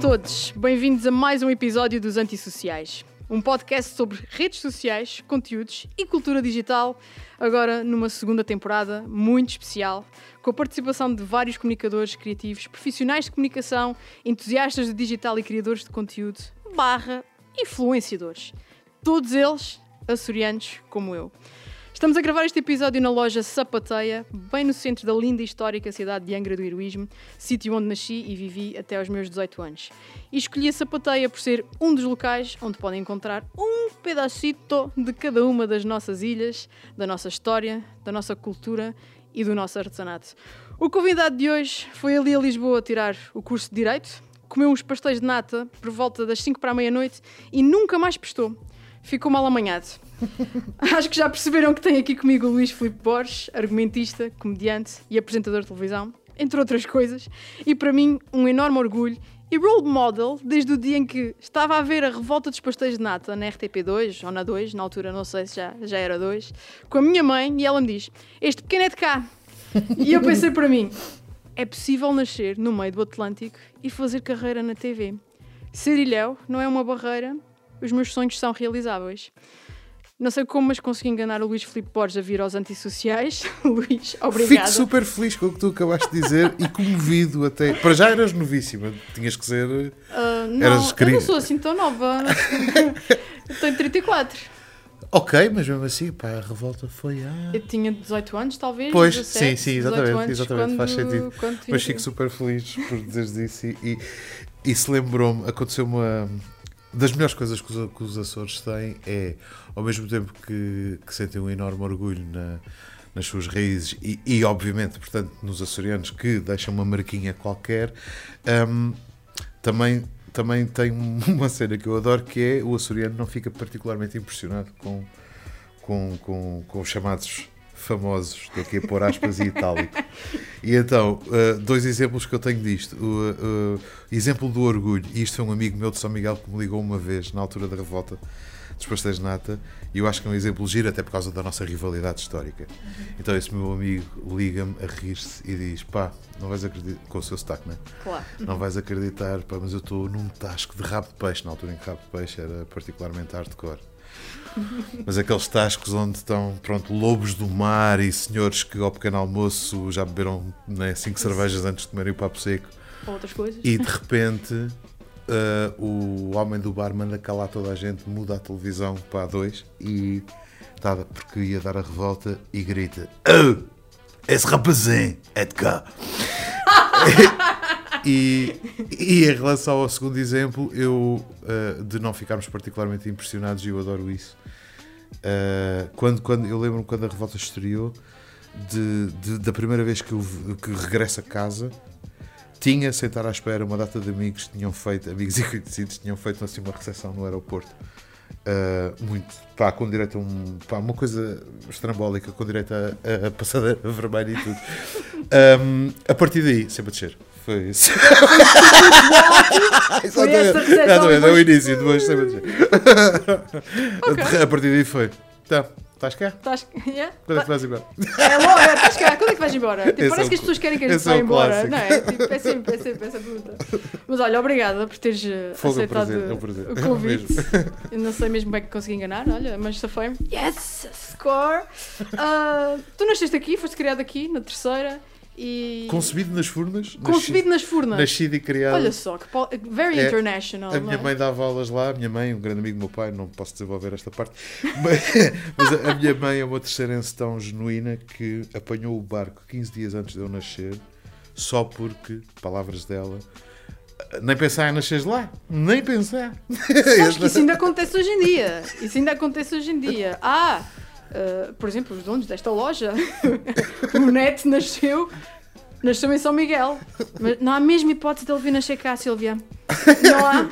Todos, bem-vindos a mais um episódio dos Antissociais. Um podcast sobre redes sociais, conteúdos e cultura digital, agora numa segunda temporada muito especial, com a participação de vários comunicadores criativos, profissionais de comunicação, entusiastas de digital e criadores de conteúdo, barra influenciadores. Todos eles açorianos como eu. Estamos a gravar este episódio na loja Sapateia, bem no centro da linda e histórica cidade de Angra do Heroísmo, sítio onde nasci e vivi até aos meus 18 anos. E escolhi a Sapateia por ser um dos locais onde podem encontrar um pedacito de cada uma das nossas ilhas, da nossa história, da nossa cultura e do nosso artesanato. O convidado de hoje foi ali a Lisboa tirar o curso de Direito, comeu uns pastéis de nata por volta das 5 para a meia-noite e nunca mais prestou ficou mal amanhado. Acho que já perceberam que tenho aqui comigo o Luís Filipe Borges, argumentista, comediante e apresentador de televisão, entre outras coisas, e para mim um enorme orgulho e role model desde o dia em que estava a ver a revolta dos pastéis de nata na RTP2 ou na 2, na altura não sei se já, já era 2, com a minha mãe e ela me diz: Este pequeno é de cá. E eu pensei para mim: é possível nascer no meio do Atlântico e fazer carreira na TV. Ser ilhéu não é uma barreira os meus sonhos são realizáveis. Não sei como, mas consegui enganar o Luís Filipe Borges a vir aos antissociais. Luís, obrigado. Fico super feliz com o que tu acabaste de dizer e comovido até. Para já eras novíssima, tinhas que ser. Uh, não, eras eu não sou assim tão nova. tenho 34. Ok, mas mesmo assim, pá, a revolta foi a. Eu tinha 18 anos, talvez. Pois, 17, sim, sim, exatamente, exatamente quando, faz sentido. Mas fico super feliz por dizeres isso e, e, e se lembrou-me, aconteceu uma das melhores coisas que os, que os, Açores têm é, ao mesmo tempo que, que sentem um enorme orgulho na, nas suas raízes e, e, obviamente, portanto, nos açorianos que deixam uma marquinha qualquer, um, também, também tem uma cena que eu adoro que é o açoriano não fica particularmente impressionado com, com, com, com os chamados famosos, estou aqui a pôr aspas e itálico. E então, uh, dois exemplos que eu tenho disto. O uh, exemplo do orgulho, e isto foi um amigo meu de São Miguel que me ligou uma vez, na altura da revolta dos pastéis de nata, e eu acho que é um exemplo giro, até por causa da nossa rivalidade histórica. Então, esse meu amigo liga-me a rir-se e diz: pá, não vais acreditar, com o seu sotaque, não é? Claro. Não vais acreditar, pá, mas eu estou num tasco de rabo de peixe, na altura em que rabo de peixe era particularmente hardcore. Mas aqueles tascos onde estão, pronto, lobos do mar e senhores que ao pequeno almoço já beberam né, cinco cervejas antes de comerem o papo seco. Ou outras coisas. E de repente uh, o homem do bar manda calar toda a gente, muda a televisão para a 2 e tá, porque ia dar a revolta e grita: Oh, esse rapazinho é de cá. E, e em relação ao segundo exemplo, eu uh, de não ficarmos particularmente impressionados, e eu adoro isso. Uh, quando, quando, eu lembro-me quando a revolta estreou, de, de, da primeira vez que, eu, que regresso a casa, tinha sentar à espera uma data de amigos tinham feito, amigos e conhecidos, tinham feito assim uma recepção no aeroporto. Uh, muito, pá, com direito a um, pá, uma coisa estrambólica, com direito a, a, passadeira vermelha e tudo. Um, a partir daí, sempre a descer. Foi isso. Exatamente. Exatamente, é o início, a descer. Okay. A partir daí foi. Tá. Estás cá? Estás yeah? Quando é que vais embora? É logo, estás cá, quando é que vais embora? Tipo, parece é que as pessoas querem que a gente vá é um embora, não é? Tipo, é sempre, é sempre essa pergunta. Mas olha, obrigada por teres eh, Fogo aceitado é um prazer, é um prazer. o convite. Eu não sei mesmo como é que consegui enganar, olha, mas só foi. Yes! Score! Uh, tu nasceste aqui, foste criado aqui, na terceira. E... Concebido nas Furnas. Concebido nas Furnas. Nascido e criado. Olha só, que very é, international. A minha é? mãe dava aulas lá, a minha mãe, um grande amigo do meu pai, não posso desenvolver esta parte, mas, mas a, a, minha mãe é uma terceirense tão genuína que apanhou o barco 15 dias antes de eu nascer, só porque, palavras dela, nem pensar em nascer lá, nem pensar. Sabes que isso ainda acontece hoje em dia. Isso ainda acontece hoje em dia. Ah! Uh, por exemplo, os donos desta loja, o Neto nasceu, nasceu em São Miguel. Mas não há a mesma hipótese de ele vir nascer cá, Silvia. Não há.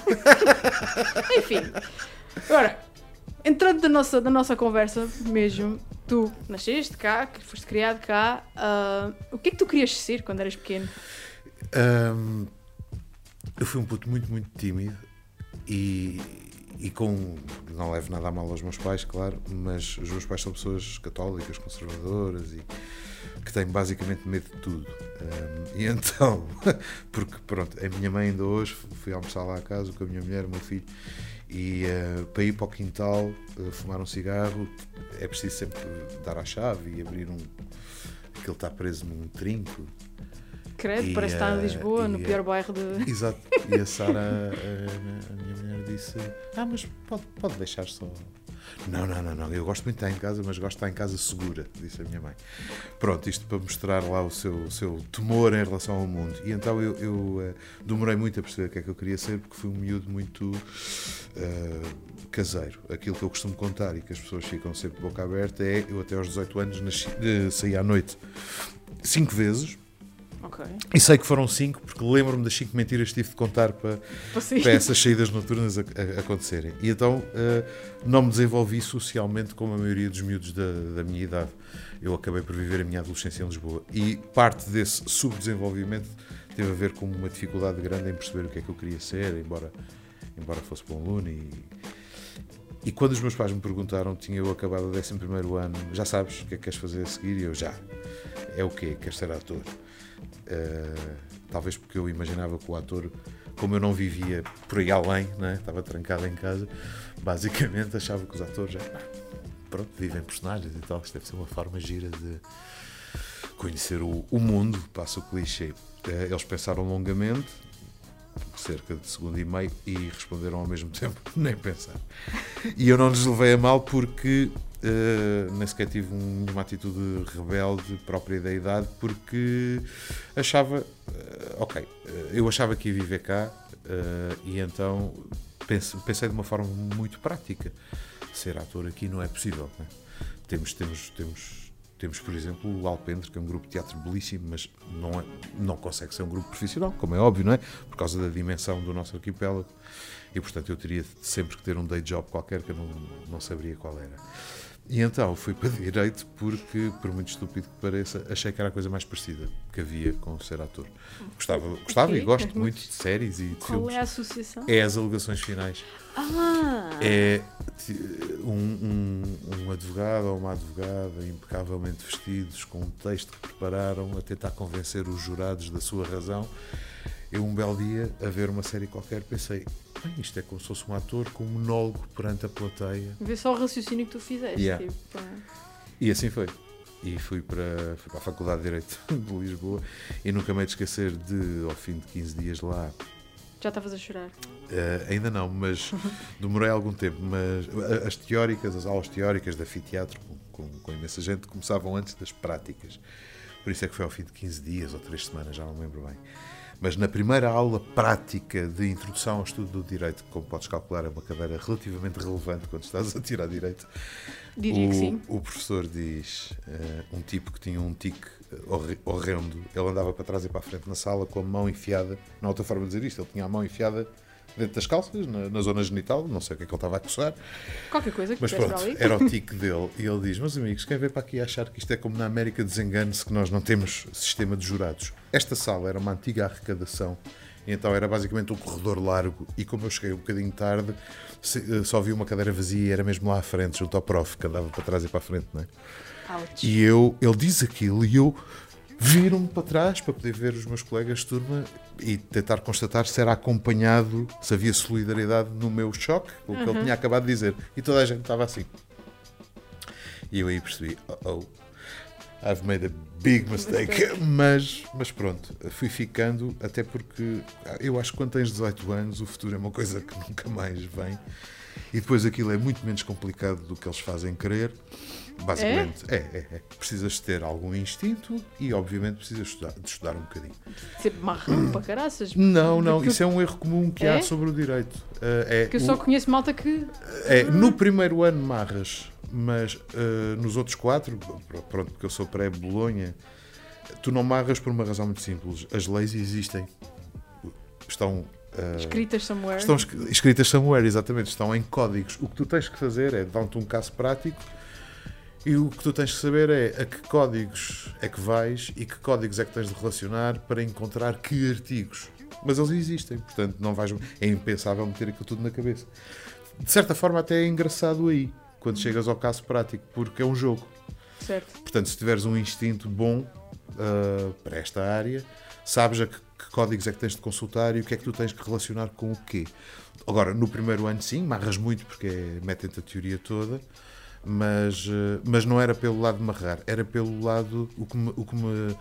Enfim. Agora, entrando na nossa, na nossa conversa mesmo, tu nasceste cá, foste criado cá, uh, o que é que tu querias ser quando eras pequeno? Um, eu fui um puto muito, muito tímido e e com. Não levo nada a mal aos meus pais, claro, mas os meus pais são pessoas católicas, conservadoras e. que tem basicamente medo de tudo. Um, e então, porque pronto, a minha mãe ainda hoje fui almoçar lá a casa com a minha mulher, o meu filho, e uh, para ir para o quintal uh, fumar um cigarro é preciso sempre dar a chave e abrir um. aquilo está preso num trinco. Credo, parece estar em Lisboa, no pior bairro de. Exato. E a Sara, a, a, minha mulher, disse: Ah, mas pode, pode deixar só não, não, não, não. Eu gosto muito de estar em casa, mas gosto de estar em casa segura, disse a minha mãe. Pronto, isto para mostrar lá o seu, o seu temor em relação ao mundo. E então eu, eu uh, demorei muito a perceber o que é que eu queria ser, porque fui um miúdo muito uh, caseiro. Aquilo que eu costumo contar e que as pessoas ficam sempre boca aberta é: eu até aos 18 anos nasci, uh, saí à noite cinco vezes Okay. E sei que foram cinco, porque lembro-me das cinco mentiras que tive de contar para, para essas saídas noturnas a, a, acontecerem. E então uh, não me desenvolvi socialmente como a maioria dos miúdos da, da, minha idade. Eu acabei por viver a minha adolescência em Lisboa. E parte desse subdesenvolvimento teve a ver com uma dificuldade grande em perceber o que é que eu queria ser, embora, embora fosse bom aluno. E, e quando os meus pais me perguntaram, tinha eu acabado o 11 ano, já sabes o que é que queres fazer a seguir? E eu já. É o quê? Queres ser ator? Uh, talvez porque eu imaginava que o ator, como eu não vivia por aí além, né? estava trancado em casa, basicamente achava que os atores já, pronto, vivem personagens e tal, que deve ser uma forma gira de conhecer o, o mundo, passa o clichê. Uh, eles pensaram longamente, cerca de segundo e meio, e responderam ao mesmo tempo, nem pensar. E eu não lhes levei a mal porque uh, nem sequer tive uma atitude rebelde própria da idade, porque achava, uh, ok, uh, eu achava que ia viver cá e então pense, pensei de uma forma muito prática. Ser ator aqui não é possível. Né? Temos, temos, temos, temos, por exemplo, o Alpendre, que é um grupo de teatro belíssimo, mas não, é, não consegue ser um grupo profissional, como é óbvio, não é? Por causa da dimensão do nosso arquipélago. E portanto eu teria sempre que ter um day job qualquer que eu não, não saberia qual era. E então fui para Direito porque, por muito estúpido que pareça, achei que era a coisa mais parecida que havia com ser ator. Gostava, gostava okay, e gosto muito de séries e de Qual filmes. é a associação? É as alegações finais. Ah! É um, um, um advogado ou uma advogada impecavelmente vestidos com um texto que prepararam a tentar convencer os jurados da sua razão. Eu, um belo dia, a ver uma série qualquer, pensei: bem, isto é como se fosse um ator com um monólogo perante a plateia. Vê só o raciocínio que tu fizeste. Yeah. Tipo, e assim foi. E fui para, fui para a Faculdade de Direito de Lisboa e nunca me hei de esquecer de, ao fim de 15 dias lá. Já estavas a chorar? Uh, ainda não, mas demorei algum tempo. Mas as teóricas, as aulas teóricas de anfiteatro, com, com, com imensa gente, começavam antes das práticas. Por isso é que foi ao fim de 15 dias ou 3 semanas, já não me lembro bem. Mas na primeira aula prática de introdução ao estudo do direito, como podes calcular, é uma cadeira relativamente relevante quando estás a tirar direito. Diria o, que sim. O professor diz: uh, um tipo que tinha um tique horrendo, ele andava para trás e para a frente na sala com a mão enfiada. Não há outra forma de dizer isto, ele tinha a mão enfiada dentro das calças, na, na, zona genital, não sei o que é que ele estava a coçar. Qualquer coisa que Mas pronto, era o tique dele. E ele diz: Meus amigos, quem vem para aqui achar que isto é como na América, desengane-se que nós não temos sistema de jurados. Esta sala era uma antiga arrecadação, então era basicamente um corredor largo. E como eu cheguei um bocadinho tarde, eh, só vi uma cadeira vazia e era mesmo lá à frente, junto ao prof, que andava para trás e para a frente, não é? Ouch. E eu, ele diz aquilo e eu viro-me para trás para poder ver os meus colegas de turma e tentar constatar se era acompanhado, se havia solidariedade no meu choque, o que uhum. ele tinha acabado de dizer. E toda a gente estava assim. E eu aí percebi, oh, oh I've made a big mistake. Mas, mas pronto, fui ficando, até porque eu acho que quando tens 18 anos o futuro é uma coisa que nunca mais vem. E depois aquilo é muito menos complicado do que eles fazem querer. Basicamente, é? É, é, é. Precisas ter algum instinto e, obviamente, precisas estudar, de estudar um bocadinho. Sempre marrão para caraças. Não, não, isso é um erro comum que é? há sobre o direito. Uh, é, que eu só o, conheço malta que. É, no primeiro ano marras, mas uh, nos outros quatro, pronto, porque eu sou pré-Bolonha, tu não marras por uma razão muito simples. As leis existem. Estão Uh, escritas somewhere. Estão escritas somewhere, exatamente. Estão em códigos. O que tu tens que fazer é dar-te um caso prático e o que tu tens que saber é a que códigos é que vais e que códigos é que tens de relacionar para encontrar que artigos. Mas eles existem, portanto não vais, é impensável meter aquilo tudo na cabeça. De certa forma até é engraçado aí, quando chegas ao caso prático, porque é um jogo. Certo. Portanto, se tiveres um instinto bom uh, para esta área, sabes a que, que, códigos é que tens de consultar e o que é que tu tens que relacionar com o quê. Agora, no primeiro ano, sim, marras muito porque é, metem-te a teoria toda, mas, uh, mas não era pelo lado de marrar, era pelo lado. O que me, o que me,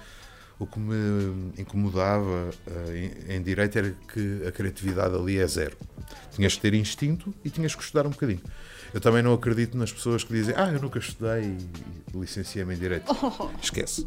o que me incomodava uh, em, em direito era que a criatividade ali é zero. Tinhas de ter instinto e tinhas que estudar um bocadinho. Eu também não acredito nas pessoas que dizem ah, eu nunca estudei e licenciei-me em Direito. Oh. Esquece.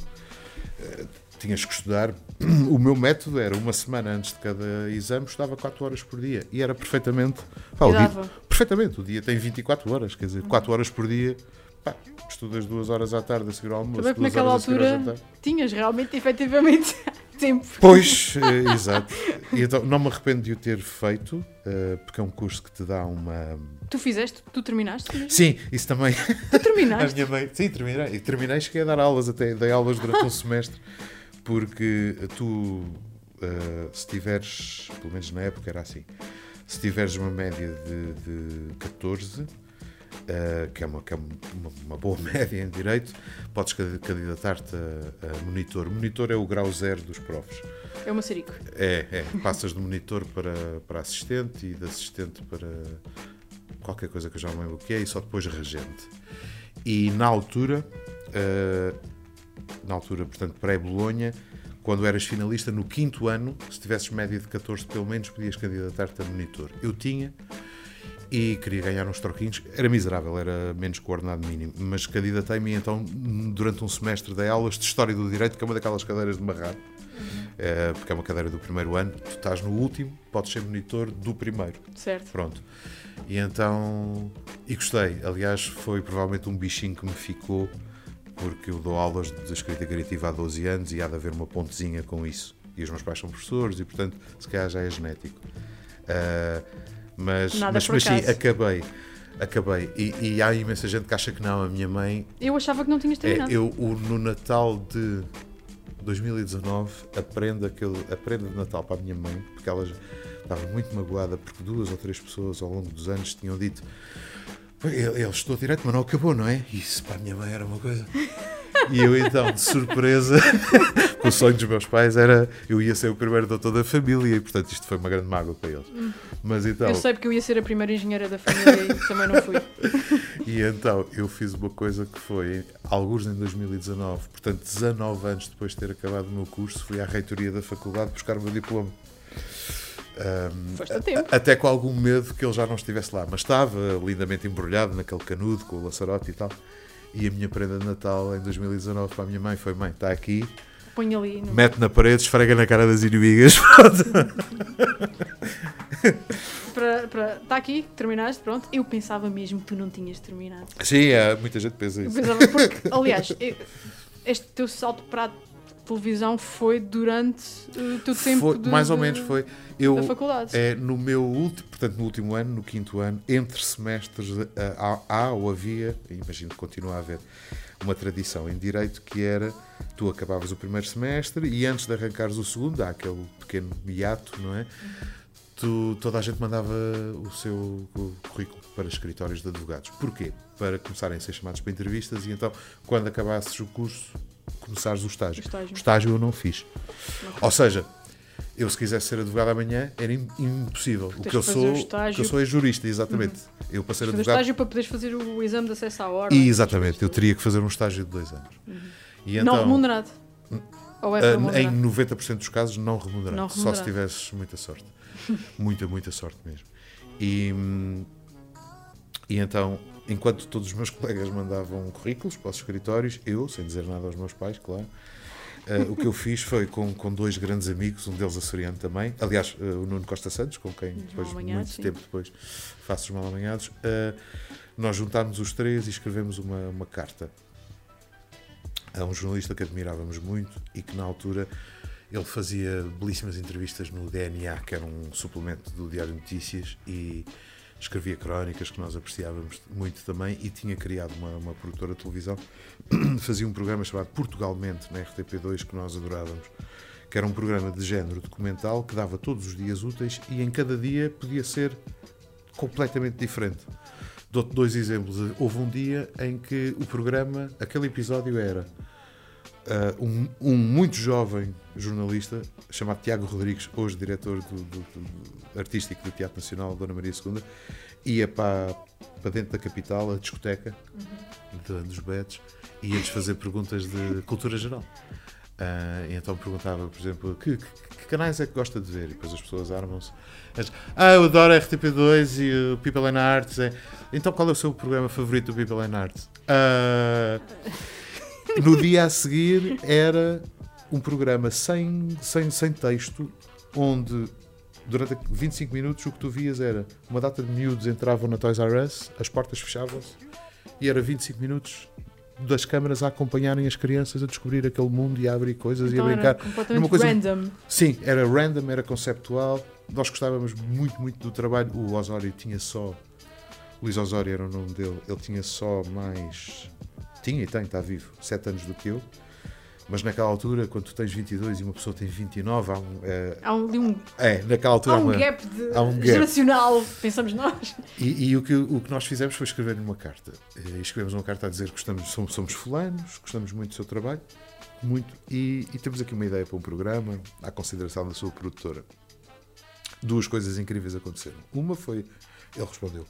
Uh, tinhas que estudar. O meu método era uma semana antes de cada exame, estudava 4 horas por dia. E era perfeitamente. Dia, perfeitamente. O dia tem 24 horas, quer dizer, 4 horas por dia. Pá, estudas 2 horas à tarde a seguir ao almoço. Também naquela altura tinhas realmente, efetivamente, tempo. Pois, eh, exato. E então, não me arrependo de o ter feito, uh, porque é um curso que te dá uma. Tu fizeste? Tu terminaste? Mesmo? Sim, isso também. Tu terminaste? a minha mãe... Sim, terminei. E terminei, cheguei a dar aulas até. Dei aulas durante um semestre, porque tu, uh, se tiveres, pelo menos na época era assim, se tiveres uma média de, de 14 uh, que é, uma, que é uma, uma, boa média em direito, podes candidatar-te a, a, monitor. Monitor é o grau zero dos profs. É o maçarico. É, é. Passas de monitor para, para assistente e de assistente para qualquer coisa que eu já não lembro o que é, e só depois regente. E na altura, uh, na altura, portanto, pré-Bolonha, quando eras finalista, no quinto ano, se tivesses média de 14 pelo menos, podias candidatar-te a monitor. Eu tinha, e queria ganhar uns troquinhos. Era miserável, era menos que o ordenado mínimo, mas candidatei-me então durante um semestre de aulas de História do Direito, que é uma daquelas cadeiras de marrar, uhum. é, porque é uma cadeira do primeiro ano. Tu estás no último, podes ser monitor do primeiro. Certo. Pronto. E então. E gostei. Aliás, foi provavelmente um bichinho que me ficou, porque eu dou aulas de escrita criativa há 12 anos e há de haver uma pontezinha com isso. E os meus pais são professores e, portanto, se calhar já é genético. Uh, mas, mas, mas sim, acabei. Acabei. E, e, há imensa gente que acha que não. A minha mãe. Eu achava que não tinhas terminado. É, eu, o, no Natal de 2019, aprendo, aquele, aprendo de Natal para a minha mãe, porque ela estava muito magoada, porque duas ou três pessoas ao longo dos anos tinham dito. Ele, estou direito, mas não acabou, não é? Isso para a minha mãe era uma coisa. E eu então, de surpresa, o sonho dos meus pais era eu ia ser o primeiro doutor da família e portanto isto foi uma grande mágoa para eles. Mas então, eu sei porque eu ia ser a primeira engenheira da família e também não fui. e então eu fiz uma coisa que foi, alguns em 2019, portanto 19 anos depois de ter acabado o meu curso, fui à reitoria da faculdade buscar o meu diploma. Um, até com algum medo que ele já não estivesse lá, mas estava lindamente embrulhado naquele canudo com o laçarote e tal. E a minha prenda de Natal em 2019 para a minha mãe foi: mãe, está aqui. Põe ali. No... Mete na parede, esfrega na cara das inimigas. Está aqui, terminaste, pronto. Eu pensava mesmo que tu não tinhas terminado. Sim, é, muita gente pensa isso. Eu pensava, porque, aliás, este teu salto para televisão foi durante o teu tempo foi, de, mais ou menos foi. Eu da faculdade. é no meu último portanto no último ano no quinto ano entre semestres eh, há, há ou havia imagino que continua a haver uma tradição em direito que era tu acabavas o primeiro semestre e antes de arrancares o segundo há aquele pequeno hiato não é? Tu, toda a gente mandava o seu currículo para escritórios de advogados. Porquê? Para começarem a ser chamados para entrevistas e então quando acabasses o curso começares o estágio. O estágio, o estágio eu não fiz. Não. Ou seja, eu se quisesse ser advogado amanhã era impossível. o que eu sou, o que eu sou é jurista, exatamente. Uhum. Eu para ser advogado. estágio para poderes fazer o exame de acesso à ordem. E, exatamente, eu teria que fazer um estágio de dois anos. Uhum. E então, não remunerado. Ou é remunerado? Em 90% dos casos não remunerado, não remunerado. Só se tivesses muita sorte. muita, muita sorte mesmo. E, e então enquanto todos os meus colegas mandavam currículos para os escritórios, eu, sem dizer nada aos meus pais, claro, uh, o que eu fiz foi com, com dois grandes amigos, um deles açoriano também, aliás, uh, o Nuno Costa Santos, com quem depois, muito sim. tempo depois faço os mal amanhados, uh, nós juntámos os três e escrevemos uma, uma carta a um jornalista que admirávamos muito e que na altura ele fazia belíssimas entrevistas no DNA, que era um suplemento do Diário de Notícias, e escrevia crónicas que nós apreciávamos muito também e tinha criado uma, uma produtora de televisão, fazia um programa chamado Portugalmente na RTP2 que nós adorávamos, que era um programa de género documental que dava todos os dias úteis e em cada dia podia ser completamente diferente. Dou-te dois exemplos. Houve um dia em que o programa, aquele episódio era uh, um, um, muito jovem jornalista chamado Tiago Rodrigues, hoje diretor do, do, do artístico do Teatro Nacional Dona Maria II, ia para, para dentro da capital, a discoteca uhum. de, dos Betos, e ia-lhes fazer perguntas de cultura geral. Uh, e então perguntava, por exemplo, que, que, que, canais é que gosta de ver? E depois as pessoas armam-se. Ah, eu adoro a RTP2 e o People and Arts. É... Então qual é o seu programa favorito do People and Arts? Uh, no dia a seguir era um programa sem, sem, sem texto, onde durante 25 minutos o que tu vias era uma data de miúdos entravam na Toys R Us, as portas fechavam-se e era 25 minutos das câmaras a acompanharem as crianças a descobrir aquele mundo e a abrir coisas então e a brincar. Era completamente coisa... random. Sim, era random, era conceptual. Nós gostávamos muito, muito do trabalho. O Osório tinha só. Luís Osório era o nome dele. Ele tinha só mais. Tinha e tem, está vivo. Sete anos do que eu. Mas naquela altura, quando tu tens 22 e uma pessoa tem 29, há um. É, há um, um é naquela altura há um, uma, gap, de, há um gap geracional, pensamos nós. E, e, o, que, o que nós fizemos foi escrever-lhe uma carta. E escrevemos uma carta a dizer que gostamos, somos, somos fulanos, gostamos muito do seu trabalho, muito, e, e temos aqui uma ideia para um programa, à consideração da sua produtora. Duas coisas incríveis aconteceram. Uma foi, ele respondeu,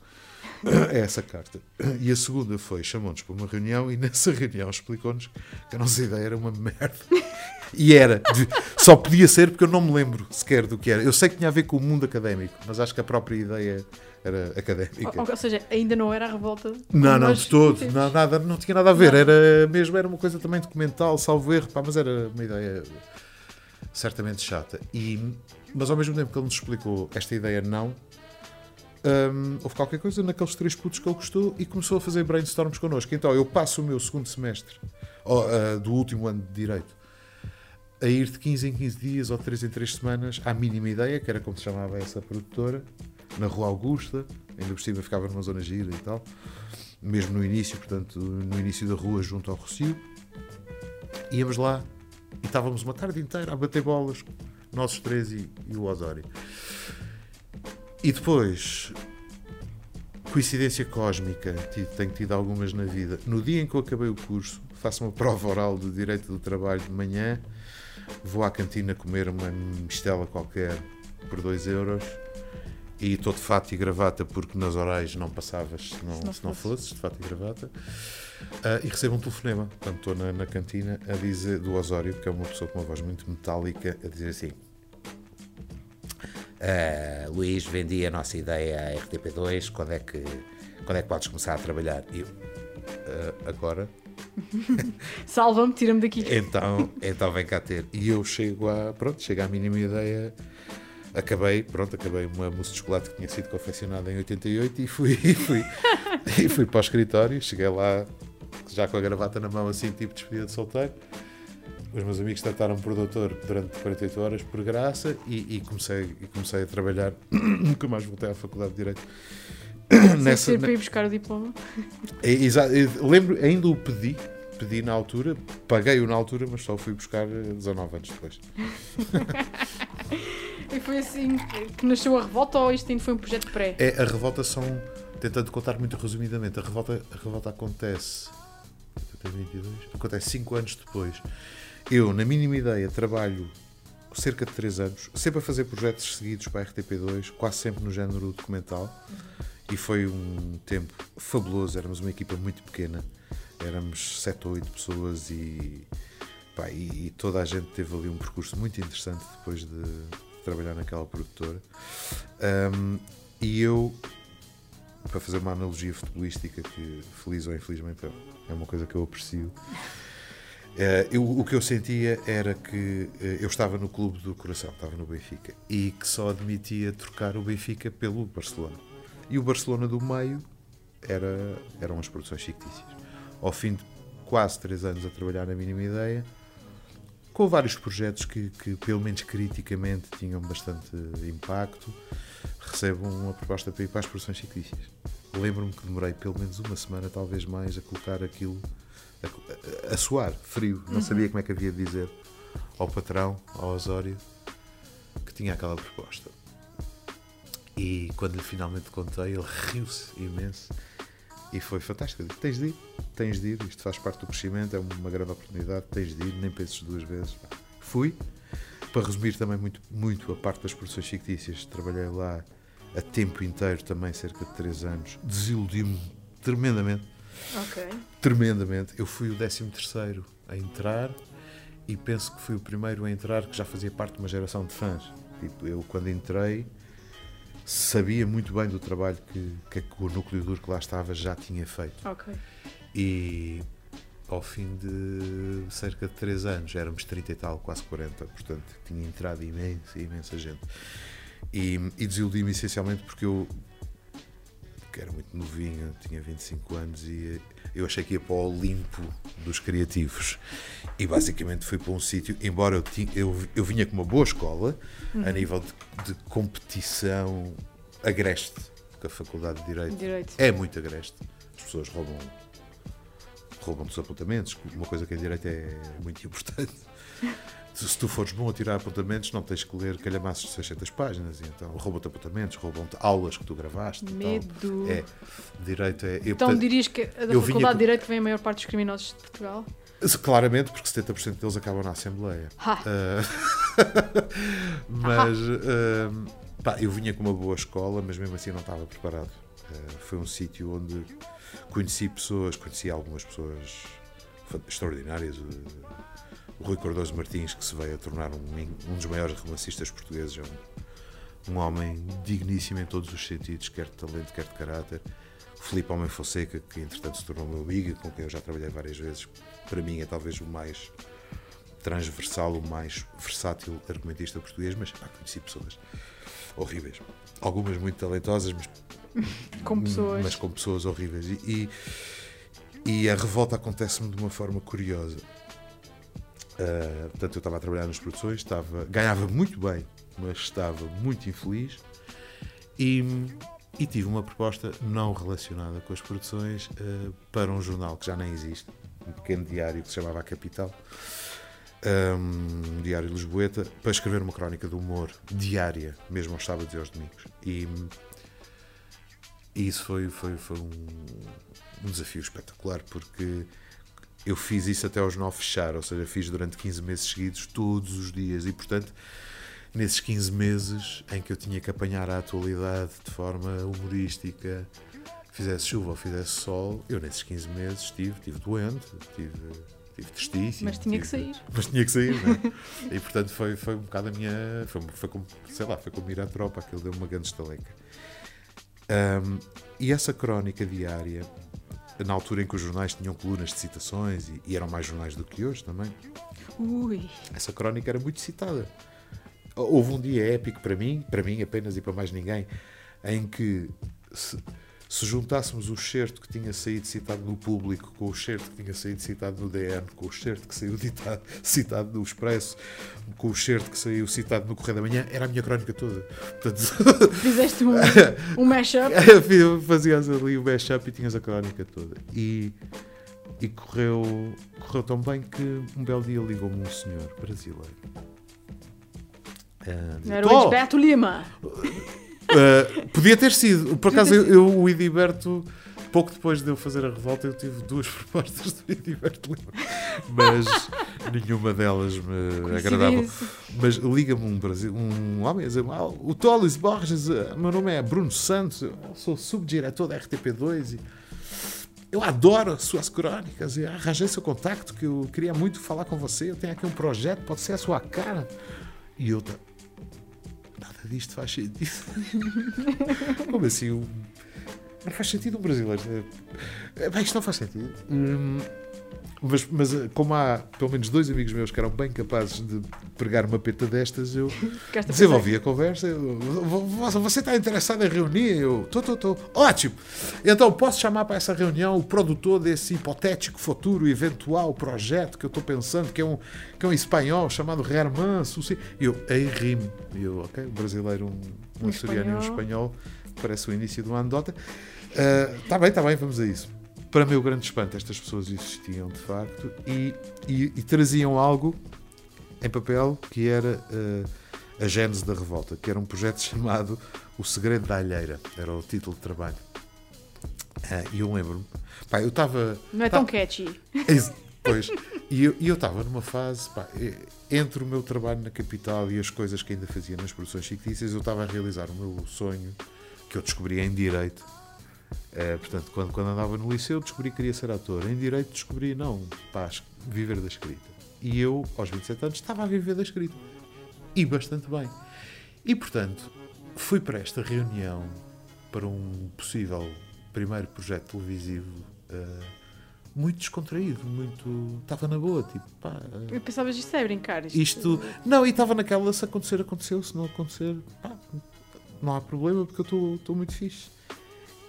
essa carta. E a segunda foi, chamou-nos para uma reunião e nessa reunião explicou-nos que a nossa ideia era uma merda. E era. Só podia ser porque eu não me lembro sequer do que era. Eu sei que tinha a ver com o mundo académico, mas acho que a própria ideia era académica. Ou, ou seja, ainda não era a revolta? Não, não, de todo. Não, nada, não tinha nada a ver. Era mesmo, era uma coisa também documental, salvo erro, pá, mas era uma ideia certamente chata. E, mas ao mesmo tempo que ele nos explicou esta ideia não, um, houve qualquer coisa naqueles três putos que ele gostou e começou a fazer brainstorms connosco. Então eu passo o meu segundo semestre uh, do último ano de Direito a ir de 15 em 15 dias ou de 3 em 3 semanas à mínima ideia, que era como se chamava essa produtora, na Rua Augusta, ainda por cima ficava numa zona gira e tal, mesmo no início, portanto, no início da rua junto ao Rocio. Íamos lá e estávamos uma tarde inteira a bater bolas, nós três e, e o Osório. E depois, coincidência cósmica, tenho tido algumas na vida. No dia em que eu acabei o curso, faço uma prova oral de Direito do Trabalho de manhã, vou à cantina comer uma mistela qualquer por 2 euros e estou de fato e gravata porque nas orais não passavas se não, se não, se não fosses de fato e gravata uh, e recebo um telefonema quando estou na, na, cantina a dizer do Osório que é uma pessoa com uma voz muito metálica a dizer assim Uh, Luís, vendi a nossa ideia à RTP2, quando é que, quando é que podes começar a trabalhar? E eu, uh, agora? Salva-me, tira-me daqui. Então, então vem cá ter. E eu chego a, pronto, chego à mínima ideia, acabei, pronto, acabei uma mousse de chocolate que tinha sido confeccionada em 88 e fui, e fui, e fui para o escritório, cheguei lá já com a gravata na mão assim, tipo despedida de solteiro os meus amigos trataram por doutor durante 48 horas por graça e, e comecei, e comecei a trabalhar. Nunca mais voltei à Faculdade de Direito. Nessa, Sem para ir buscar o diploma. É, exato, lembro, ainda o pedi, pedi na altura, paguei-o na altura, mas só fui buscar 19 anos depois. e foi assim que nasceu a revolta ou isto ainda foi um projeto pré? É, a revolta são, tentando contar muito resumidamente, a revolta, a revolta acontece. 22, acontece 5 anos depois. Eu, na mínima ideia, trabalho cerca de 3 anos, sempre a fazer projetos seguidos para a RTP2, quase sempre no género documental. E foi um tempo fabuloso. Éramos uma equipa muito pequena, éramos 7 ou 8 pessoas e, pá, e, e, toda a gente teve ali um percurso muito interessante depois de trabalhar naquela produtora. Um, e eu, para fazer uma analogia futebolística, que feliz ou infelizmente é uma coisa que eu aprecio. Uh, eu, o que eu sentia era que uh, eu estava no clube do coração, estava no Benfica, e que só admitia trocar o Benfica pelo Barcelona. E o Barcelona do meio era, eram as produções fictícias. Ao fim de quase três anos a trabalhar na mínima ideia, com vários projetos que, que pelo menos criticamente, tinham bastante impacto, recebo uma proposta para ir para as produções fictícias. Lembro-me que demorei pelo menos uma semana, talvez mais, a colocar aquilo a, a, suar, frio. Não uhum. sabia como é que havia de dizer ao patrão, ao Osório, que tinha aquela proposta. E quando lhe finalmente contei, ele riu-se imenso e foi fantástico. Disse, tens de ir, tens de ir, isto faz parte do crescimento, é uma grande oportunidade, tens de ir, nem penses duas vezes. Fui. Para resumir também muito, muito a parte das produções fictícias, trabalhei lá a tempo inteiro também, cerca de 3 anos. Desiludi-me tremendamente. Ok. Tremendamente. Eu fui o 13 terceiro a entrar e penso que fui o primeiro a entrar que já fazia parte de uma geração de fãs. Tipo, eu quando entrei sabia muito bem do trabalho que, que o núcleo duro que lá estava já tinha feito. Ok. E ao fim de cerca de 3 anos, éramos 30 e tal, quase 40, portanto tinha entrado imensa, imensa gente. E, e desiludi-me essencialmente porque eu, era muito novinho, tinha 25 anos e eu achei que ia para o Olimpo dos criativos. E basicamente fui para um sítio, embora eu, tinha, eu, eu vinha com uma boa escola, a nível de, de competição agreste, porque a Faculdade de Direito, Direito. é muito agreste. As pessoas roubam roubam dos apontamentos, uma coisa que em direito é muito importante. Se tu fores bom a tirar apontamentos, não tens que ler calhamaços de 600 páginas. E então roubam-te apontamentos, roubam-te aulas que tu gravaste. Medo. É, direito é. eu, Então portanto, dirias que da Faculdade com- de Direito vem a maior parte dos criminosos de Portugal? Claramente, porque 70% deles acabam na Assembleia. Ah, mas ah, pá, eu vinha com uma boa escola, mas mesmo assim não estava preparado. Ah, foi um sítio onde conheci pessoas, conheci algumas pessoas extraordinárias. O- Rui Cardoso Martins, que se veio a tornar um, um dos maiores romancistas portugueses, é um, um homem digníssimo em todos os sentidos, quer de talento, quer de caráter. O Filipe Homem Fonseca, que entretanto se tornou meu amigo, com quem eu já trabalhei várias vezes, para mim é talvez o mais transversal, o mais versátil argumentista português, mas pá, conheci pessoas horríveis. Algumas muito talentosas, mas, Com pessoas. mas com pessoas horríveis. E, e, e a revolta acontece-me de uma forma curiosa. Ah, portanto, eu estava a trabalhar nas produções, estava, ganhava muito bem, mas estava muito infeliz. E, e tive uma proposta não relacionada com as produções ah, para um jornal que já nem existe, um pequeno diário que se chamava A Capital, um diário lisboeta, para escrever uma crónica de humor diária, mesmo aos sábados e aos domingos. E, e isso foi, foi, foi um, um desafio espetacular, porque eu fiz isso até aos nove fechar, ou seja, fiz durante 15 meses seguidos, todos os dias, e portanto, nesses 15 meses em que eu tinha que apanhar a atualidade de forma humorística, fizesse chuva ou fizesse sol, eu nesses 15 meses estive, estive doente, estive tristíssimo. Mas tinha que estive- sair. Mas tinha que sair, não é? E portanto foi, foi um bocado a minha. Foi, foi como, sei lá, foi como ir à tropa, aquilo deu uma grande estaleca. Ahm, e essa crónica diária, na altura em que os jornais tinham colunas de citações e, e eram mais jornais do que hoje também, Ui. essa crónica era muito citada. Houve um dia épico para mim, para mim apenas e para mais ninguém, em que se, se juntássemos o certo que tinha saído citado no público com o certo que tinha saído citado no DN, com o certo que saiu ditado- citado no Expresso, com o certo que saiu citado no Correio da Manhã, era a minha crónica toda. Portanto, Fizeste um, um mashup. fazias ali o mashup e tinhas a crónica toda. E, e correu, correu tão bem que um belo dia ligou-me um senhor brasileiro. Dizia, Era o "Tó, Edberto Lima. Ah, podia ter sido. Por acaso, eu, eu, o Ediberto, pouco depois de eu fazer a revolta, eu tive duas propostas do Ediberto Lima. Mas nenhuma delas me agradava. Mas liga-me um, Brasil, um homem a dizer: "Ah, O Tolis Borges, eh, meu nome é Bruno Santos, sou subdiretor da RTP2 e eu adoro as suas crônicas e arranjei seu contacto que eu queria muito falar com você. Eu tenho aqui um projeto, pode ser a sua cara. E eu, disto faz sentido. Como assim? Não faz sentido um brasileiro. É, bem, isto não faz sentido. Hum, mas, mas eh, como há pelo menos dois amigos meus que eram bem capazes de pregar uma peta destas, eu desenvolvi a conversa. eu, "Vo- vo- Você está interessado em reunir? Eu, estou, estou, estou. Ótimo! Então, posso chamar para essa reunião o produtor desse hipotético futuro, eventual projeto que eu estou pensando, que é um, que é um espanhol chamado Herman. E eu, aí rimo. E eu, ok, um brasileiro, um, um, Um açoriano e um espanhol. parece o início de uma anedota. Está bem, está bem, vamos a isso. Para meu grande espanto, estas pessoas existiam de facto e, e- e traziam algo em papel que era eh, a gênese da revolta, que era um projeto chamado O Segredo da Alheira, era o título de trabalho. Ah, E eu lembro-me, pá, eu estava. Não é tão catchy. Pois, e eu estava numa fase, pá, eh, entre o meu trabalho na capital e as coisas que ainda fazia nas produções fictícias, eu estava a realizar o meu sonho, que eu descobri em Direito. Eh, portanto, quando, quando andava no liceu, descobri que queria ser ator. Em Direito, descobri, não, pá, viver da escrita. E eu, aos 27 anos, estava a viver da escrita. E bastante bem. E, portanto, fui para esta reunião para um possível primeiro projeto televisivo eh, muito descontraído, muito. Estava na boa, tipo, pá. eh, Eu pensava isto é brincar. Isto, isto. Não, e estava naquela, se acontecer, aconteceu, se não acontecer, pá, não há problema porque eu estou muito fixe.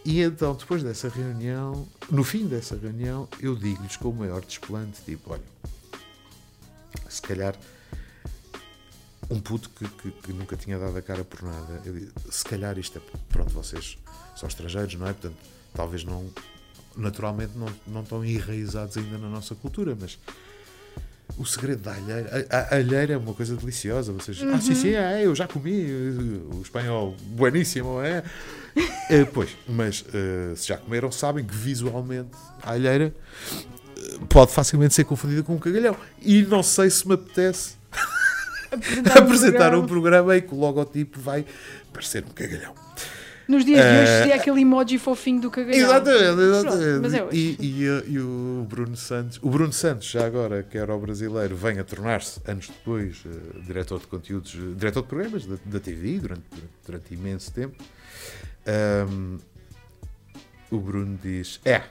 E então, depois dessa reunião, no fim dessa reunião, eu digo-lhes com o maior desplante, tipo, olha, se calhar um puto que, que- que nunca tinha dado a cara por nada, eu se calhar isto é, pronto, vocês são estrangeiros, não é? Portanto, talvez não, naturalmente não, não estão enraizados ainda na nossa cultura, mas o segredo da alheira, a, a alheira é uma coisa deliciosa, vocês, ah, sim, sim, é, eu já comi, o espanhol, bueníssimo, é? Eh, pois, mas eh, se já comeram, sabem que visualmente a alheira eh, pode facilmente ser confundida com um cagalhão. E não sei se me apetece apresentar, um programa. programa em que o logotipo vai parecer um cagalhão. Nos dias de hoje Eh, seria aquele emoji fofinho do cagalhão. Exatamente, exatamente. Mas é hoje. e, e, e o Bruno Santos, o Bruno Santos, já agora, que era o brasileiro, vem a tornar-se, anos depois, eh, diretor de conteúdos, eh, diretor de programas da, da TV durante, durante imenso tempo. Ahm, o Bruno diz: É,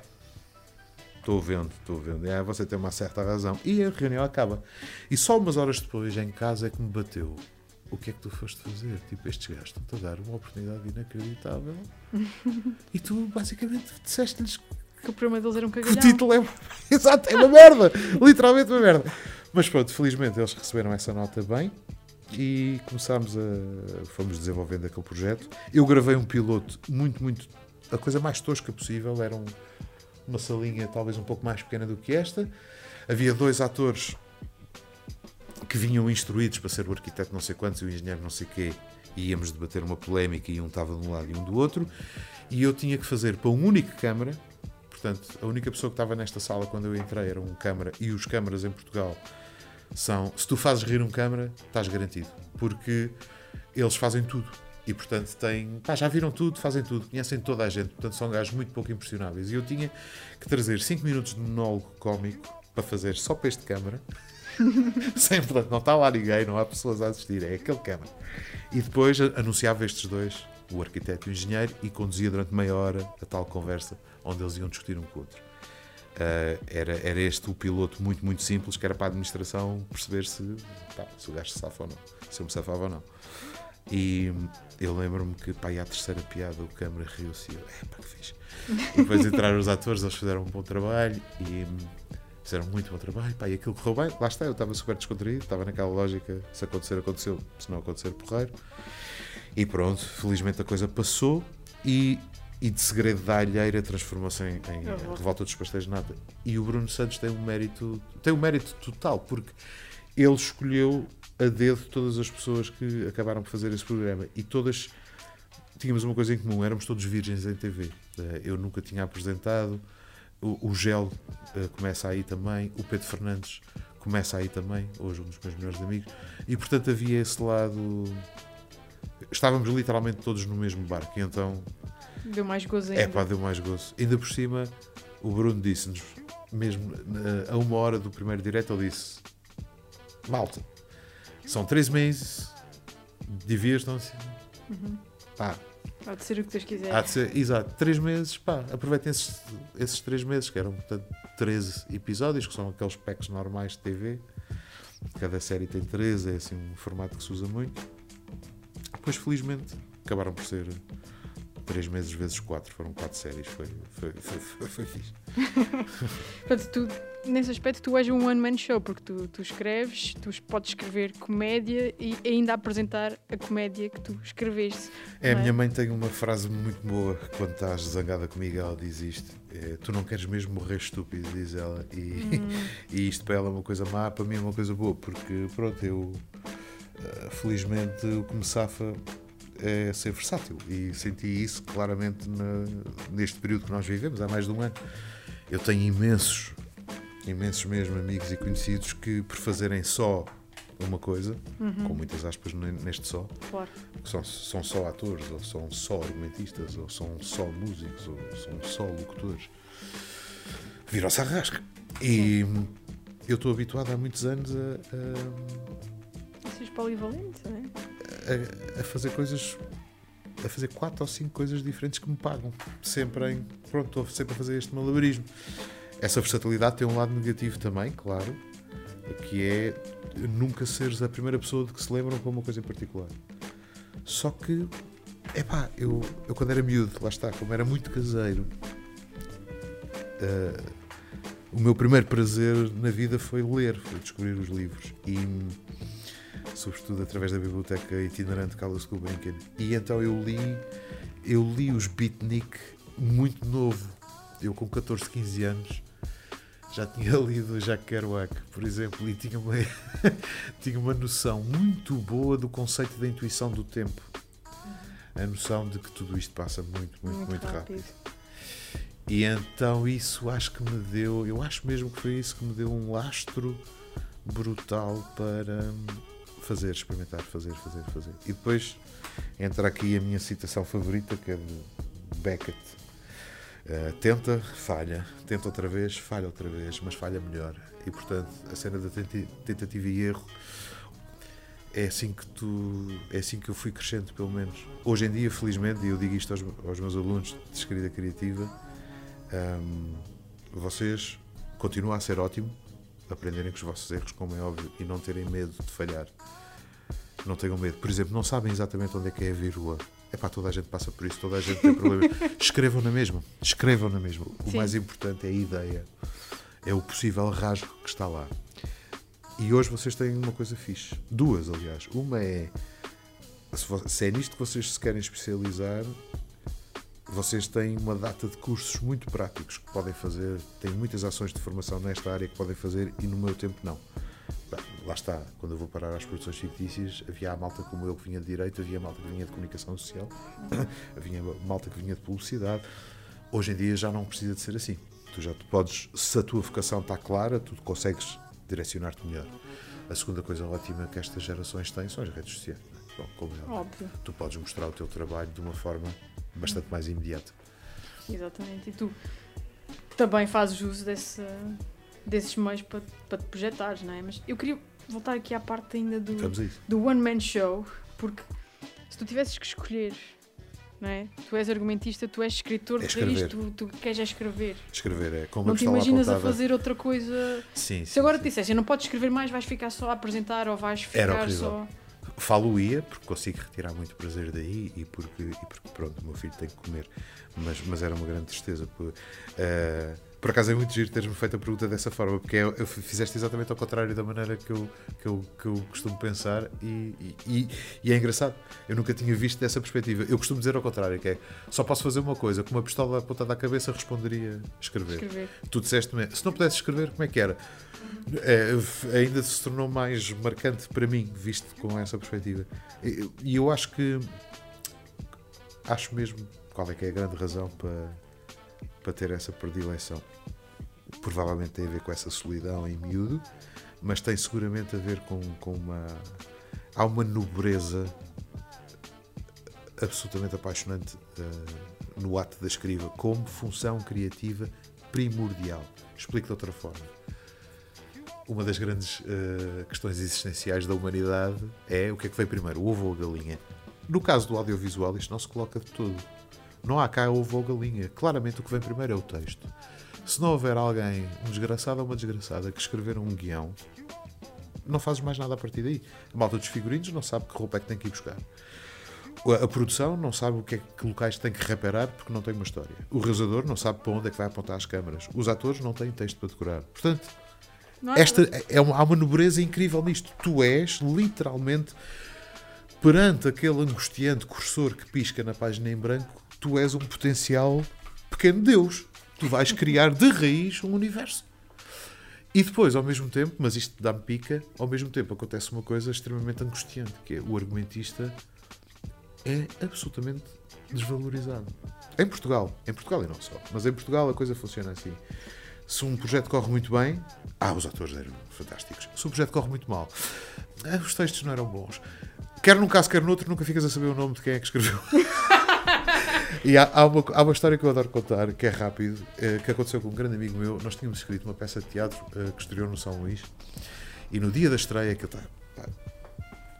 estou vendo, estou vendo. É, você tem uma certa razão. E a reunião acaba. E só umas horas depois, em casa, é que me bateu. O que é que tu foste fazer? Tipo, estes gajos estão-te a dar uma oportunidade inacreditável e tu basicamente disseste-lhes Que o programa deles era um que o cagalhão. título é. Exato, é uma merda! Literalmente uma merda. Mas pronto, felizmente eles receberam essa nota bem e começámos a. Fomos desenvolvendo aquele projeto. Eu gravei um piloto muito, muito. A coisa mais tosca possível. Era um- uma salinha talvez um pouco mais pequena do que esta. Havia dois atores que vinham instruídos para ser o arquiteto não sei quantos e o engenheiro não sei quê. E íamos debater uma polémica e um estava de um lado e um do outro. E eu tinha que fazer para um único câmara Portanto, a única pessoa que estava nesta sala quando eu entrei era um câmara e os câmaras em Portugal são. Se tu fazes rir um câmara, estás garantido. Porque eles fazem tudo. E portanto têm. Pá, já viram tudo, fazem tudo, conhecem toda a gente. Portanto, são gajos muito pouco impressionáveis. E eu tinha que trazer 5 minutos de monólogo cómico para fazer só para este câmara. Sem, portanto, não está lá ninguém, não há pessoas a assistir, é aquele câmara. E depois anunciava estes dois, o arquiteto e o engenheiro, e conduzia durante meia hora a tal conversa onde eles iam discutir um com o outro. Ah, era, era este o piloto muito, muito simples, que era para a administração perceber se, pá, se o gajo se safa ou não, se eu me safava ou não. E eu lembro-me que, pá, e à terceira piada o câmara riu-se e eu, é pá, que fixe. E depois entraram os atores, eles fizeram um bom trabalho e fizeram muito bom trabalho, pá, e aquilo correu bem. Lá está, eu estava super descontraído, estava naquela lógica, se acontecer, aconteceu, se não acontecer, porreiro. E pronto, felizmente a coisa passou e, e de segredo da alheira transformou-se em, em Uhum. revolta dos pastéis de nata. E o Bruno Santos tem um mérito, tem um mérito total, porque ele escolheu a dedo todas as pessoas que acabaram por fazer esse programa e todas tínhamos uma coisa em comum, éramos todos virgens em TV. Eh, Eu nunca tinha apresentado, o, o Gel eh, começa aí também, o Pedro Fernandes começa aí também, hoje um dos meus melhores amigos, e portanto havia esse lado. Estávamos literalmente todos no mesmo barco, e então Deu mais gozo ainda. é pá, deu mais gozo. Ainda por cima, o Bruno disse-nos, mesmo eh, a uma hora do primeiro direto, ele disse: Malta, são três meses, divirtam-se. Pá, Há de ser o que Deus quiser. há de ser, exato, três meses, pá, aproveitem esses, esses três meses, que eram, portanto, 13 episódios, que são aqueles packs normais de TV. Cada série tem 13, é assim um formato que se usa muito. Depois, felizmente, acabaram por ser três meses vezes quatro, foram quatro séries, foi, foi, foi, foi, foi fixe. Portanto, tu, nesse aspecto, tu és um one-man show, porque tu, tu escreves, tu podes escrever comédia e ainda apresentar a comédia que tu escreveste. É, a é? minha mãe tem uma frase muito boa quando estás zangada comigo, ela diz isto: é, Tu não queres mesmo morrer estúpido, diz ela. E, e isto para ela é uma coisa má, para mim é uma coisa boa, porque pronto, eu eh, felizmente o que me safa. É ser versátil. E senti isso claramente na- neste período que nós vivemos, há mais de um ano. Eu tenho imensos, imensos mesmo amigos e conhecidos que, por fazerem só uma coisa, com muitas aspas ne- neste só, Claro. que são, são só atores, ou são só argumentistas, ou são só músicos, ou são só locutores, viram-se à rasca. E eu estou habituado há muitos anos a- a Vocês polivalentes, não é? A, a fazer coisas a fazer quatro ou cinco coisas diferentes que me pagam. Sempre em pronto, estou sempre a fazer este malabarismo. Essa versatilidade tem um lado negativo também, claro que é nunca seres a primeira pessoa de que se lembram com uma coisa em particular. Só que epá, eu, eu quando era miúdo, lá está, como era muito caseiro eh, o meu primeiro prazer na vida foi ler, foi descobrir os livros. E sobretudo através da biblioteca itinerante Carlos Gulbenkian. E então eu li, eu li os Beatnik muito novo. Eu com 14, 15 anos já tinha lido Jacques Kerouac, por exemplo, e tinha uma, tinha uma noção muito boa do conceito da intuição do tempo. A noção de que tudo isto passa muito, muito, muito, rápido. E então isso acho que me deu, eu acho mesmo que foi isso que me deu um lastro brutal para hum, fazer, experimentar, fazer, fazer, fazer. E depois entra aqui a minha citação favorita, que é de Beckett. Uh, tenta, falha, tenta outra vez, falha outra vez, mas falha melhor. E portanto, a cena da tentativa e erro é assim que tu é assim que eu fui crescendo pelo menos hoje em dia felizmente e eu digo isto aos, aos meus alunos de escrita criativa hum, vocês continuam a ser ótimo aprenderem com os vossos erros como é óbvio e não terem medo de falhar não tenham medo por exemplo não sabem exatamente onde é que é a vírgula é pá, toda a gente passa por isso, toda a gente tem problema. Escrevam na mesma, escrevam na mesma. O Sim. mais importante é a ideia, é o possível rasgo que está lá. E hoje vocês têm uma coisa fixe. Duas, aliás. Uma é. Se é nisto que vocês se querem especializar, vocês têm uma data de cursos muito práticos que podem fazer. Têm muitas ações de formação nesta área que podem fazer e no meu tempo não. Bem, lá está. Quando eu vou parar às produções fictícias, havia a malta como eu que vinha de direito, havia a malta que vinha de comunicação social, havia a malta que vinha de publicidade. Hoje em dia já não precisa de ser assim. Tu já te podes, se a tua vocação está clara, tu consegues direcionar-te melhor. A segunda coisa ótima que estas gerações têm são as redes sociais. é? Bom, como é. Óbvio, Tu podes mostrar o teu trabalho de uma forma bastante mais imediata. exatamente. E tu também fazes uso desse, desses meios para, para te projetares, não é? Mas eu queria voltar aqui à parte ainda do, do One Man Show, porque se tu tivesses que escolher, não é? Tu és argumentista, tu és escritor É tu, tu queres é escrever. Escrever é como não te imaginas a fazer outra coisa. Sim, Se sim, agora sim. te dissessem, não podes escrever mais, vais ficar só a apresentar ou vais ficar só. Falo-ia, porque consigo retirar muito prazer daí e porque, e porque pronto, o meu filho tem que comer. Mas, mas era uma grande tristeza. Por, eh, por acaso é muito giro teres-me feito a pergunta dessa forma, porque é, eu fizeste exatamente ao contrário da maneira que eu, que eu, que eu costumo pensar e, e, e- e é engraçado. Eu nunca tinha visto dessa perspectiva. Eu costumo dizer ao contrário, que é só posso fazer uma coisa, com uma pistola apontada à cabeça responderia escrever. Escrever. Tu disseste-me, se não pudesse escrever, como é que era? É, ainda se tornou mais marcante para mim, visto com essa perspectiva. E eu acho que. Acho mesmo. Qual é que é a grande razão para, para ter essa predileção? Provavelmente tem a ver com essa solidão em miúdo, mas tem seguramente a ver com, com uma. Há uma nobreza absolutamente apaixonante eh, no ato da escriva, como função criativa primordial. Explico de outra forma. Uma das grandes eh, questões existenciais da humanidade é o que é que veio primeiro, o ovo ou a galinha. No caso do audiovisual, isto não se coloca de todo. Não há cá ovo ou galinha. Claramente o que vem primeiro é o texto. Se não houver alguém, um desgraçado ou uma desgraçada, que escrever um guião, não fazes mais nada a partir daí. A malta dos figurinos não sabe que roupa é que tem que ir buscar. A produção não sabe o que é que locais tem que reparar porque não tem uma história. O realizador não sabe para onde é que vai apontar as câmaras. Os atores não têm texto para decorar. Portanto, Esta é uma, há uma nobreza incrível nisto. Tu és literalmente perante aquele angustiante cursor que pisca na página em branco, tu és um potencial pequeno Deus. Tu vais criar de raiz um universo. E depois, ao mesmo tempo, mas isto dá-me pica, ao mesmo tempo acontece uma coisa extremamente angustiante, que é o argumentista é absolutamente desvalorizado. Em Portugal, em Portugal e não só, mas em Portugal a coisa funciona assim. Se um projeto corre muito bem, ah, os atores eram fantásticos. Se o projeto corre muito mal, ah, os textos não eram bons. Quer num caso, quer noutro, nunca ficas a saber o nome de quem é que escreveu. e há, há, uma, há uma história que eu adoro contar, que é rápido, eh, que aconteceu com um grande amigo meu. Nós tínhamos escrito uma peça de teatro eh, que estreou no São Luís, e no dia da estreia, que está,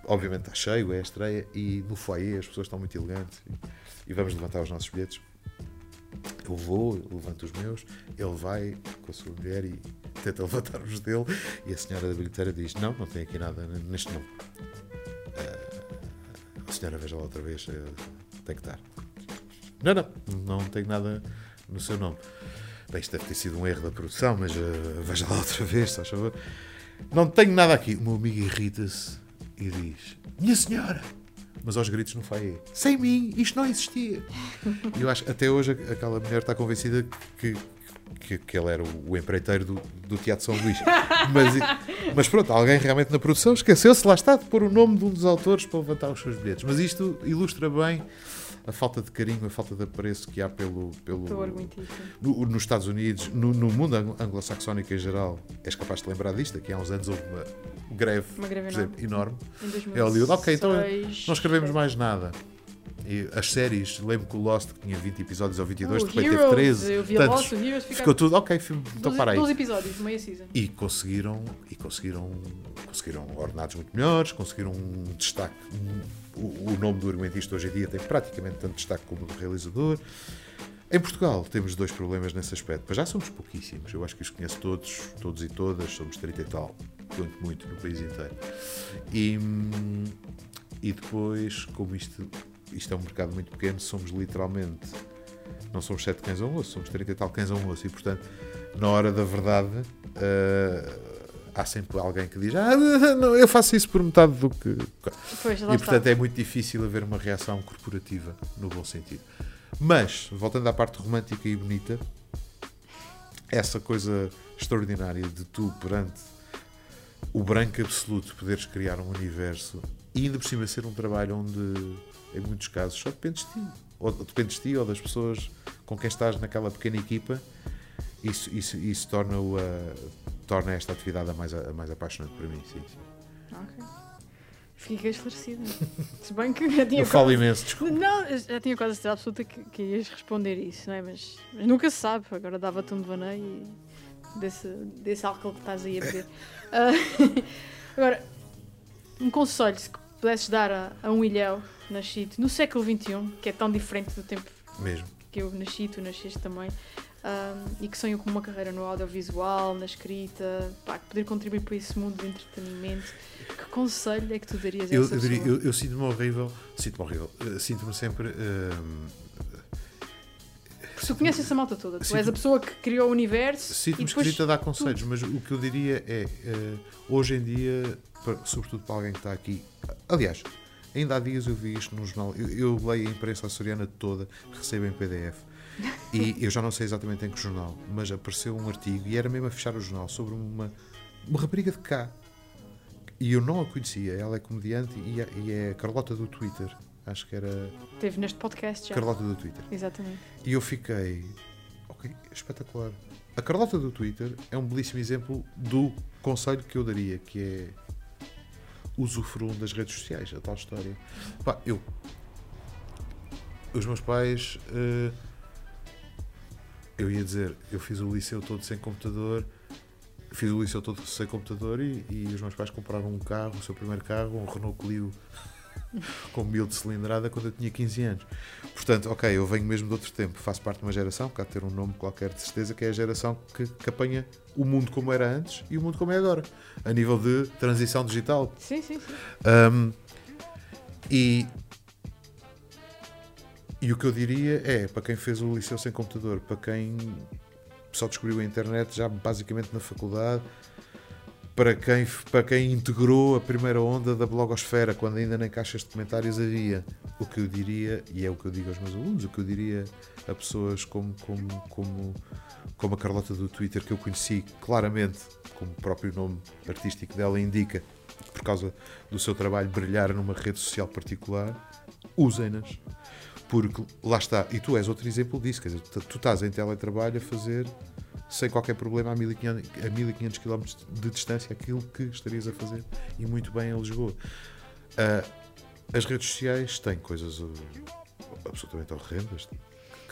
obviamente está cheio, é a estreia, e no foyer as pessoas estão muito elegantes, e, e vamos levantar os nossos bilhetes. Eu vou, levanto os meus, ele vai com a sua mulher e tenta levantar os dele, e a senhora da bilheteira diz: Não, não tem aqui nada neste nome. Uh, a senhora veja lá outra vez, uh, tem que estar. Não, não, não tem nada no seu nome. Bem, isto deve ter sido um erro da produção, mas uh, veja lá outra vez, se favor. Não tenho nada aqui. O meu amigo irrita-se e diz: Minha senhora! Mas aos gritos não foi Sem mim, isto não existia. E eu acho até hoje aquela mulher está convencida que, que, que ele era o, o empreiteiro do, do Teatro São Luís. Mas, mas pronto, alguém realmente na produção esqueceu-se, lá está, de pôr o nome de um dos autores para levantar os seus bilhetes. Mas isto ilustra bem a falta de carinho, a falta de apreço que há pelo. pelo no, nos Estados Unidos, no, no mundo anglo-saxónico em geral. És capaz de lembrar disto? Aqui há uns anos houve uma greve, uma greve exemplo, enorme. Em Hollywood. Ok, então não escrevemos mais nada. E as séries, lembro que o Lost que tinha 20 episódios ou 22, uh, de repente teve 13. Eu vi tantos, Lost, Heroes ficou tudo, ok, filme, então para aí. 12 episódios, meia season. E conseguiram, e conseguiram, conseguiram ordenados muito melhores, conseguiram um destaque. O, o, nome do argumentista hoje em dia tem praticamente tanto destaque como do realizador. Em Portugal temos dois problemas nesse aspecto. Mas já somos pouquíssimos. Eu acho que os conheço todos, todos e todas. Somos 30 e tal. Muito, muito no país inteiro. E, e depois, como isto isto é um mercado muito pequeno, somos literalmente, não somos sete cães a um osso, somos 30 e tal cães a um osso, e portanto, na hora da verdade, uh, há sempre alguém que diz: Ah, não, eu faço isso por metade do que. Pois, e portanto está. é muito difícil haver uma reação corporativa, no bom sentido. Mas, voltando à parte romântica e bonita, essa coisa extraordinária de tu perante o branco absoluto poderes criar um universo e ainda por cima ser um trabalho onde em muitos casos, só dependes de ti. Ou dependes de ti ou das pessoas com quem estás naquela pequena equipa. Isso, isso, isso torna, -o, uh, torna esta atividade a mais, a mais apaixonante para mim. Sim, sim. Ok. Fiquei esclarecida. Se bem que já tinha. Eu falo imenso, desculpa. Não, já tinha quase a certeza absoluta que, que ias responder isso, não é? Mas, mas nunca se sabe. Agora dava-te um devaneio e desse, desse álcool que estás aí a beber. Uh, agora, um conselho, se pudesses dar a, a um ilhéu nascido no século XXI, que é tão diferente do tempo Mesmo. que eu nasci, tu nasceste também, um, e que sonham com uma carreira no audiovisual, na escrita, pá, poder contribuir para esse mundo do entretenimento. Que conselho é que tu darias a eu, essa eu, diria, eu, eu sinto-me horrível, sinto-me horrível, uh, sinto-me sempre. Uh, tu conheces essa malta toda, tu és a pessoa que criou o universo. Sinto-me esquisito a dar conselhos, mas o que eu diria é, uh, hoje em dia, sobretudo para alguém que está aqui, aliás, Ainda há dias eu vi isto no jornal. Eu, eu leio a imprensa açoriana toda, recebo em PDF. E eu já não sei exatamente em que jornal, mas apareceu um artigo e era mesmo a fechar o jornal sobre uma, uma rapariga de cá. E eu não a conhecia. Ela é comediante e é, e é Carlota do Twitter. Acho que era. Teve neste podcast já. Carlota do Twitter. Exatamente. E eu fiquei. Ok, espetacular. A Carlota do Twitter é um belíssimo exemplo do conselho que eu daria, que é usufruam das redes sociais, a tal história. Pá, eu. Os meus pais. Uh, eu ia dizer, eu fiz o liceu todo sem computador, fiz o liceu todo sem computador e, e os meus pais compraram um carro, o seu primeiro carro, um Renault Clio com mil de cilindrada quando eu tinha 15 anos. Portanto, ok, eu venho mesmo de outro tempo, faço parte de uma geração, que há de ter um nome qualquer de certeza, que é a geração que, que apanha o mundo como era antes e o mundo como é agora, a nível de transição digital. Sim, sim, sim. Um, e, e o que eu diria é, para quem fez o liceu sem computador, para quem só descobriu a internet já basicamente na faculdade, para quem, para quem integrou a primeira onda da blogosfera, quando ainda nem caixas de comentários havia. O que eu diria, e é o que eu digo aos meus alunos, o que eu diria a pessoas como, como, como, como a Carlota do Twitter, que eu conheci claramente, como o próprio nome artístico dela indica, por causa do seu trabalho brilhar numa rede social particular, usem-nas. Porque lá está, e tu és outro exemplo disso, quer dizer, tu, estás em teletrabalho a fazer sem qualquer problema a 1500, a 1500 km de distância aquilo que estarias a fazer e muito bem em Lisboa. Uh, as redes sociais têm coisas uh, absolutamente horrendas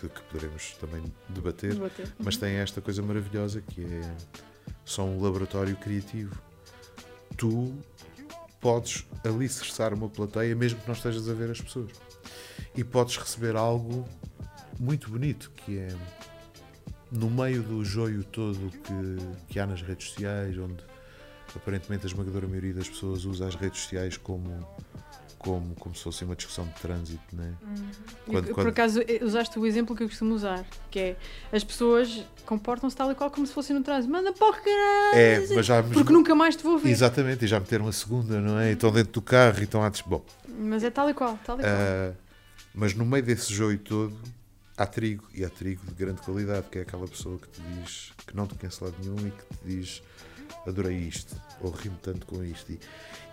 que, que poderemos também debater, Debater. mas têm esta coisa maravilhosa que é são um laboratório criativo. Tu podes alicerçar uma plateia mesmo que não estejas a ver as pessoas e podes receber algo muito bonito que é no meio do joio todo que, que há nas redes sociais, onde aparentemente a esmagadora maioria das pessoas usa as redes sociais como como, como se fosse uma discussão de trânsito, né? Quando, Por acaso eh, usaste o exemplo que eu costumo usar, que é as pessoas comportam-se tal e qual como se fossem no trânsito. Manda para o caralho! É, mas já porque nunca mais te vou ver. Exatamente, e já meteram a segunda, não é? E estão dentro do carro e estão a Bom. Mas é tal e qual, tal e qual. Uh, mas no meio desse joio todo há trigo, e há trigo de grande qualidade, que é aquela pessoa que te diz que não te conhece lado nenhum e que te diz adorei isto, ou rimo tanto com isto.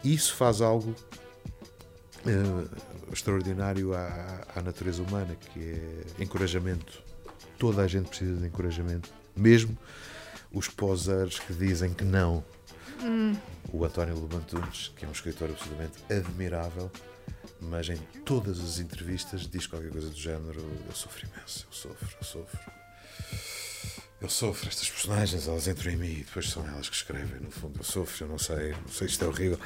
E isso faz algo extraordinário à, à, natureza humana, que é encorajamento. Toda a gente precisa de encorajamento, mesmo os posers que dizem que não. Hum. O António Lobantunes, que é um escritor absolutamente admirável, mas em todas as entrevistas diz qualquer coisa do género: Eu sofro imenso, eu sofro, eu sofro eu sofro, estas personagens, elas entram em mim e depois são elas que escrevem, no fundo. Eu sofro, eu não sei, não sei, isto é horrível.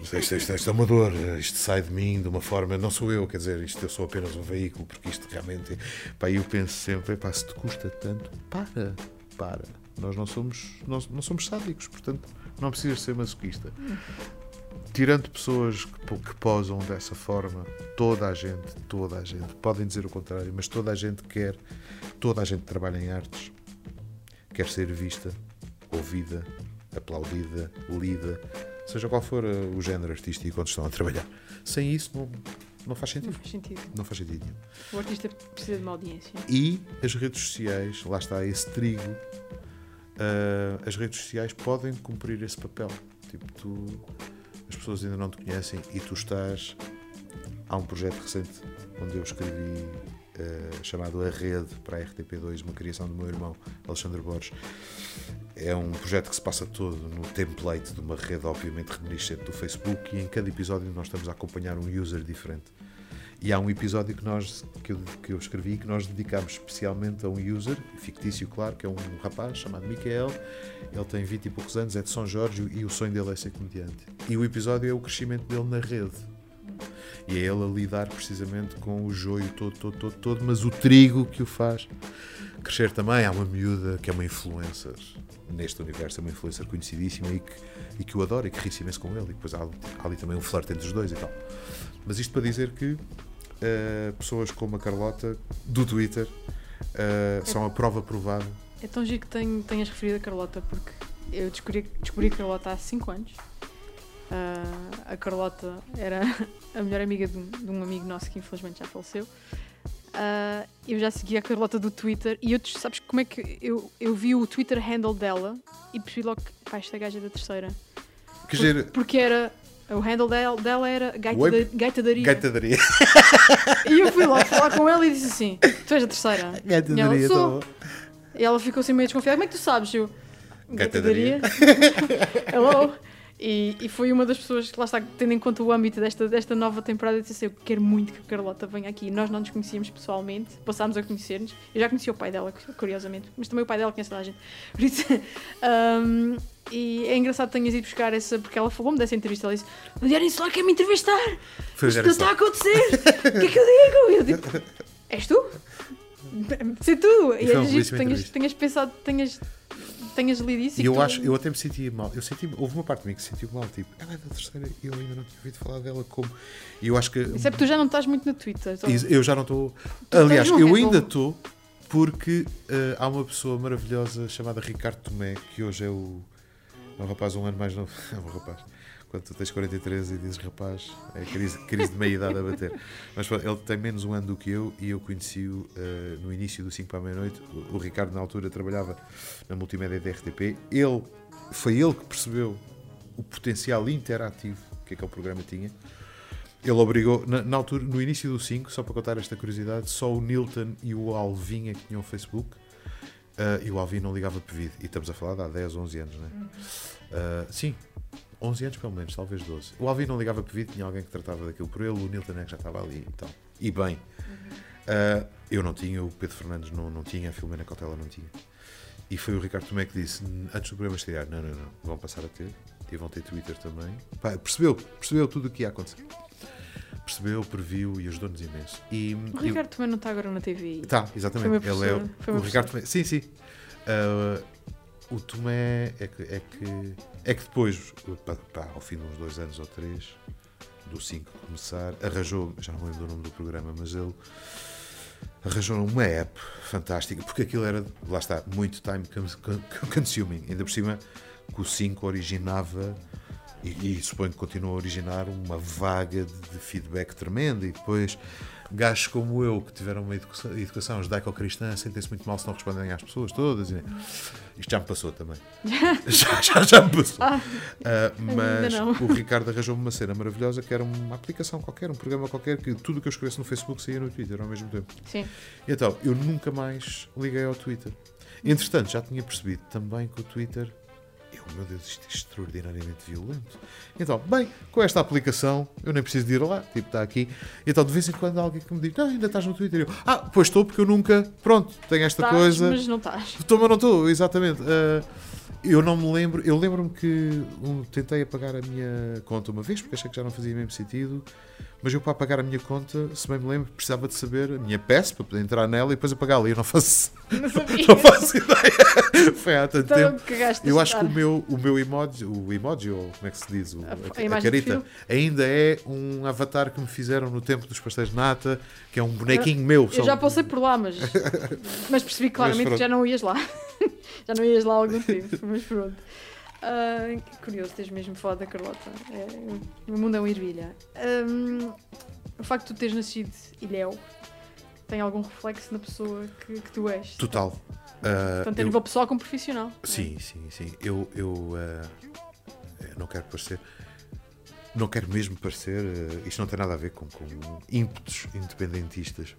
Isto, isto, isto, isto é uma dor, isto sai de mim de uma forma, não sou eu, quer dizer, isto eu sou apenas um veículo, porque isto realmente. Pá, eu penso sempre, pá, se te custa tanto, para, para. Nós não somos, não, não somos sádicos, portanto, não precisas ser masoquista. Tirando pessoas que, que posam dessa forma, toda a gente, toda a gente, podem dizer o contrário, mas toda a gente quer Toda a gente trabalha em artes, quer ser vista, ouvida, aplaudida, lida, seja qual for uh, o género artístico onde estão a trabalhar. Sem isso, não, não faz sentido. Não faz sentido. Não faz sentido nenhum. O artista precisa de uma audiência. E as redes sociais, lá está esse trigo, uh, as redes sociais podem cumprir esse papel. Tipo, tu, as pessoas ainda não te conhecem e tu estás. Há um projeto recente onde eu escrevi uh, chamado A Rede para a RTP2, uma criação do meu irmão Alexandre Borges. É um projeto que se passa todo no template de uma rede, obviamente, reminiscente do Facebook, e em cada episódio nós estamos a acompanhar um user diferente. E há um episódio que, nós, que, eu, que eu escrevi que nós dedicamos especialmente a um user, fictício, claro, que é um rapaz chamado Micael. Ele tem 20 e poucos anos, é de São Jorge e o sonho dele é ser comediante. E o episódio é o crescimento dele na rede e é ele a lidar precisamente com o joio todo, todo, todo, todo, mas o trigo que o faz crescer também. Há uma miúda que é uma influencer neste universo, é uma influencer conhecidíssima e que, e que o adora e que ri-se imenso com ele. E depois há, há, ali também um flerte entre os dois e tal. Mas isto para dizer que uh, pessoas como a Carlota, do Twitter, uh, são a prova provada. É tão giro que tenhas referido a Carlota, porque eu descobri, descobri a Carlota há 5 anos. Uh, a Carlota era a melhor amiga de um, de um, amigo nosso que infelizmente já faleceu. Uh, eu já seguia a Carlota do Twitter e eu, sabes como é que eu, eu vi o Twitter handle dela e percebi logo que pá, esta gaja é da terceira. Que Por, porque era. O handle dela, dela era gaitadaria. Gaitadaria. E eu fui lá falar com ela e disse assim: Tu és a terceira? Gaitadaria, e ela, Sou. E ela ficou assim meio desconfiada: Como é que tu sabes? Eu, gaitadaria. Hello. E, e, foi uma das pessoas que lá está, tendo em conta o âmbito desta, desta nova temporada, disse assim: Eu quero muito que a Carlota venha aqui. Nós não nos conhecíamos pessoalmente, passámos a conhecer-nos. Eu já conheci o pai dela, curiosamente, mas também o pai dela conhece toda a gente. Por isso, um, e é engraçado que tenhas ido buscar essa, porque ela falou-me dessa entrevista. Ela disse: O Diário Insular quer me entrevistar. Foi Isto está a acontecer. O que é que eu digo? Eu digo: És tu? Sei tu. E, e é que tenhas, tenhas pensado, tenhas tenhas lido isso. E, eu, tu... acho, eu até me sentia mal. Eu senti, houve uma parte de mim que se sentiu mal, tipo, ela é da terceira e eu ainda não tinha ouvido falar dela como. E eu acho que. Isso é porque tu já não estás muito no Twitter. Então... Eu já não estou. Aliás, eu ainda estou porque uh, há uma pessoa maravilhosa chamada Ricardo Tomé, que hoje é o. É um rapaz um ano mais novo. É um rapaz quando tu tens 43 e dizes rapaz, é crise, crise de meia idade a bater. Mas ele tem menos um ano do que eu e eu conheci-o uh, no início do 5 para a meia-noite. O, o, Ricardo, na altura, trabalhava na multimédia da RTP. Ele, foi ele que percebeu o potencial interativo que aquele programa tinha. ele obrigou, na, na altura, no início do 5, só para contar esta curiosidade, só o Nilton e o Alvin é que tinham Facebook. Uh, e o Alvin não ligava pedido. E estamos a falar de há 10, 11 anos, não é? Uh, sim, 11 anos pelo menos, talvez 12. O Alvin não ligava pedido, tinha alguém que tratava daquilo por ele, o Nilton é que já estava ali e tal. E bem. Uh, eu não tinha, o Pedro Fernandes não, não tinha, a Filomena Cautela não tinha. E foi o Ricardo Tomé que disse, antes do programa estrear, não, não, não, vão passar a ter, e vão ter Twitter também. Pá, percebeu, percebeu tudo o que ia acontecer percebeu, previu e ajudou-nos imenso. E, o Ricardo também não está agora na TV. Está, exatamente. Ele é o, o Ricardo Tomé. Sim, sim. Uh, o Tomé é que, é que, é que depois, pá, ao fim de uns dois anos ou três, do 5 começar, arranjou, já não lembro do nome do programa, mas ele arranjou uma app fantástica, porque aquilo era, lá está, muito time consuming, ainda por cima que o 5 originava e, e, suponho que continua a originar uma vaga de, de feedback tremenda e depois gajos como eu que tiveram uma educação, educação judaico-cristã sentem-se muito mal se não respondem às pessoas todas. E, isto já me passou também. já, já, já, me passou. Ah, uh, mas o Ricardo arranjou-me uma cena maravilhosa que era uma aplicação qualquer, um programa qualquer, que tudo o que eu escrevesse no Facebook saía no Twitter ao mesmo tempo. Sim. E então, eu nunca mais liguei ao Twitter. Entretanto, já tinha percebido também que o Twitter meu Deus, isto é extraordinariamente violento. Então, bem, com esta aplicação, eu nem preciso de ir lá, tipo, está aqui. Então, de vez em quando, alguém que me diz, ah, ainda estás no Twitter. Eu, ah, pois estou, porque eu nunca, pronto, tenho esta estás, coisa. Mas não estás. Estou, mas não estou, exatamente. Uh, eu não me lembro, eu lembro-me que um, tentei apagar a minha conta uma vez, porque achei que já não fazia mesmo sentido. Mas eu, para apagar a minha conta, se bem me lembro, precisava de saber a minha PES para poder entrar nela e depois apagá-la. E eu não faço, não, não faço ideia. Foi há tanto então, tempo. Eu acho que o meu, o meu emoji, o emoji, ou como é que se diz? O, a, a, a carita, ainda é um avatar que me fizeram no tempo dos pastéis de nata, que é um bonequinho eu, meu. Eu já passei por lá, mas, mas percebi claramente que já não ias lá. já não ias lá há algum tempo, mas pronto. Uh, curioso, tens mesmo falado da Carlota. É, o mundo é um ervilha. Um, o facto de tu teres nascido ilhéu tem algum reflexo na pessoa que, que tu és? Total. Uh, Tanto a eu... nível pessoal como profissional. Sim, é? sim, sim. Eu, eu, uh, eu, não quero parecer. Não quero mesmo parecer. Uh, isto não tem nada a ver com, com ímpetos independentistas.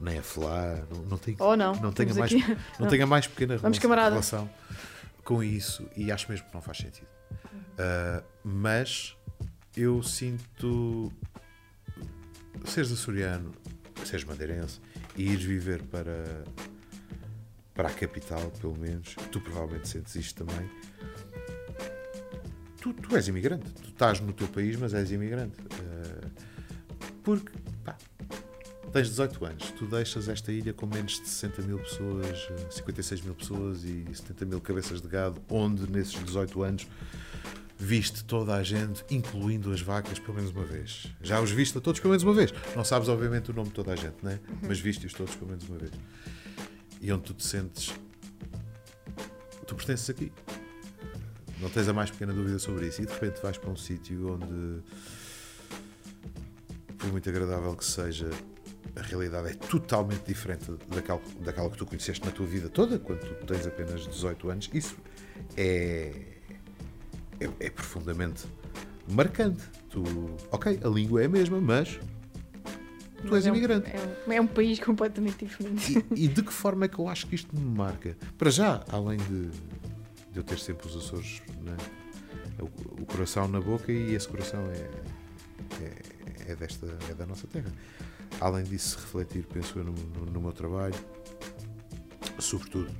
nem a falar. Não, não tem, oh, não. Não tenha, mais, não, não tenha mais pequena Vamos relação com isso e acho mesmo que não faz sentido. Uh, mas eu sinto seres açoriano, seres madeirense e ires viver para, para a capital, pelo menos, tu provavelmente sentes isto também. Tu, tu és imigrante, tu estás no teu país, mas és imigrante. Uh, porque tens 18 anos, tu deixas esta ilha com menos de 60 mil pessoas, 56 eh, mil pessoas e 70 mil cabeças de gado, onde nesses 18 anos viste toda a gente, incluindo as vacas, pelo menos uma vez. Já os viste a todos pelo menos uma vez. Não sabes, obviamente, o nome de toda a gente, né? Uhum. mas viste-os todos pelo menos uma vez. E onde tu te sentes. Tu pertences aqui. Não tens a mais pequena dúvida sobre isso. E de repente vais para um sítio onde, por muito agradável que seja, a realidade é totalmente diferente daquela, daquela que tu conheceste na tua vida toda, quando tu tens apenas 18 anos. Isso é, é, é profundamente marcante. Tu, ok, a língua é a mesma, mas tu mas és é imigrante. Um, é, um, país completamente diferente. E, e, de que forma é que eu acho que isto me marca? Para já, além de, de eu ter sempre os Açores, né? o, o, coração na boca, e esse coração é, é, é, desta, é da nossa terra além disso, refletir, penso eu, no, no, no meu trabalho, sobretudo,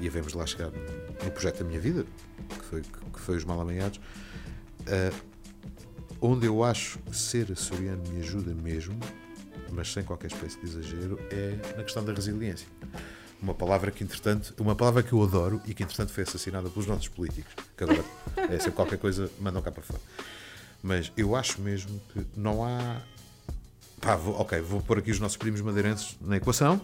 e havemos lá chegar no, projeto da minha vida, que foi, que foi os Mal Amanhados, uh, onde eu acho que ser açoriano me ajuda mesmo, mas sem qualquer espécie de exagero, é na questão da resiliência. Uma palavra que, entretanto, uma palavra que eu adoro e que, entretanto, foi assassinada pelos nossos políticos, que agora é sempre qualquer coisa, mandam cá para fora. Mas eu acho mesmo que não há Pá, vou, ok, vou pôr aqui os nossos primos madeirenses na equação,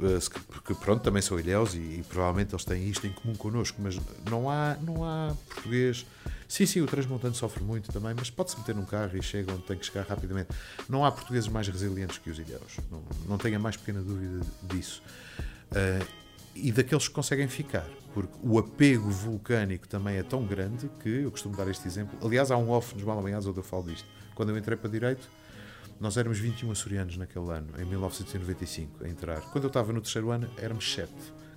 eh, porque pronto, também são ilhéus e, e, provavelmente eles têm isto em comum connosco, mas não há, não há português. Sim, sim, o transmontano sofre muito também, mas pode-se meter num carro e chega onde tem que chegar rapidamente. Não há portugueses mais resilientes que os ilhéus, não, não mais pequena dúvida disso. Uh, e daqueles que conseguem ficar, porque o apego vulcânico também é tão grande que eu costumo dar este exemplo. Aliás, há um off nos Malamanhados onde eu falo disto quando eu entrei para Direito, nós éramos 21 açorianos naquele ano, em 1995, a entrar. Quando eu estava no terceiro ano, éramos 7.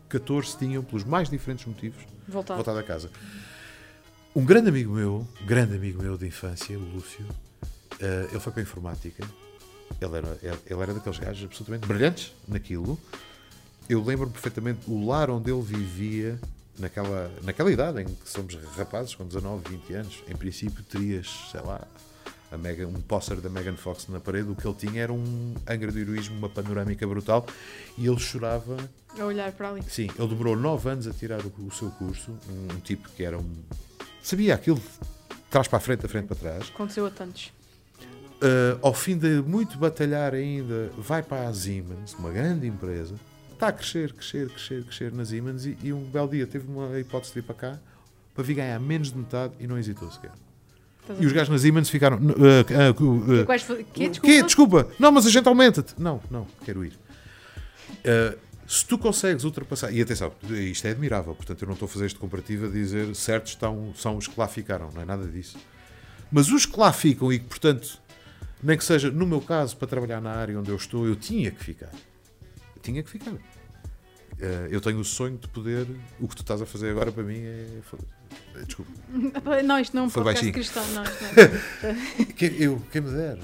14 tinham, pelos mais diferentes motivos, Voltado. voltado a casa. Um grande amigo meu, grande amigo meu de infância, o Lúcio, eh, ele foi para a informática. Ele era, ele era daqueles gajos absolutamente brilhantes naquilo. Eu lembro-me perfeitamente o lar onde ele vivia, naquela, naquela idade em que somos rapazes, com 19, 20 anos. Em princípio, terias, sei lá, Megan, um póster da Megan Fox na parede. O que ele tinha era um Angra de heroísmo, uma panorâmica brutal. E ele chorava A olhar para ali. Sim, ele demorou 9 anos a tirar o, o seu curso. Um, um tipo que era um. Sabia aquilo trás para a frente, da frente para trás. Aconteceu a tantos. Uh, ao fim de muito batalhar ainda, vai para a Siemens, uma grande empresa. Está a crescer, crescer, crescer, crescer na Siemens. E, e um belo dia teve uma hipótese de ir para cá para vir ganhar menos de metade e não hesitou sequer. Estás E os gajos na Siemens ficaram. "N- uh, uh, uh, uh, Quais Quê? Desculpa? Quê? Desculpa. Não, mas a gente aumenta-te. Não, não, quero ir. Uh, se tu consegues ultrapassar. E atenção, isto é admirável, portanto eu não estou a fazer este comparativo a dizer certos estão, são os que lá ficaram, não é nada disso. Mas os que lá ficam e que, portanto, nem que seja, no meu caso, para trabalhar na área onde eu estou, eu tinha que ficar. Eu tinha que ficar. Uh, eu tenho o sonho de poder. O que tu estás a fazer agora para mim é. Desculpa. Não, isto não é um Foi podcast cristão. Não, não é. Que- eu, quem me dera.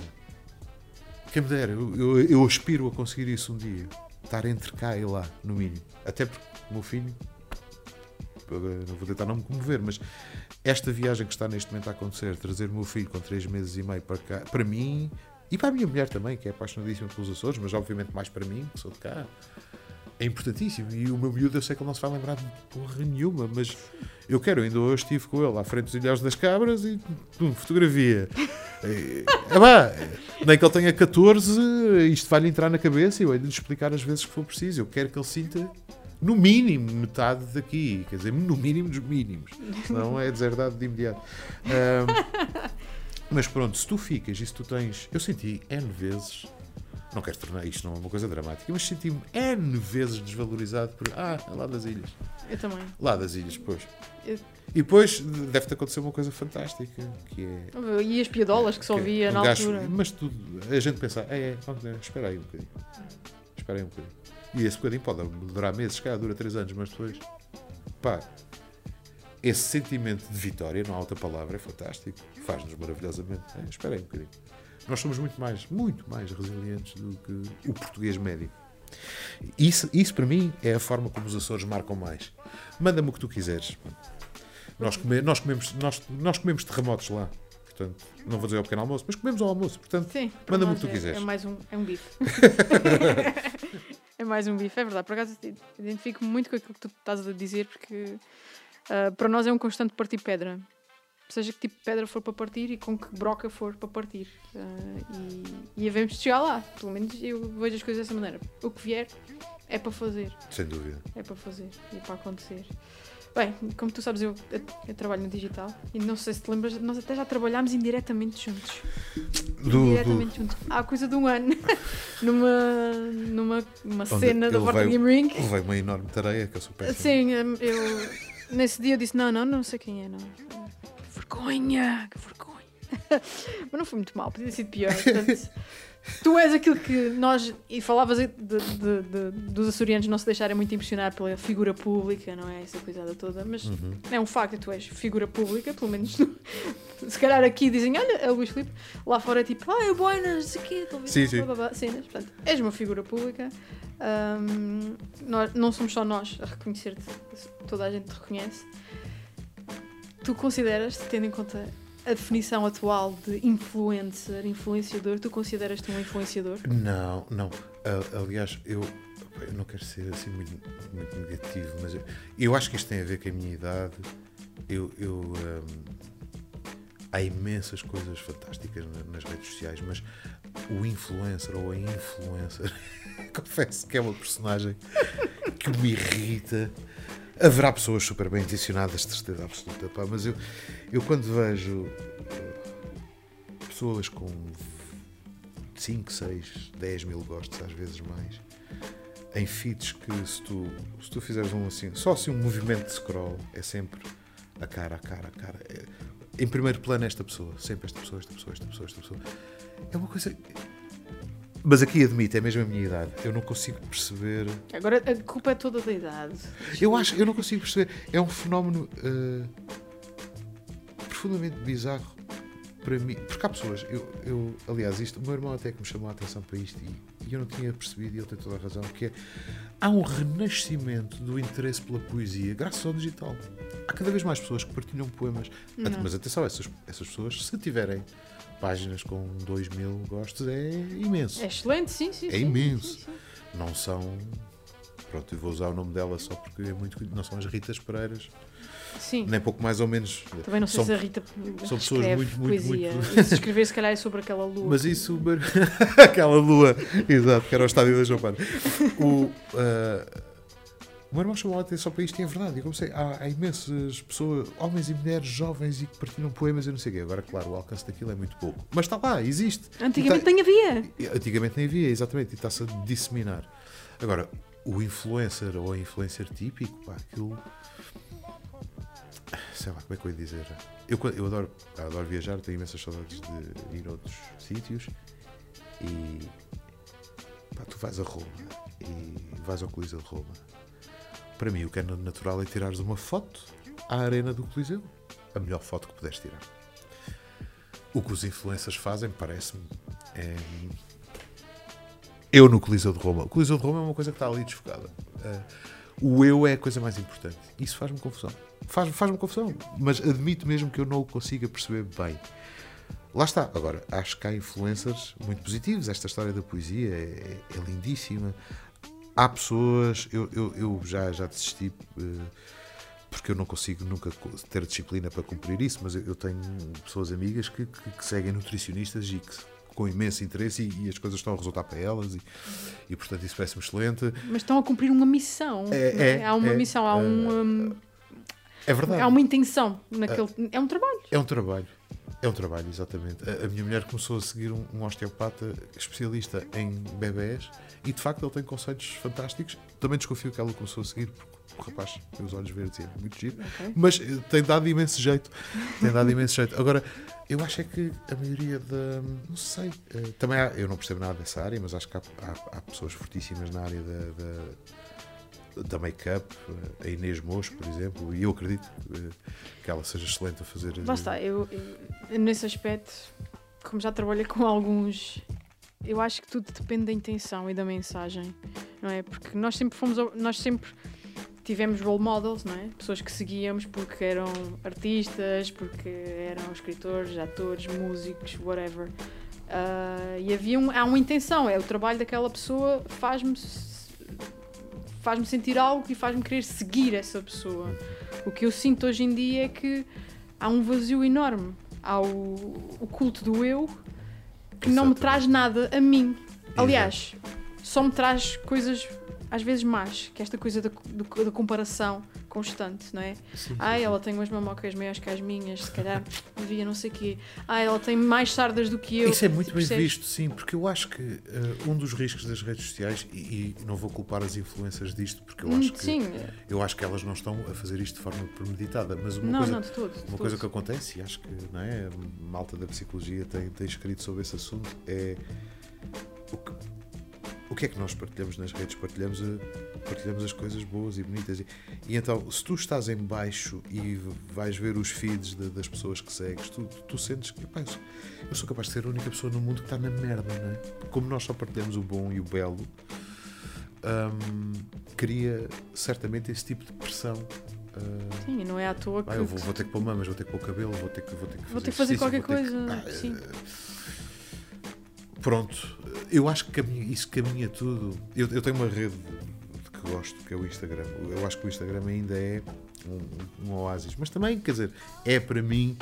Quem me dera. Eu, eu, eu aspiro a conseguir isso um dia. Estar entre cá e lá, no mínimo. Até porque o meu filho. eu Não vou tentar não me comover, mas esta viagem que está neste momento a acontecer, trazer o meu filho com 3 meses e meio para cá, para mim e para a minha mulher também, que é apaixonadíssima pelos Açores, mas obviamente mais para mim, que sou de cá, é importantíssimo. E o meu miúdo, eu sei que ele não se vai lembrar de porra nenhuma, mas eu quero. Ainda hoje estive com ele à frente dos Ilhaus das Cabras e fotografia. É, é pá, nem que ele tenha 14, isto vai-lhe entrar na cabeça e eu hei de lhe explicar as vezes que for preciso. Eu quero que ele sinta, no mínimo, metade daqui. Quer dizer, no mínimo dos mínimos. Senão é deserdado de imediato. Ahm, mas pronto, se tu ficas e se tu tens. Eu senti N vezes. Não quero tornar isto não é uma coisa dramática, mas senti-me N vezes desvalorizado por. Ah, é lá das ilhas. Eu também. Lá das ilhas, pois. Eu- E depois deve-te acontecer uma coisa fantástica, que é. E as piadolas que só que via um na gajo- altura. Mas tu, a gente pensa, é, é, vamos espera aí um bocadinho. Espera aí um bocadinho. E esse bocadinho pode durar meses, cá dura três anos, mas depois. Pá, esse sentimento de vitória, não há outra palavra, é fantástico. Faz-nos maravilhosamente. É, espera aí um bocadinho. Nós somos muito mais, muito mais resilientes do que o português médio. Isso, isso para mim é a forma como os Açores marcam mais. Manda-me o que tu quiseres. Nós, come- nós comemos, nós, nós comemos terremotos lá. Portanto, não vou dizer ao pequeno almoço, mas comemos ao almoço. Portanto, Manda-me o que tu é- quiseres. É mais um, é um bife. é mais um bife, é verdade. Por acaso identifico-me muito com aquilo que tu estás a dizer, porque ah, para nós é um constante partir pedra. Seja que tipo de pedra for para partir e com que broca for para partir. Ah, e, e havemos de chegar lá. Pelo menos eu vejo as coisas dessa maneira. O que vier é para fazer. sem dúvida. É para fazer e para acontecer. Bem, como tu sabes, eu, eu, eu trabalho no digital e não sei se te lembras, nós até já trabalhámos indiretamente juntos. Do, indiretamente juntos. Há coisa de um ano, numa, numa uma cena da veio- Game Ring. Levei uma enorme tarefa que eu sou péssimo. Sim, hum, eu nesse dia eu disse: não, não, não sei quem é, não. Que vergonha, que vergonha. Mas não foi muito mal, podia ter sido pior. Portanto, tu és aquilo que nós. E falavas de, de- de- dos açorianos não se deixarem muito impressionar pela figura pública, não é? Essa coisada toda. Mas Uhum. é um facto, tu és figura pública, pelo menos. no- Se calhar aqui dizem, olha, é o Luís Filipe, lá fora é tipo, ah, é buenas, não sei o quê, talvez, Sim, sim. blá, blá, blá, cenas. Portanto, és uma figura pública. Ahm, nós, não somos só nós a reconhecer-te, toda a gente te reconhece. Tu consideras, tendo em conta a definição atual de influencer, influenciador, tu consideras-te um influenciador? Não, não. A- aliás, eu, eu não quero ser assim muito, muito negativo, mas eu, eu acho que isto tem a ver com a minha idade. Eu, eu, hum, há imensas coisas fantásticas na- nas redes sociais, mas o influencer ou a influencer, confesso que é uma personagem que me irrita. Haverá pessoas super bem intencionadas, certeza absoluta, pá, mas eu, eu quando vejo eh, pessoas com 5, 6, 10 mil gostos, às vezes mais, em feeds que se tu, se tu fizeres um assim, só assim um movimento de scroll, é sempre a cara, a cara, a cara. É- em primeiro plano esta pessoa, sempre esta pessoa, esta pessoa, esta pessoa, esta pessoa. É uma coisa. Mas aqui admito, é mesmo a minha idade. Eu não consigo perceber. Agora a culpa é toda da idade. Eu acho, eu não consigo perceber. É um fenómeno uh, profundamente bizarro para mim. Porque há pessoas, eu, eu, aliás, isto, o meu irmão até que me chamou a atenção para isto e, e eu não tinha percebido, e ele tem toda a razão, que é há um renascimento do interesse pela poesia graças ao digital. Há cada vez mais pessoas que partilham poemas. Não. Mas atenção, essas, essas pessoas, se tiverem páginas com 2 mil gostos, é imenso. É excelente, sim, sim. É sim, imenso. sim, sim. Não são. Pronto, eu vou usar o nome dela só porque é muito. Não são as Ritas Pereiras, Sim. nem pouco mais ou menos. Também não sei são, se a Rita são pessoas muito, muito, poesia. muito- E se escrever, se calhar é sobre aquela lua. Mas isso. Aquela lua, exato, que era o estádio da João Paulo. O, ah, o meu irmão chamou a atenção para isto e é verdade. Eu comecei, há, há imensas pessoas, homens e mulheres jovens e que partilham poemas e não sei o quê. Agora, claro, o alcance daquilo é muito pouco. Mas está lá, existe. Antigamente E nem havia. Antigamente nem havia, exatamente, e está-se a disseminar. Agora, o influencer ou a influencer típico, pá, aquilo. Sei lá, como é que eu ia dizer? Eu, eu adoro, adoro viajar, tenho imensas saudades de ir a outros sítios e. Pá, tu vais a Roma e vais ao Coliseu de Roma. Para mim, o que é natural é tirares uma foto à arena do Coliseu. A melhor foto que puderes tirar. O que os influencers fazem, parece-me, é. Eu no Coliseu de Roma. O Coliseu de Roma é uma coisa que está ali desfocada. Eh, o eu é a coisa mais importante. Isso faz-me confusão. Faz- Faz-me confusão. Mas admito mesmo que eu não o consiga perceber bem. Lá está. Agora, acho que há influencers muito positivos. Esta história da poesia é, é lindíssima. Há pessoas. Eu, eu, eu já, já desisti. eh, porque eu não consigo nunca ter disciplina para cumprir isso, mas eu, eu tenho pessoas amigas que, que- que seguem nutricionistas e que com imenso interesse e, e as coisas estão a resultar para elas e, e portanto isso parece-me excelente. Mas estão a cumprir uma missão. É, é? é, há uma é, missão, há, um, um, É verdade. há uma intenção naquele. É um trabalho. É um trabalho. É um trabalho, exatamente. A, a minha mulher começou a seguir um, um osteopata especialista em bebés e de facto ele tem conceitos fantásticos. Também desconfio que ela começou a seguir porque o rapaz tem os olhos verdes e é muito giro. Ok. Mas eh, tem dado imenso jeito. Tem dado imenso jeito. Agora, eu acho é que a maioria da. Não sei. eh, também há, eu não percebo nada dessa área, mas acho que há, há- há pessoas fortíssimas na área da. da da make-up, a Inês Mocho, por exemplo, e eu acredito eh, que ela seja excelente a fazer. Lá está, eu, eu- nesse aspecto, como já trabalhei com alguns, eu acho que tudo depende da intenção e da mensagem, não é? Porque nós sempre fomos, nós sempre tivemos role models, não é? Pessoas que seguíamos porque eram artistas, porque eram escritores, atores, músicos, whatever. Ah, e havia um, há uma intenção, é o trabalho daquela pessoa faz-me faz-me sentir algo e faz-me querer seguir essa pessoa. O que eu sinto hoje em dia é que há um vazio enorme. Há o, o culto do eu que não me traz nada a mim. Aliás, só me traz coisas às vezes más, que é esta coisa da, comparação constante, não é? Sim, Ah, sim, ela tem umas mamocas maiores que as minhas, se calhar devia não sei o quê. Ah, ela tem mais sardas do que eu. Isso é muito bem visto, sim, porque eu acho que eh, um dos riscos das redes sociais, e, e não vou culpar as influências disto, porque eu Hum, acho que Sim, eu acho que elas não estão a fazer isto de forma premeditada, mas uma não, coisa, não, de todo. de uma coisa que acontece, e acho que não é, a malta da psicologia tem, tem escrito sobre esse assunto, é o que, o que é que nós partilhamos nas redes? Partilhamos, a- partilhamos as coisas boas e bonitas. E, e então, se tu estás em baixo e vais ver os feeds de- das pessoas que segues, tu, tu sentes que, pá, eu, sou, eu sou capaz de ser a única pessoa no mundo que está na merda, não é? Como nós só partilhamos o bom e o belo, hum, cria certamente esse tipo de pressão. hum, Sim, e não é à toa que. ah, eu vou, vou ter que pôr mamas, vou ter que pôr cabelo, vou ter que, vou ter que fazer, Vou ter que fazer qualquer ter que- coisa, Ah, sim. Pronto, eu acho que caminha- isso caminha tudo. Eu, eu tenho uma rede que gosto, que é o Instagram. Eu acho que o Instagram ainda é um, um oásis, mas também, quer dizer, é para mim.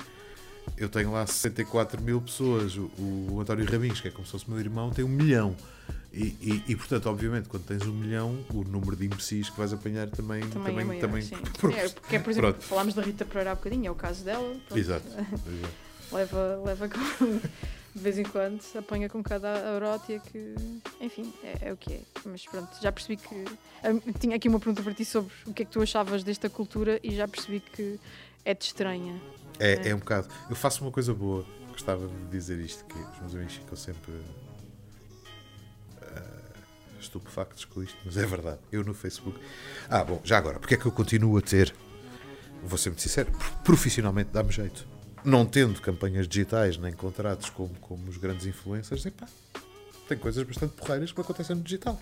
Eu tenho lá 64 mil pessoas. O, o António Rabins, que é como se fosse meu irmão, tem um milhão. E, e- e, portanto, obviamente, quando tens um milhão, o número de imbecis que vais apanhar também. Também, também, é maior, também-. É, porque, é, por exemplo, Pronto. falámos da Rita Pereira há bocadinho, é o caso dela. pronto. Exato. exato. Leva, leva com, de vez em quando, apanha com cada arótia que, enfim, é, é o que é. Mas pronto, já percebi que. hum, tinha aqui uma pergunta para ti sobre o que é que tu achavas desta cultura e já percebi que é de estranha. É, é um bocado. Eu faço uma coisa boa, gostava de dizer isto, que os meus amigos ficam sempre uh, estupefactos com isto, mas é verdade. Eu no Facebook. Ah, bom, já agora, porque é que eu continuo a ter? Vou ser muito sincero, profissionalmente dá-me jeito. Não tendo campanhas digitais nem contratos como, como os grandes influencers, epá, tem coisas bastante porreiras que acontecem no digital.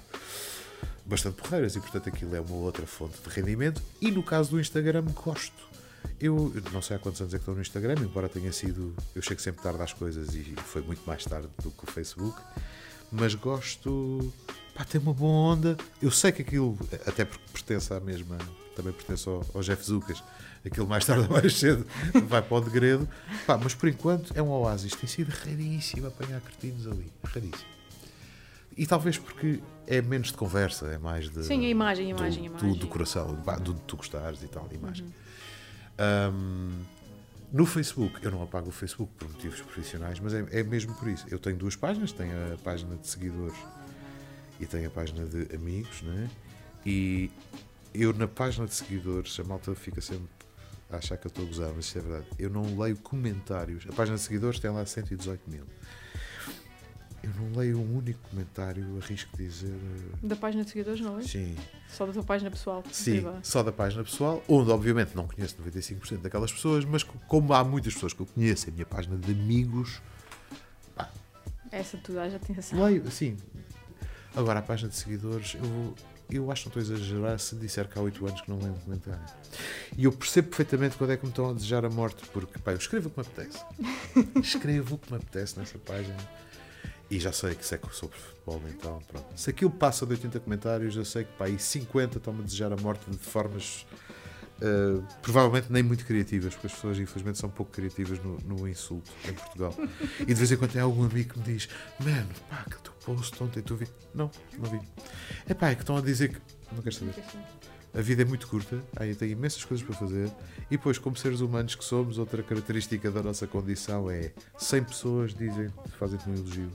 Bastante porreiras e, portanto, aquilo é uma outra fonte de rendimento. E no caso do Instagram, gosto. Eu não sei há quantos anos é que estou no Instagram, embora tenha sido. Eu chego sempre tarde às coisas e foi muito mais tarde do que o Facebook, mas gosto. Pá, tem uma boa onda. Eu sei que aquilo, até porque pertence à mesma. Também pertence ao, ao Jeff Zucas, aquilo mais tarde ou mais cedo vai para o degredo. Pá, mas por enquanto é um oásis. Tem sido raríssimo apanhar cretinos ali. Raríssimo. E talvez porque é menos de conversa, é mais de. Sim, a imagem, a imagem, do, imagem. Do, do coração, do, do tu gostares e tal, a imagem. Uhum. Um, no Facebook, eu não apago o Facebook por motivos profissionais, mas é, é, mesmo por isso. Eu tenho duas páginas, tenho a página de seguidores e tenho a página de amigos, né? E eu na página de seguidores, a malta fica sempre a achar que eu estou a gozar, mas isso é verdade. Eu não leio comentários. A página de seguidores tem lá 118 mil. Eu não leio um único comentário, arrisco dizer. Da página de seguidores, não é? Sim. Só da tua página pessoal? Sim, só da página pessoal, onde obviamente não conheço 95% daquelas pessoas, mas como há muitas pessoas que eu conheço, a minha página de amigos. Pá, Essa tu dás atenção. Leio, sim. Agora, a página de seguidores, eu, eu acho que não estou a exagerar se disser que há 8 anos que não leio um. E eu percebo perfeitamente quando é que me estão a desejar a morte, porque pá, eu escrevo o que me apetece. escrevo o que me apetece nessa página e já sei que se é sobre futebol, então pronto. Se aquilo passa de 80 comentários, eu sei que pá, aí 50 estão-me a desejar a morte de formas uh, provavelmente nem muito criativas, porque as pessoas infelizmente são pouco criativas no, no insulto em Portugal. e de vez em quando tem algum amigo que me diz: Mano, pá, que teu post ontem tu vi. Não, não vi. É pá, é que estão a dizer que. Não queres saber. A vida é muito curta, aí tem imensas coisas para fazer, e depois, como seres humanos que somos, outra característica da nossa condição é 100 pessoas dizem, fazem-te um elogio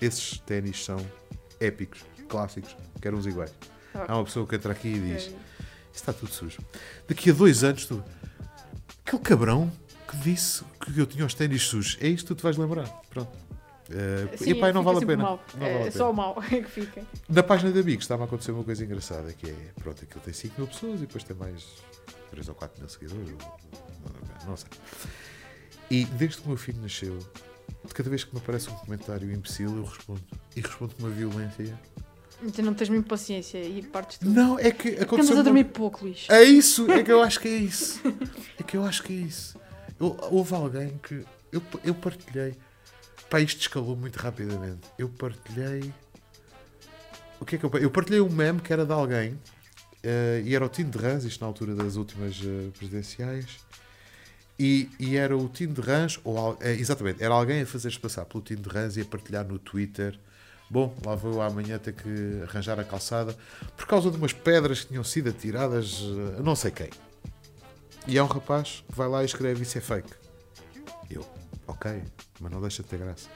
esses ténis são épicos, clássicos, quero uns iguais. Há uma pessoa que entra aqui e diz: Isso está tudo sujo. Daqui a dois anos, tu. Aquele cabrão que disse que eu tinha os ténis sujos. É isto que tu te vais lembrar. Pronto. Uh, Sim, e pai, não vale a pena. Mal. Não é, vale é só o mal é que fica. Na página de amigos estava a acontecer uma coisa engraçada que é, pronto, aquilo tem 5 mil pessoas e depois tem mais 3 ou 4 mil seguidores. Não sei. E desde que o meu filho nasceu, de cada vez que me aparece um comentário imbecil, eu respondo. E respondo com uma violência. Tu não tens mesmo paciência e partes tudo. Não, é que aconteceu. Estamos a dormir pouco, Luís. É isso, é que eu acho que é isso. É que eu acho que é isso. Eu, houve alguém que. Eu, eu partilhei. Pá, isto escalou muito rapidamente. Eu partilhei. O que é que eu. Eu partilhei um meme que era de alguém. Uh, e era o Tino de Rans, isto na altura das últimas uh, presidenciais e, e, era o Tino de Rãs, ou é, exatamente, era alguém a fazer-se passar pelo Tino de Rãs e a partilhar no Twitter. Bom, lá vou amanhã ter que arranjar a calçada por causa de umas pedras que tinham sido atiradas a não sei quem. E é um rapaz que vai lá e escreve isso é fake. Eu, ok, mas não deixa de ter graça.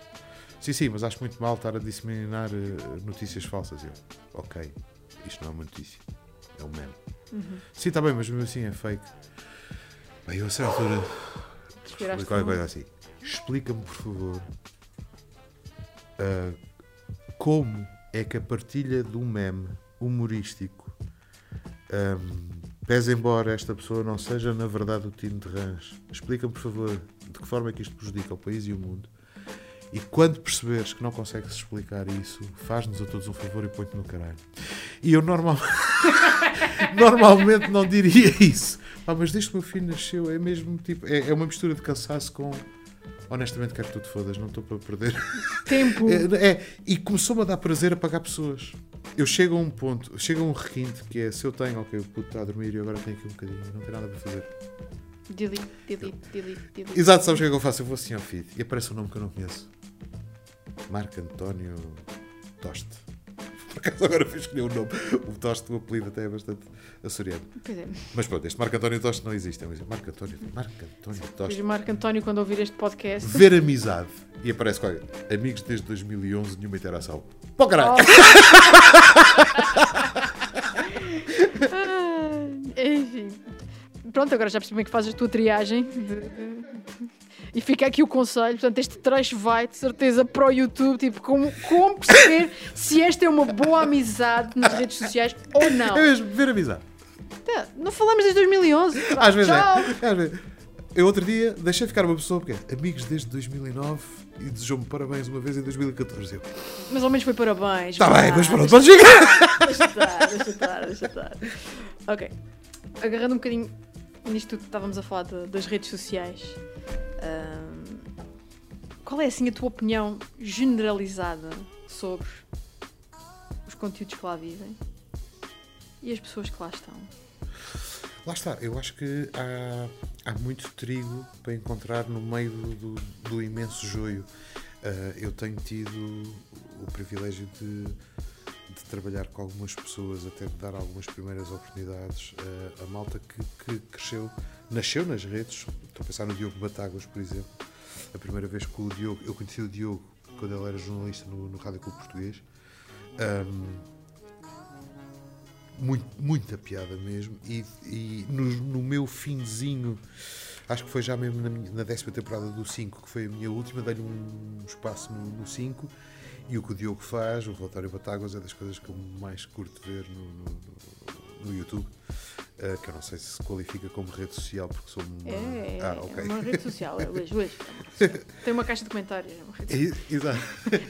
Sim, sim, mas acho muito mal estar a disseminar uh, notícias falsas. Eu, ok, isto não é uma notícia, é um meme. Uhum. Sim, está bem, mas mesmo assim é fake. Bem, eu a certa altura. Qualquer coisa assim. Explica-me, por favor, uh, como é que a partilha de um meme humorístico, um, pese embora esta pessoa não seja na verdade o Tino de Rãs, explica-me, por favor, de que forma é que isto prejudica o país e o mundo. E quando perceberes que não consegues explicar isso, faz-nos a todos um favor e põe-te no caralho. E eu normal... normalmente não diria isso. Ah, mas desde que o meu filho nasceu é mesmo tipo. É, é uma mistura de cansaço com. Honestamente, quero que tu te fodas, não estou para perder tempo. É, é, e começou-me a dar prazer a pagar pessoas. Eu chego a um ponto, chego a um requinte que é se eu tenho, ok, o puto está a dormir e agora tenho aqui um bocadinho, não tenho nada para fazer. Delete, delete, delete, delete. Exato, sabes o que é que eu faço? Eu vou assim ao feed e aparece um nome que eu não conheço: Marco António Toste. Por acaso agora fui escolher o nome. O Toste, o apelido até é bastante açoriano. Pois é. Mas pronto, este Marco António Toste não existe. É Marco António, Marco António Toste. Marco António quando ouvir este podcast. Ver amizade. E aparece, olha, amigos desde 2011, nenhuma interação. Pô, caralho! Oh. enfim. pronto, agora já percebi é que fazes a tua triagem. de- E fica aqui o conselho. Portanto, este trecho vai de certeza para o YouTube. Tipo, como, como perceber se esta é uma boa amizade nas redes sociais ou não. É mesmo, ver avisar. Tá, Não falamos desde 2011. Às vezes Tchau. é. Às vezes. Eu outro dia deixei ficar uma pessoa, porque é amigos desde 2009 e desejou-me parabéns uma vez em 2014. Eu, Mas ao menos foi parabéns. Está Tá bem, mas pronto, podes chegar. Deixa estar, deixa estar, deixa estar. Ok. Agarrando um bocadinho nisto que estávamos a falar de- das redes sociais, qual é assim a tua opinião generalizada sobre os conteúdos que lá vivem e as pessoas que lá estão? Lá está, eu acho que há, há muito trigo para encontrar no meio do, do- imenso joio. Ah, eu tenho tido o privilégio de, de trabalhar com algumas pessoas, até de dar algumas primeiras oportunidades. Ah, a malta que, que cresceu, nasceu nas redes. Estou a pensar no Diogo Batáguas, por exemplo. A primeira vez que o Diogo, eu conheci o Diogo quando ele era jornalista no, no Rádio Clube Português. Ahm, muito, muita piada mesmo. E, e no, no meu finzinho, acho que foi já mesmo na, minha- na décima temporada do 5, que foi a minha última, dei-lhe um espaço no 5. E o que o Diogo faz, o relatório Batáguas, é das coisas que eu mais curto ver no, no- no YouTube. Eh, que eu não sei se se qualifica como rede social, porque sou uma. É, é, ah, é ok. uma rede social. É, Luís, Luís. Tem uma caixa de comentários. É uma rede social. Exato.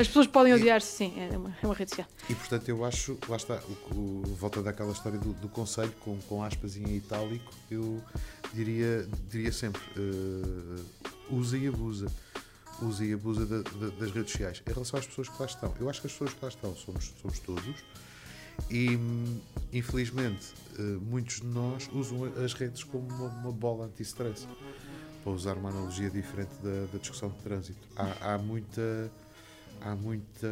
As pessoas podem odiar-se, sim, é uma, é uma rede social. E portanto eu acho, lá está, o, o, volta daquela história do, do conselho com, com aspas em itálico, eu diria, diria sempre, eh, usa e abusa. Usa e abusa da- da- das redes sociais. Em relação às pessoas que lá estão, eu acho que as pessoas que lá estão somos, somos todos e infelizmente eh, muitos de nós usam as redes como uma, uma bola anti-stress. Para usar uma analogia diferente da, da discussão de trânsito. Há, há muita há muita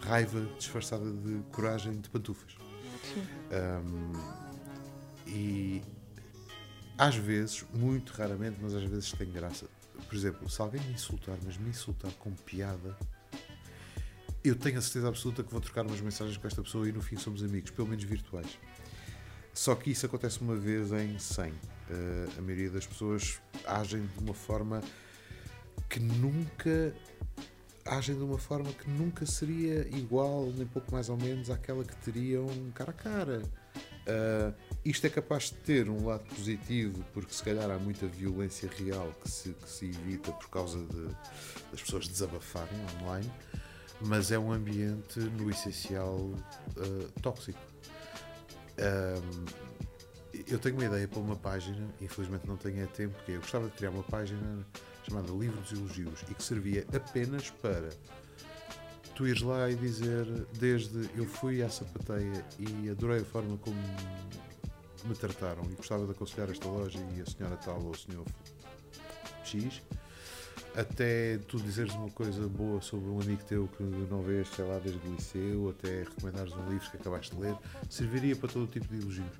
raiva disfarçada de coragem de pantufas. Um, e às vezes, muito raramente, mas às vezes tem graça. Por exemplo, se alguém me insultar, mas me insultar com piada, eu tenho a certeza absoluta que vou trocar umas mensagens com esta pessoa e no fim somos amigos, pelo menos virtuais. Só que isso acontece uma vez em 100. Uh, a maioria das pessoas agem de uma forma que nunca agem de uma forma que nunca seria igual, nem pouco mais ou menos, àquela que teriam cara a cara. Uh, isto é capaz de ter um lado positivo, porque se calhar há muita violência real que se, que se evita por causa de, das pessoas desabafarem online, mas é um ambiente, no essencial, uh, tóxico. Um, eu tenho uma ideia para uma página, infelizmente não tenho é tempo, porque eu gostava de criar uma página chamada Livro dos Elogios e que servia apenas para tu ires lá e dizer desde eu fui à sapateia e adorei a forma como me trataram e gostava de aconselhar esta loja e a senhora tal ou o senhor X até tu dizeres uma coisa boa sobre um amigo teu que não vês, sei lá, desde o liceu, até recomendares um livro que acabaste de ler, serviria para todo tipo de elogios.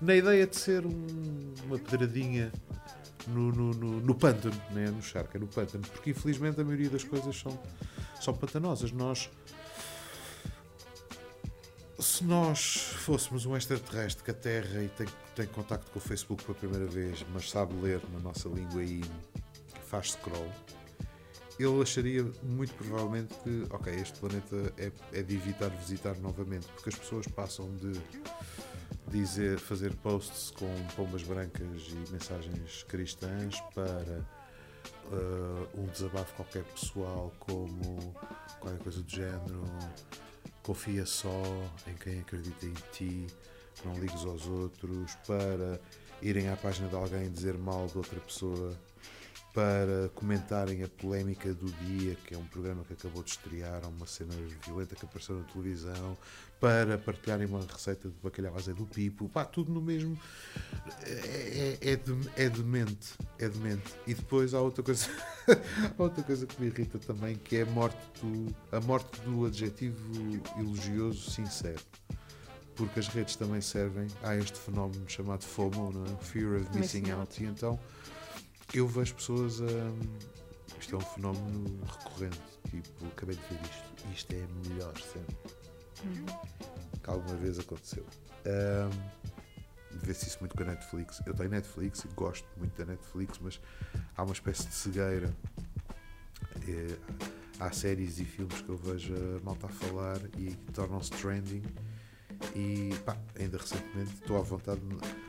Na ideia de ser um- uma pedradinha no, no, no, no pântano, não é no charco, é no pântano, porque infelizmente a maioria das coisas são, são pantanosas. Nós, se nós fôssemos um extraterrestre que a Terra e tem, tem contacto com o Facebook pela primeira vez, mas sabe ler na nossa língua e faz scroll, ele acharia muito provavelmente que, ok, este planeta é, é de evitar visitar novamente, porque as pessoas passam de dizer, fazer posts com pombas brancas e mensagens cristãs para uh, um desabafo qualquer pessoal, como qualquer coisa do género, confia só em quem acredita em ti, não ligues aos outros, para irem à página de alguém dizer mal de outra pessoa, para comentarem a polémica do dia, que é um programa que acabou de estrear, uma cena violenta que apareceu na televisão, para partilharem uma receita de bacalhau à do Pipo, pá, tudo no mesmo. É, é, é, de- é demente, é demente. E depois há outra coisa, há outra coisa que me irrita também, que é a morte do, a morte do adjetivo elogioso sincero. Porque as redes também servem a este fenómeno chamado FOMO, não é? Fear of Missing Missing Out. E então eu vejo pessoas a. Isto é um fenómeno recorrente. Tipo, acabei de ver isto. Isto é a melhor cena que alguma vez aconteceu. Ahm, vê-se isso muito com a Netflix. Eu tenho Netflix e gosto muito da Netflix, mas há uma espécie de cegueira. É, há séries e filmes que eu vejo a malta a falar e tornam-se trending. E pá, ainda recentemente estou à vontade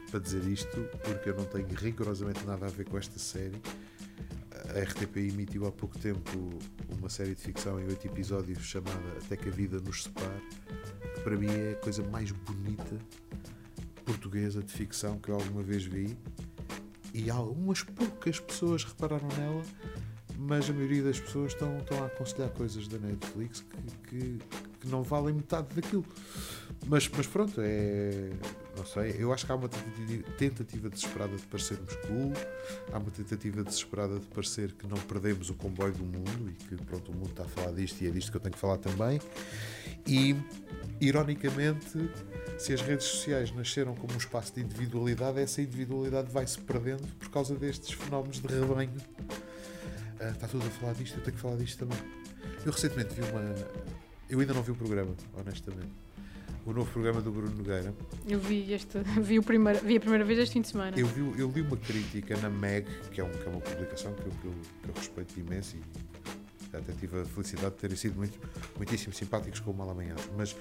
para dizer isto porque eu não tenho rigorosamente nada a ver com esta série. A RTP emitiu há pouco tempo uma série de ficção em oito episódios chamada Até que a Vida nos Separe, que para mim é a coisa mais bonita portuguesa de ficção que eu alguma vez vi. E algumas poucas pessoas repararam nela, mas a maioria das pessoas estão, estão a aconselhar coisas da Netflix que, que, que não valem metade daquilo. Mas, mas pronto, é. Não sei, eu acho que há uma tentativa desesperada de parecermos cool, há uma tentativa desesperada de parecer que não perdemos o comboio do mundo e que pronto, o mundo está a falar disto e é disto que eu tenho que falar também. E, ironicamente, se as redes sociais nasceram como um espaço de individualidade, essa individualidade vai se perdendo por causa destes fenómenos de rebanho. Ah, está tudo a falar disto, eu tenho que falar disto também. Eu recentemente vi uma. Eu ainda não vi o programa, honestamente o novo programa do Bruno Nogueira. Eu vi, este, vi, o primeiro, vi a primeira vez este fim de semana. Eu, vi, eu li uma crítica na Meg, que é, um, que é uma publicação que eu, que, eu, que eu respeito imenso e até tive a felicidade de terem sido muito, muitíssimo simpáticos com o Mal Amanhã. Mas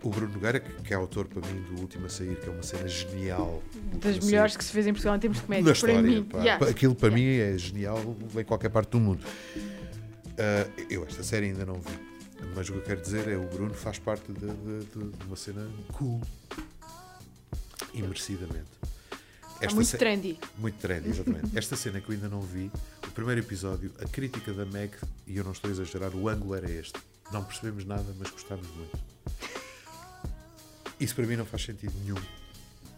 o Bruno Nogueira, que, que, é autor para mim do Último a Sair, que é uma cena genial. Das melhores sair. que se fez em Portugal em termos de comédia. História, para mim. Pá, yeah. Aquilo para yeah. mim é genial em qualquer parte do mundo. Uh, eu esta série ainda não vi mas o que eu quero dizer é o Bruno faz parte de, de, de uma cena cool. E merecidamente. Esta muito trendy. Muito trendy, exatamente. Esta cena que eu ainda não vi, o primeiro episódio, a crítica da Meg, e eu não estou a exagerar, o ângulo era este. Não percebemos nada, mas gostámos muito. Isso para mim não faz sentido nenhum.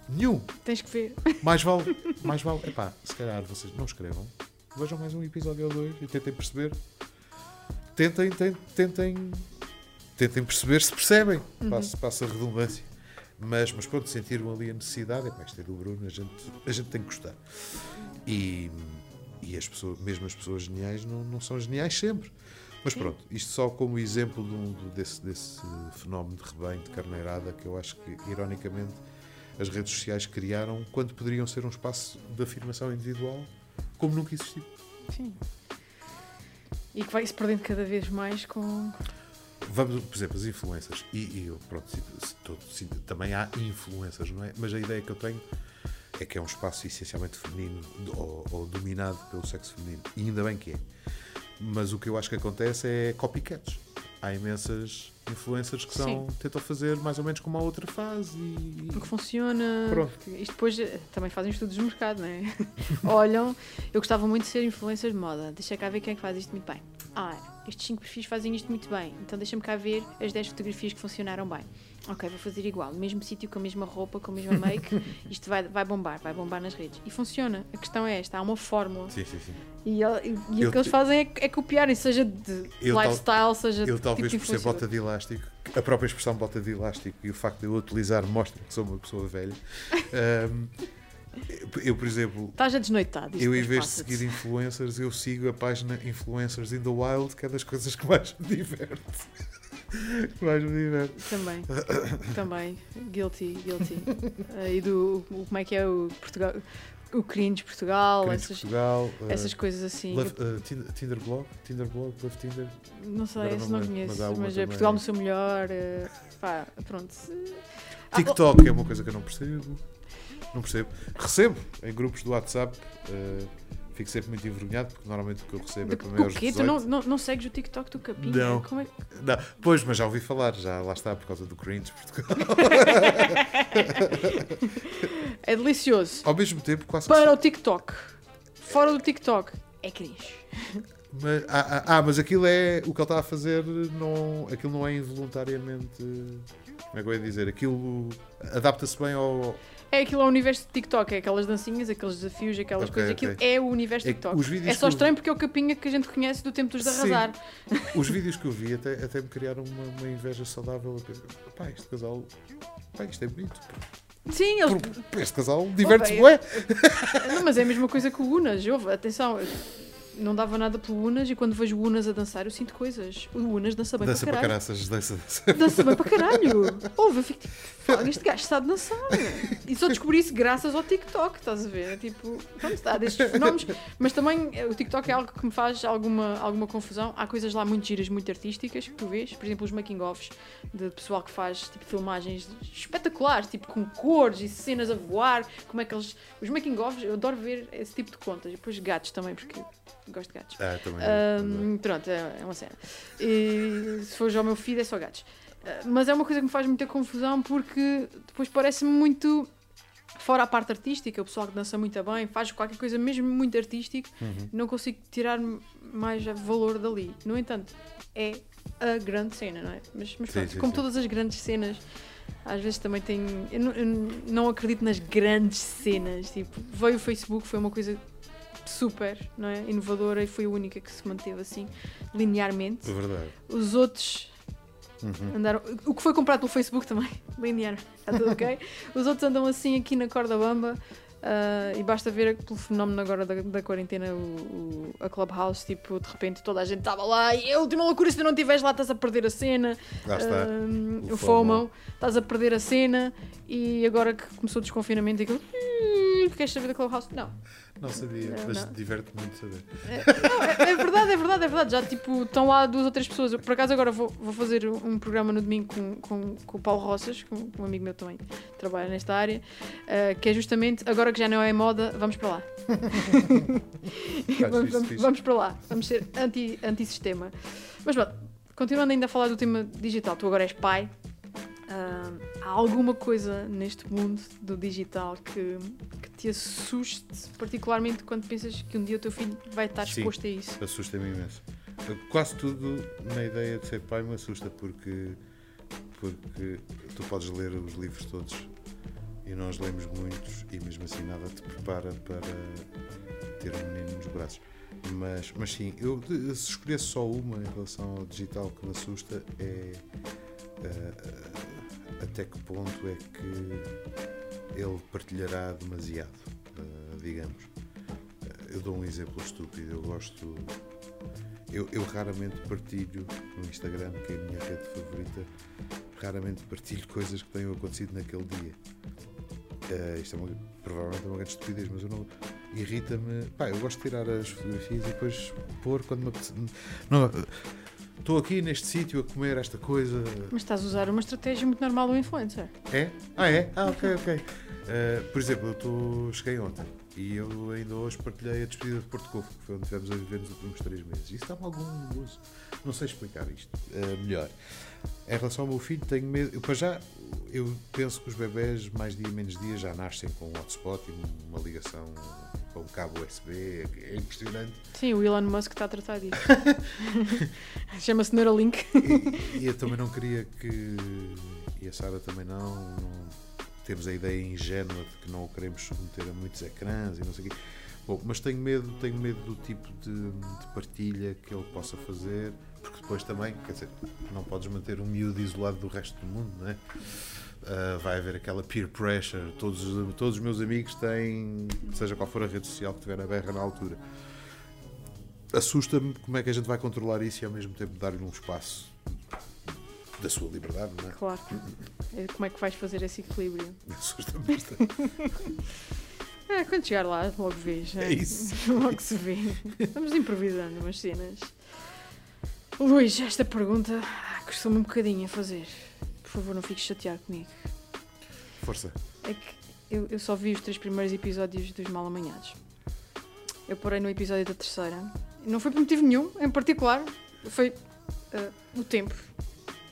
Nenhum! Tens que ver. Mais vale, mais vale. Epá, se calhar vocês não escrevam. Vejam mais um episódio ou dois e tentem perceber tentem, tentem, tentem, perceber se percebem, uhum. passa, passa a redundância. Mas, mas pronto, sentiram ali a necessidade, é para isto é do Bruno, a gente, a gente tem que gostar. E, e as pessoas, mesmo as pessoas geniais não, não são geniais sempre. Mas pronto, isto só como exemplo de um, desse, desse fenómeno de rebanho, de carneirada, que eu acho que, ironicamente, as redes sociais criaram quando poderiam ser um espaço de afirmação individual como nunca existiu. Sim. E que vai se perdendo cada vez mais com. Vamos, por exemplo, as influências. E, e pronto, todo, sim, também há influências, não é? Mas a ideia que eu tenho é que é um espaço essencialmente feminino ou, ou dominado pelo sexo feminino. E ainda bem que é. Mas o que eu acho que acontece é copycats. Há imensas influencers que são, tentam fazer mais ou menos como a outra faz e. Porque funciona. Pronto. Isto depois eh, também fazem estudos de mercado, não é? Olham, eu gostava muito de ser influencer de moda. Deixa cá ver quem é que faz isto muito bem. Ah, estes 5 perfis fazem isto muito bem. Então deixa-me cá ver as 10 fotografias que funcionaram bem. Ok, vou fazer igual. No mesmo sítio, com a mesma roupa, com a mesma make. isto vai, vai bombar, vai bombar nas redes. E funciona. A questão é esta: há uma fórmula. Sim, sim, sim. E, e, e o que eles fazem é, é copiarem, seja de eu lifestyle, tal, seja de. Eu, talvez tipo por ser bota de elástico, a própria expressão bota de elástico e o facto de eu utilizar mostra que sou uma pessoa velha. Um, eu, por exemplo. Estás a desnoitar. Eu, em vez de seguir influencers, eu sigo a página Influencers in the Wild, que é das coisas que mais me diverte. que mais me diverte. Também. Também. Guilty, guilty. Uh, e do. Como é que é o Portugal? O Cringe Portugal, Cringe essas, Portugal, uh, essas coisas assim. Love, uh, Tinder, Tinder Blog? Tinder Blog? Love Tinder? Não sei, esse não, não conheço, mas, mas é Portugal no seu melhor. Uh, pá, pronto. TikTok ah, é uma coisa que eu não percebo. Não percebo. Recebo em grupos do WhatsApp. Uh, fico sempre muito envergonhado porque normalmente o que eu recebo é para maiores de 18. Tu não, não, não segues o TikTok do Capinha? Não. Como é que... não. Pois, mas já ouvi falar, já lá está por causa do cringe Portugal. é delicioso. Ao mesmo tempo, quase Para o TikTok. Fora do TikTok. É cringe. Mas, ah, ah, ah, mas aquilo é. O que ele está a fazer, não, aquilo não é involuntariamente. Como é que eu ia dizer? Aquilo adapta-se bem ao é aquilo ao universo de TikTok, é aquelas dancinhas, aqueles desafios, aquelas okay, coisas. Aquilo okay. é o universo de TikTok. É, é só estranho porque é o capinha que a gente conhece do tempo dos de arrasar. Os vídeos que eu vi até, até me criaram uma, uma inveja saudável. Pá, este casal. Pá, isto é bonito. Sim, eles... Por, este casal diverte-se, ué. Não, mas é a mesma coisa que o Unas, atenção. Não dava nada pelo Unas e quando vejo o Unas a dançar eu sinto coisas. O Unas dança bem Dança para caralho. caraças, dança, dança. Dança bem para caralho. Ouve, eu fico tipo, "Fogo, este gajo sabe dançar. E só descobri isso graças ao TikTok, estás a ver? É Tipo, pronto, está destes fenómenos. Mas também eh, o TikTok é algo que me faz alguma, alguma confusão. Há coisas lá muito giras, muito artísticas que tu vês. Por exemplo, os making-offs de pessoal que faz tipo, filmagens espetaculares, tipo com cores e cenas a voar. Como é que eles. Os making-offs, eu adoro ver esse tipo de contas. E depois gatos também, porque gosto de gatos. Ah, também. Ahm, pronto, é é uma cena. E se for já o meu feed, é só gatos. Ah, mas é uma coisa que me faz muita confusão porque depois parece-me muito. Fora a parte artística, o pessoal que dança muito bem, faz qualquer coisa mesmo muito artístico, Uhum. não consigo tirar mais valor dali. No entanto, é a grande cena, não é? Mas, mas Sim, pronto, sim, como sim. todas as grandes cenas, às vezes também tem. Eu não, eu não acredito nas grandes cenas. Tipo, veio o Facebook, foi uma coisa super não é? inovadora e foi a única que se manteve assim, linearmente. É verdade. Os outros Uhum. andaram. O que foi comprado pelo Facebook também, linear, está tudo ok. Os outros andam assim aqui na corda bamba. ah, e basta ver pelo fenómeno agora da, da quarentena, o, o- a Clubhouse, tipo, de repente toda a gente estava lá e a última loucura, se não estiveres lá estás a perder a cena. Lá está. Ahm, O o FOMO. Estás a perder a cena e agora que começou o desconfinamento, aquilo. "Hum, Queres saber da Clubhouse? Não. Não sabia, Não, mas não. diverte-me muito saber. Não, é, é verdade, é verdade, é verdade. Já tipo, estão lá duas ou três pessoas. Eu, por acaso agora vou, vou fazer um programa no domingo com, com, com o Paulo Roças, com, um amigo meu também que trabalha nesta área, ah, que é justamente agora que já não é moda, vamos para lá. Vamos, vamos- vamos para lá. Vamos ser anti- anti-sistema. Mas pronto, continuando ainda a falar do tema digital, tu agora és pai. Ah, há alguma coisa neste mundo do digital que, que te assuste, particularmente quando pensas que um dia o teu filho vai estar Sim. exposto a isso? Assusta-me imenso. Quase tudo na ideia de ser pai me assusta porque, porque tu podes ler os livros todos e nós lemos muitos e mesmo assim nada te prepara para ter um menino nos braços. Mas, mas sim, eu se escolhesse só uma em relação ao digital que me assusta é eh, até que ponto é que ele partilhará demasiado, eh, digamos. Eh, Eu dou um exemplo estúpido, eu gosto. Eu, eu raramente partilho no Instagram, que é a minha rede favorita, raramente partilho coisas que tenham acontecido naquele dia. Eh, isto é uma, provavelmente é uma grande estupidez, mas eu não. Irrita-me. Pá, eu gosto de tirar as fotografias e depois pôr quando me apetece. Não, Estou aqui neste sítio a comer esta coisa. Mas estás a usar uma estratégia muito normal do influencer. É? Ah, é? Ah, ok, ok. Eh, por exemplo, eu tô, cheguei ontem e eu ainda hoje partilhei a despedida de Porto Covo, que foi onde estivemos a viver nos últimos três meses. Isso dá-me algum gozo. Não sei explicar isto eh, melhor. Em relação ao meu filho, tenho medo. Eu, para já, eu penso que os bebés, mais dia menos dia, já nascem com um hotspot e uma ligação com cabo USB. É impressionante. Sim, o Elon Musk está a tratar disso. Chama-se Neuralink. E, e eu também não queria que. E a Sara também não, não- Temos a ideia ingênua de que não o queremos submeter a muitos ecrãs e não sei o quê. Bom, mas tenho medo, tenho medo do tipo de, de partilha que ele possa fazer, porque depois também, quer dizer, não podes manter um miúdo isolado do resto do mundo, não é? Ah, vai haver aquela peer pressure. Todos, os- todos os meus amigos têm, seja qual for a rede social que tiver a berra na altura. Assusta-me como é que a gente vai controlar isso e ao mesmo tempo dar-lhe um espaço da sua liberdade, não é? Claro. É, Como é que vais fazer esse equilíbrio? Assusta-me bastante. É, quando chegar lá, logo vês. né? É isso. logo se vê. Vamos improvisando umas cenas. Luís, esta pergunta costuma um bocadinho a fazer. Por favor, não fiques chateado comigo. Força. É que eu, eu só vi os três primeiros episódios dos Mal Amanhados. Eu parei no episódio da terceira. Não foi por motivo nenhum, em particular. Foi ah, o tempo,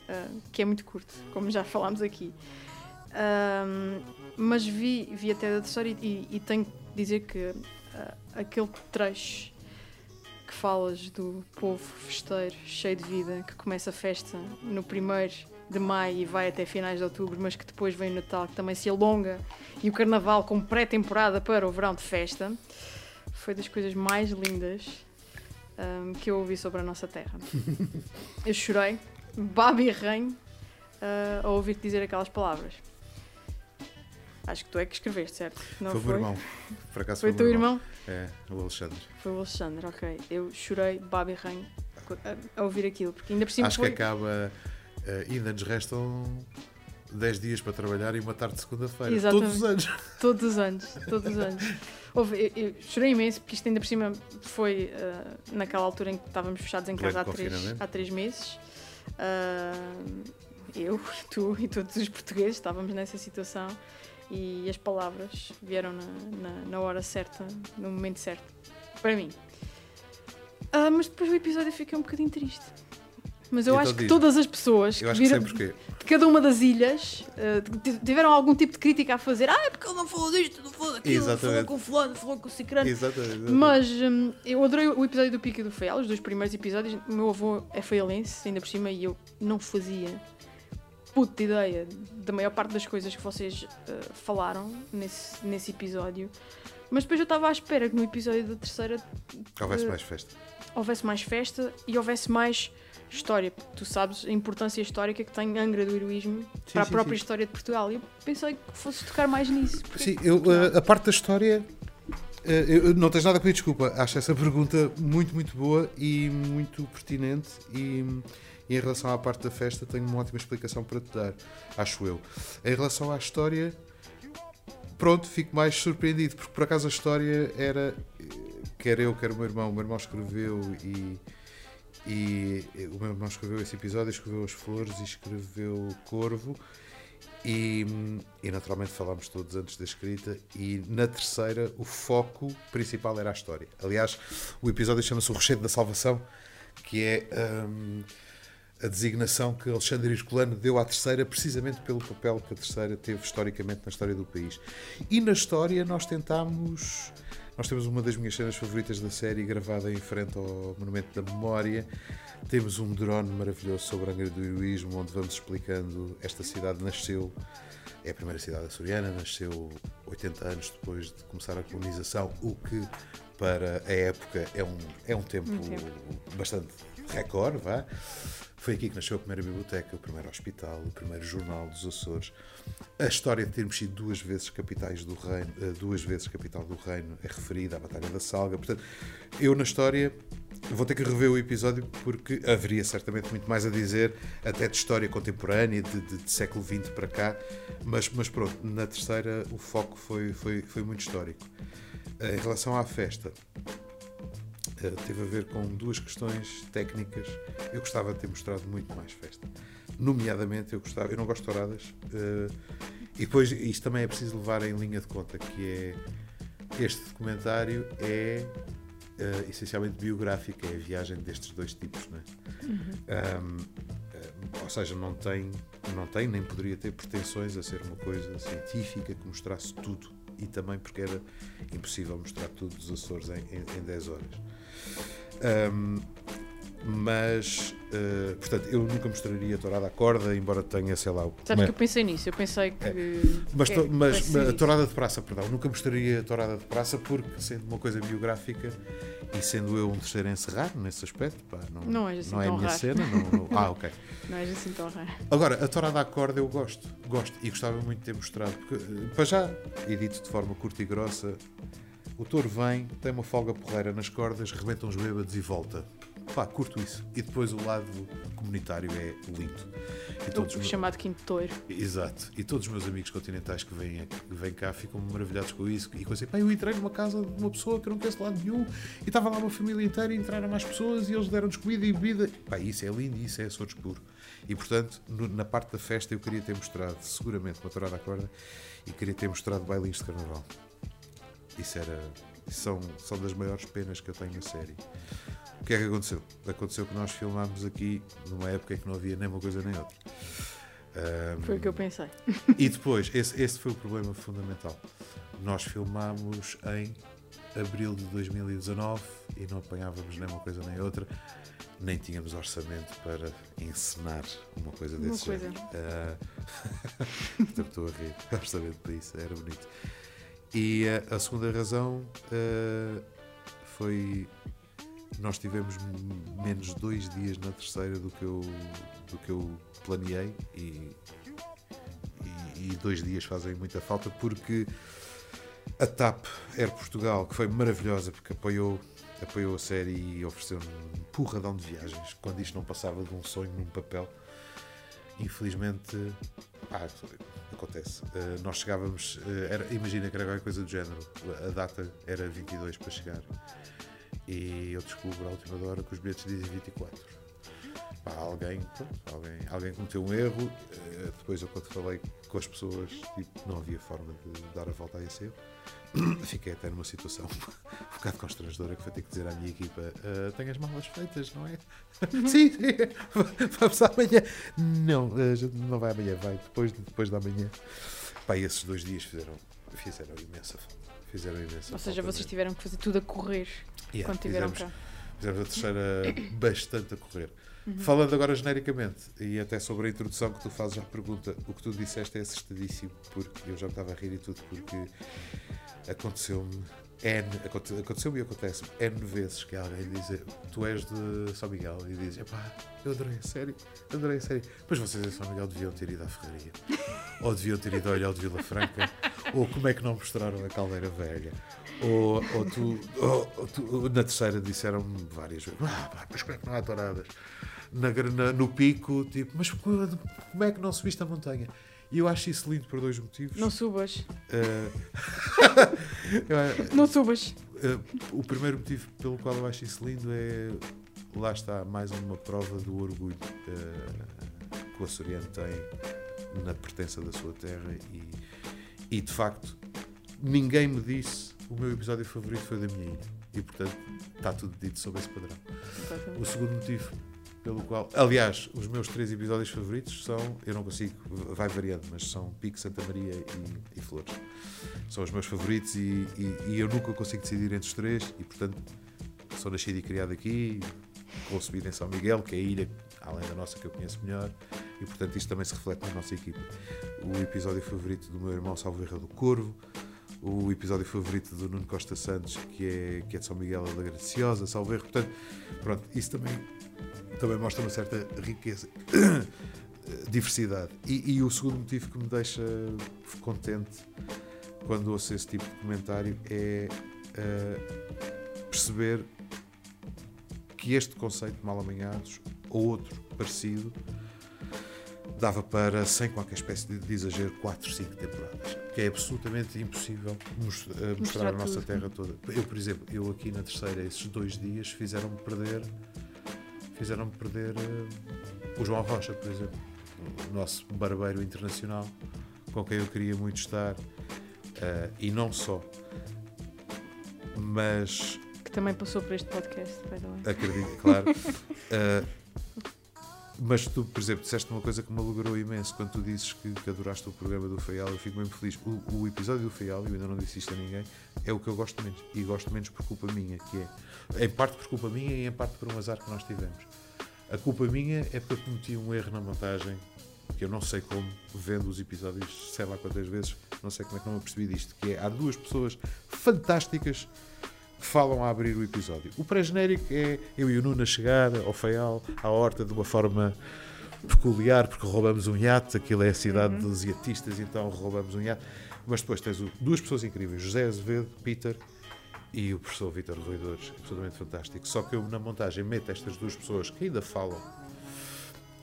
ah, que é muito curto, como já falámos aqui. Ahm, mas vi, vi até a terceira e, e- e tenho que dizer que ah, aquele trecho que falas do povo festeiro, cheio de vida, que começa a festa no primeiro de maio e vai até finais de outubro, mas que depois vem o Natal, que também se alonga, e o Carnaval com pré-temporada para o verão de festa, foi das coisas mais lindas ahm, que eu ouvi sobre a nossa terra. eu chorei, babi ranho, ah, a ouvir-te dizer aquelas palavras. Acho que tu é que escreveste, certo? Não foi o meu irmão. Por acaso Foi o teu meu irmão? É, o Alexandre. Foi o Alexandre, ok. Eu chorei, ranho a, a ouvir aquilo, porque ainda por cima Acho foi... que acaba. Eh, ainda nos restam 10 dias para trabalhar e uma tarde de segunda-feira. Todos os anos. Todos os anos, todos os anos. Houve, eu, eu chorei imenso, porque isto ainda por cima foi ah, naquela altura em que estávamos fechados em casa há três, há três meses. Ah, eu, tu e todos os portugueses estávamos nessa situação e as palavras vieram na, na, na hora certa, no momento certo, para mim. Ah, mas depois do episódio eu fiquei um bocadinho triste. Mas eu Então acho que todas as pessoas Eu que que viram, porquê. de cada uma das ilhas eh, tiveram algum tipo de crítica a fazer. Ah, é porque ele não falou disto, não falou daquilo, falou Exatamente. com fulano, falou com o cicrano. Exatamente. Mas hum, eu adorei o episódio do Pico e do Feial, os dois primeiros episódios. O meu avô é feialense, ainda por cima, e eu não fazia puta ideia da maior parte das coisas que vocês eh, falaram nesse, nesse episódio. Mas depois eu estava à espera que no episódio da terceira Houvesse eh, mais festa. houvesse mais festa e houvesse mais história. Tu sabes a importância histórica que tem Angra do heroísmo para a sim, própria sim. história de Portugal. E eu pensei que fosse tocar mais nisso. Sim, eu, eh, a parte da história. eh, eu- não tens nada a pedir desculpa. Acho essa pergunta muito, muito boa e muito pertinente. E, e em relação à parte da festa, tenho uma ótima explicação para te dar, acho eu. Em relação à história, pronto, fico mais surpreendido, porque por acaso a história era. eh, Quer eu, quer o meu irmão. O meu irmão escreveu e. E o meu irmão escreveu esse episódio, escreveu As Flores e escreveu Corvo. E, e naturalmente falámos todos antes da escrita. E na terceira, o foco principal era a história. Aliás, o episódio chama-se O Rochedo da Salvação, que é hum, a designação que Alexandre Herculano deu à terceira, precisamente pelo papel que a terceira teve historicamente na história do país. E na história, nós tentámos. Nós temos uma das minhas cenas favoritas da série gravada em frente ao Monumento da Memória. Temos um drone maravilhoso sobre a Angra do Heroísmo, onde vamos explicando esta cidade nasceu, é a primeira cidade açoriana, nasceu 80 anos depois de começar a colonização, o que para a época é um, é um tempo Um tempo. bastante recorde, vá. Foi aqui que nasceu a primeira biblioteca, o primeiro hospital, o primeiro jornal dos Açores. A história de termos sido duas vezes capitais do reino, eh, duas vezes capital do reino, é referida à Batalha da Salga. Portanto, eu na história vou ter que rever o episódio porque haveria certamente muito mais a dizer, até de história contemporânea, de, de- de século XX para cá. Mas, mas pronto, na terceira o foco foi, foi, foi muito histórico. Eh, Em relação à festa, teve a ver com duas questões técnicas. Eu gostava de ter mostrado muito mais festa. Nomeadamente, eu gostava, eu não gosto de touradas, eh, e depois isto também é preciso levar em linha de conta, que é este documentário é eh, essencialmente biográfico, é a viagem destes dois tipos, não é? Ahm, eh, ou seja, não tem, não tem, nem poderia ter pretensões a ser uma coisa científica que mostrasse tudo. E também porque era impossível mostrar tudo dos Açores em, em, em 10 horas. Ahm, mas, eh, portanto, eu nunca mostraria a tourada à corda, embora tenha, sei lá, o- Sabes uma- que eu pensei nisso, eu pensei que. mas, to- que mas, vai ser mas a tourada de praça, perdão, nunca mostraria a tourada de praça porque, sendo uma coisa biográfica e sendo eu um terceiro a encerrar nesse aspecto, pá, não, Não és assim não é a minha raro. cena. Não, não- ah, ok. Não és assim tão raro. Agora, a tourada à corda eu gosto, gosto e gostava muito de ter mostrado, porque, eh, para já, e dito de forma curta e grossa, o touro vem, tem uma folga porreira nas cordas, rebenta uns bêbados e volta. Pá, curto isso. E depois o lado comunitário é lindo. E todos O os- chamado quinto toiro. Exato. E todos os meus amigos continentais que vêm, que vêm cá ficam maravilhados com isso. E com assim, pá, eu entrei numa casa de uma pessoa que eu não conheço de lado nenhum e estava lá uma família inteira e entraram mais pessoas e eles deram-nos comida e bebida. Pá, isso é lindo e isso é Açores puro. E portanto, no- na parte da festa eu queria ter mostrado seguramente uma tourada à corda e queria ter mostrado bailinhos de carnaval. Isso era. São, são das maiores penas que eu tenho na série. O que é que aconteceu? Aconteceu que nós filmámos aqui numa época em que não havia nem uma coisa nem outra. Ahm, Foi o que eu pensei. e depois, esse, esse foi o problema fundamental. Nós filmámos em abril de 2019 e não apanhávamos nem uma coisa nem outra, nem tínhamos orçamento para encenar uma coisa Uma desse coisa. género. Ah, portanto, estou a rir. Orçamento para isso, era bonito. E ah, a segunda razão ah, foi. Nós tivemos menos dois dias na terceira do que eu, do que eu planeei e, e, e dois dias fazem muita falta porque A TAP Air Portugal, que foi maravilhosa porque apoiou, apoiou a série e ofereceu-me um porradão de viagens quando isto não passava de um sonho num papel. Infelizmente, ah, acontece. Uh, nós chegávamos, uh, era, imagina que era qualquer coisa do género, a data era 22 para chegar e eu descubro à última hora que os bilhetes dizem 24. Pá, alguém, pronto, alguém, alguém cometeu um erro. Uh, depois, eu quando falei com as pessoas, tipo, não havia forma de dar a volta a esse erro. Fiquei até numa situação um bocado constrangedora que foi ter que dizer à minha equipa: uh, Tenho as malas feitas, não é? sim, sim, vamos amanhã. Não, não vai amanhã, vai depois, depois da manhã. Pá, esses dois dias fizeram, fizeram imensa Fizeram imensa Ou seja, vocês tiveram que fazer tudo a correr yeah, quando tiveram fizemos, cá. Fizemos a terceira bastante a correr. Uhum. Falando agora genericamente, e até sobre a introdução que tu fazes à pergunta, o que tu disseste é assustadíssimo, porque eu já me estava a rir e tudo, porque aconteceu-me N, aconteceu-me e acontece N vezes que alguém diz tu és de São Miguel e diz epá, eu adorei a série, adorei a série. Mas vocês em São Miguel deviam ter ido à Ferraria, ou deviam ter ido ao de Vila Franca, ou como é que não mostraram a Caldeira Velha, ou, ou, tu, ou, ou tu, na terceira disseram-me várias vezes, ah, pá, mas como é que não há touradas? Na, na, no pico, tipo, mas como é que não subiste a montanha? E eu acho isso lindo por dois motivos. Não subas. Uh... não subas. Uh, o primeiro motivo pelo qual eu acho isso lindo é. Lá está, mais uma prova do orgulho uh, que o açoriano tem na pertença da sua terra. E, e de facto, ninguém me disse o meu episódio favorito foi da minha ilha. E portanto, está tudo dito sobre esse padrão. O segundo motivo pelo qual. Aliás, os meus três episódios favoritos são. Eu não consigo, vai variando, mas são Pico, Santa Maria e, e Flores. São os meus favoritos e, e, e, eu nunca consigo decidir entre os três e, portanto, sou nascido e criado aqui, concebido em São Miguel, que é a ilha, além da nossa, que eu conheço melhor, e, portanto, isto também se reflete na nossa equipa. O episódio favorito do meu irmão Salveira do Corvo. O episódio favorito do Nuno Costa Santos, que é, que é de São Miguel da Graciosa, Salveiro. Portanto, pronto, isso também também mostra uma certa riqueza, diversidade. E, e, o segundo motivo que me deixa contente quando ouço esse tipo de comentário é uh, perceber que este conceito de mal amanhados ou outro parecido dava para, sem qualquer espécie de, exagero, 4, 5 temporadas. Que é absolutamente impossível mostrar, mostrar, mostrar a nossa terra toda. Eu, por exemplo, eu aqui na terceira, esses dois dias fizeram-me perder fizeram-me perder uh, o João Rocha, por exemplo, o nosso barbeiro internacional, com quem eu queria muito estar, uh, e não só, mas. Que também passou por este podcast, by the way. Acredito, claro. uh, mas tu, por exemplo, disseste uma coisa que me alegrou imenso quando tu dizes que, que adoraste o programa do Feial. Eu fico mesmo feliz. O, o episódio do Feial, eu ainda não disse isto a ninguém, é o que eu gosto menos. E gosto menos por culpa minha, que é em parte por culpa minha e em parte por um azar que nós tivemos. A culpa minha é porque eu cometi um erro na montagem, que eu não sei como, vendo os episódios, sei lá quantas vezes, não sei como é que não me percebi disto, que é, há duas pessoas fantásticas falam a abrir o episódio. O pré-genérico é eu e o Nuno a chegar ao Feial, à horta, de uma forma peculiar, porque roubamos um iate, aquilo é a cidade uhum. dos iatistas, então roubamos um iate. Mas depois tens duas pessoas incríveis, José Azevedo, Peter e o professor Vítor Ruidores, absolutamente fantástico. Só que eu na montagem meto estas duas pessoas que ainda falam,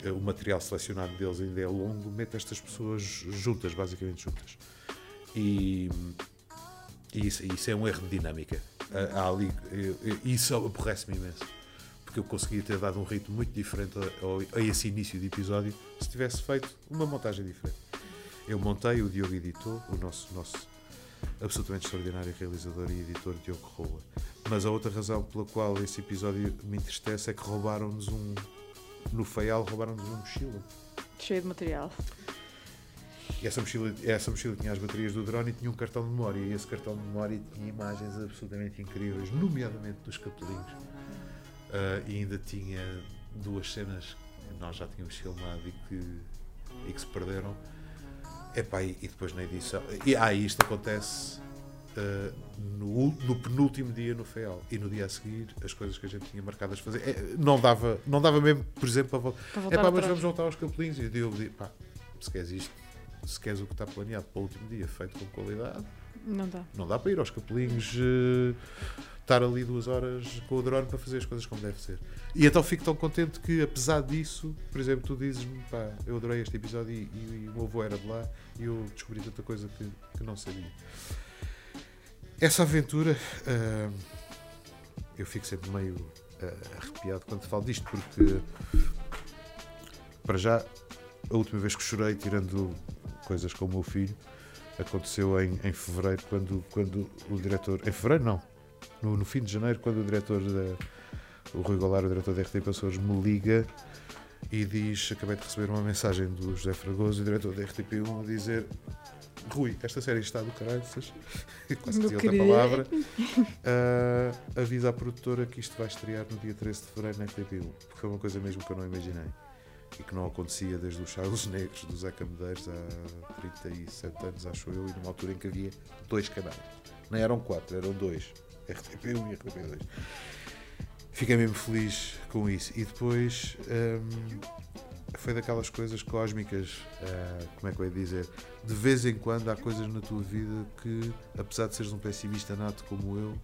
eh, o material selecionado deles ainda é longo, meto estas pessoas juntas, basicamente juntas. E, e isso, isso, é um erro de dinâmica. Há ali, isso aborrece-me imenso. Porque eu conseguia ter dado um ritmo muito diferente a, a esse início de episódio se tivesse feito uma montagem diferente. Eu montei, o Diogo editou, o nosso, nosso absolutamente extraordinário realizador e editor Diogo Roa. Mas a outra razão pela qual esse episódio me entristece é que roubaram-nos um. No Faial, roubaram-nos uma mochila. Cheio de material. E essa mochila, essa mochila tinha as baterias do drone e tinha um cartão de memória. E esse cartão de memória tinha imagens absolutamente incríveis, nomeadamente dos capelinhos. Uh, e ainda tinha duas cenas que nós já tínhamos filmado e que, e que se perderam Epá, e, e depois na edição. E ah, isto acontece uh, no, no, penúltimo dia no FEAL. E no dia a seguir, as coisas que a gente tinha marcadas fazer. É, não, dava, não dava mesmo, por exemplo, para, voltar. É pá, mas vamos voltar aos capelinhos. E eu digo, pá, se queres isto, se queres o que está planeado para o último dia, feito com qualidade, Não dá. Não dá para ir aos capelinhos, eh, estar ali duas horas com o drone para fazer as coisas como deve ser. E então fico tão contente que, apesar disso, por exemplo, tu dizes-me, pá, eu adorei este episódio e, e, e o meu avô era de lá e eu descobri tanta coisa que, que não sabia. Essa aventura, ah, eu fico sempre meio ah, arrepiado quando falo disto, porque, para já, a última vez que chorei, tirando coisas com o meu filho, aconteceu em, em fevereiro, quando, quando o diretor. Em fevereiro, não. No, no fim de janeiro, quando o diretor da. O Rui Goulart, o diretor da RTP Açores, me liga e diz: Acabei de receber uma mensagem do José Fragoso, o diretor da RTP1, a dizer: Rui, esta série está do caralho, quase dizia outra palavra. Ah, avisa à produtora que isto vai estrear no dia 13 de fevereiro na RTP1, porque foi uma coisa mesmo que eu não imaginei e que não acontecia desde os Charles Negros do Zeca Medeiros há 37 anos, acho eu, e numa altura em que havia dois canais. Não eram quatro, eram dois. RTP1 e RTP2. Fiquei mesmo feliz com isso. E depois hum, foi daquelas coisas cósmicas, ah, como é que eu ia dizer? De vez em quando há coisas na tua vida que, apesar de seres um pessimista nato como eu,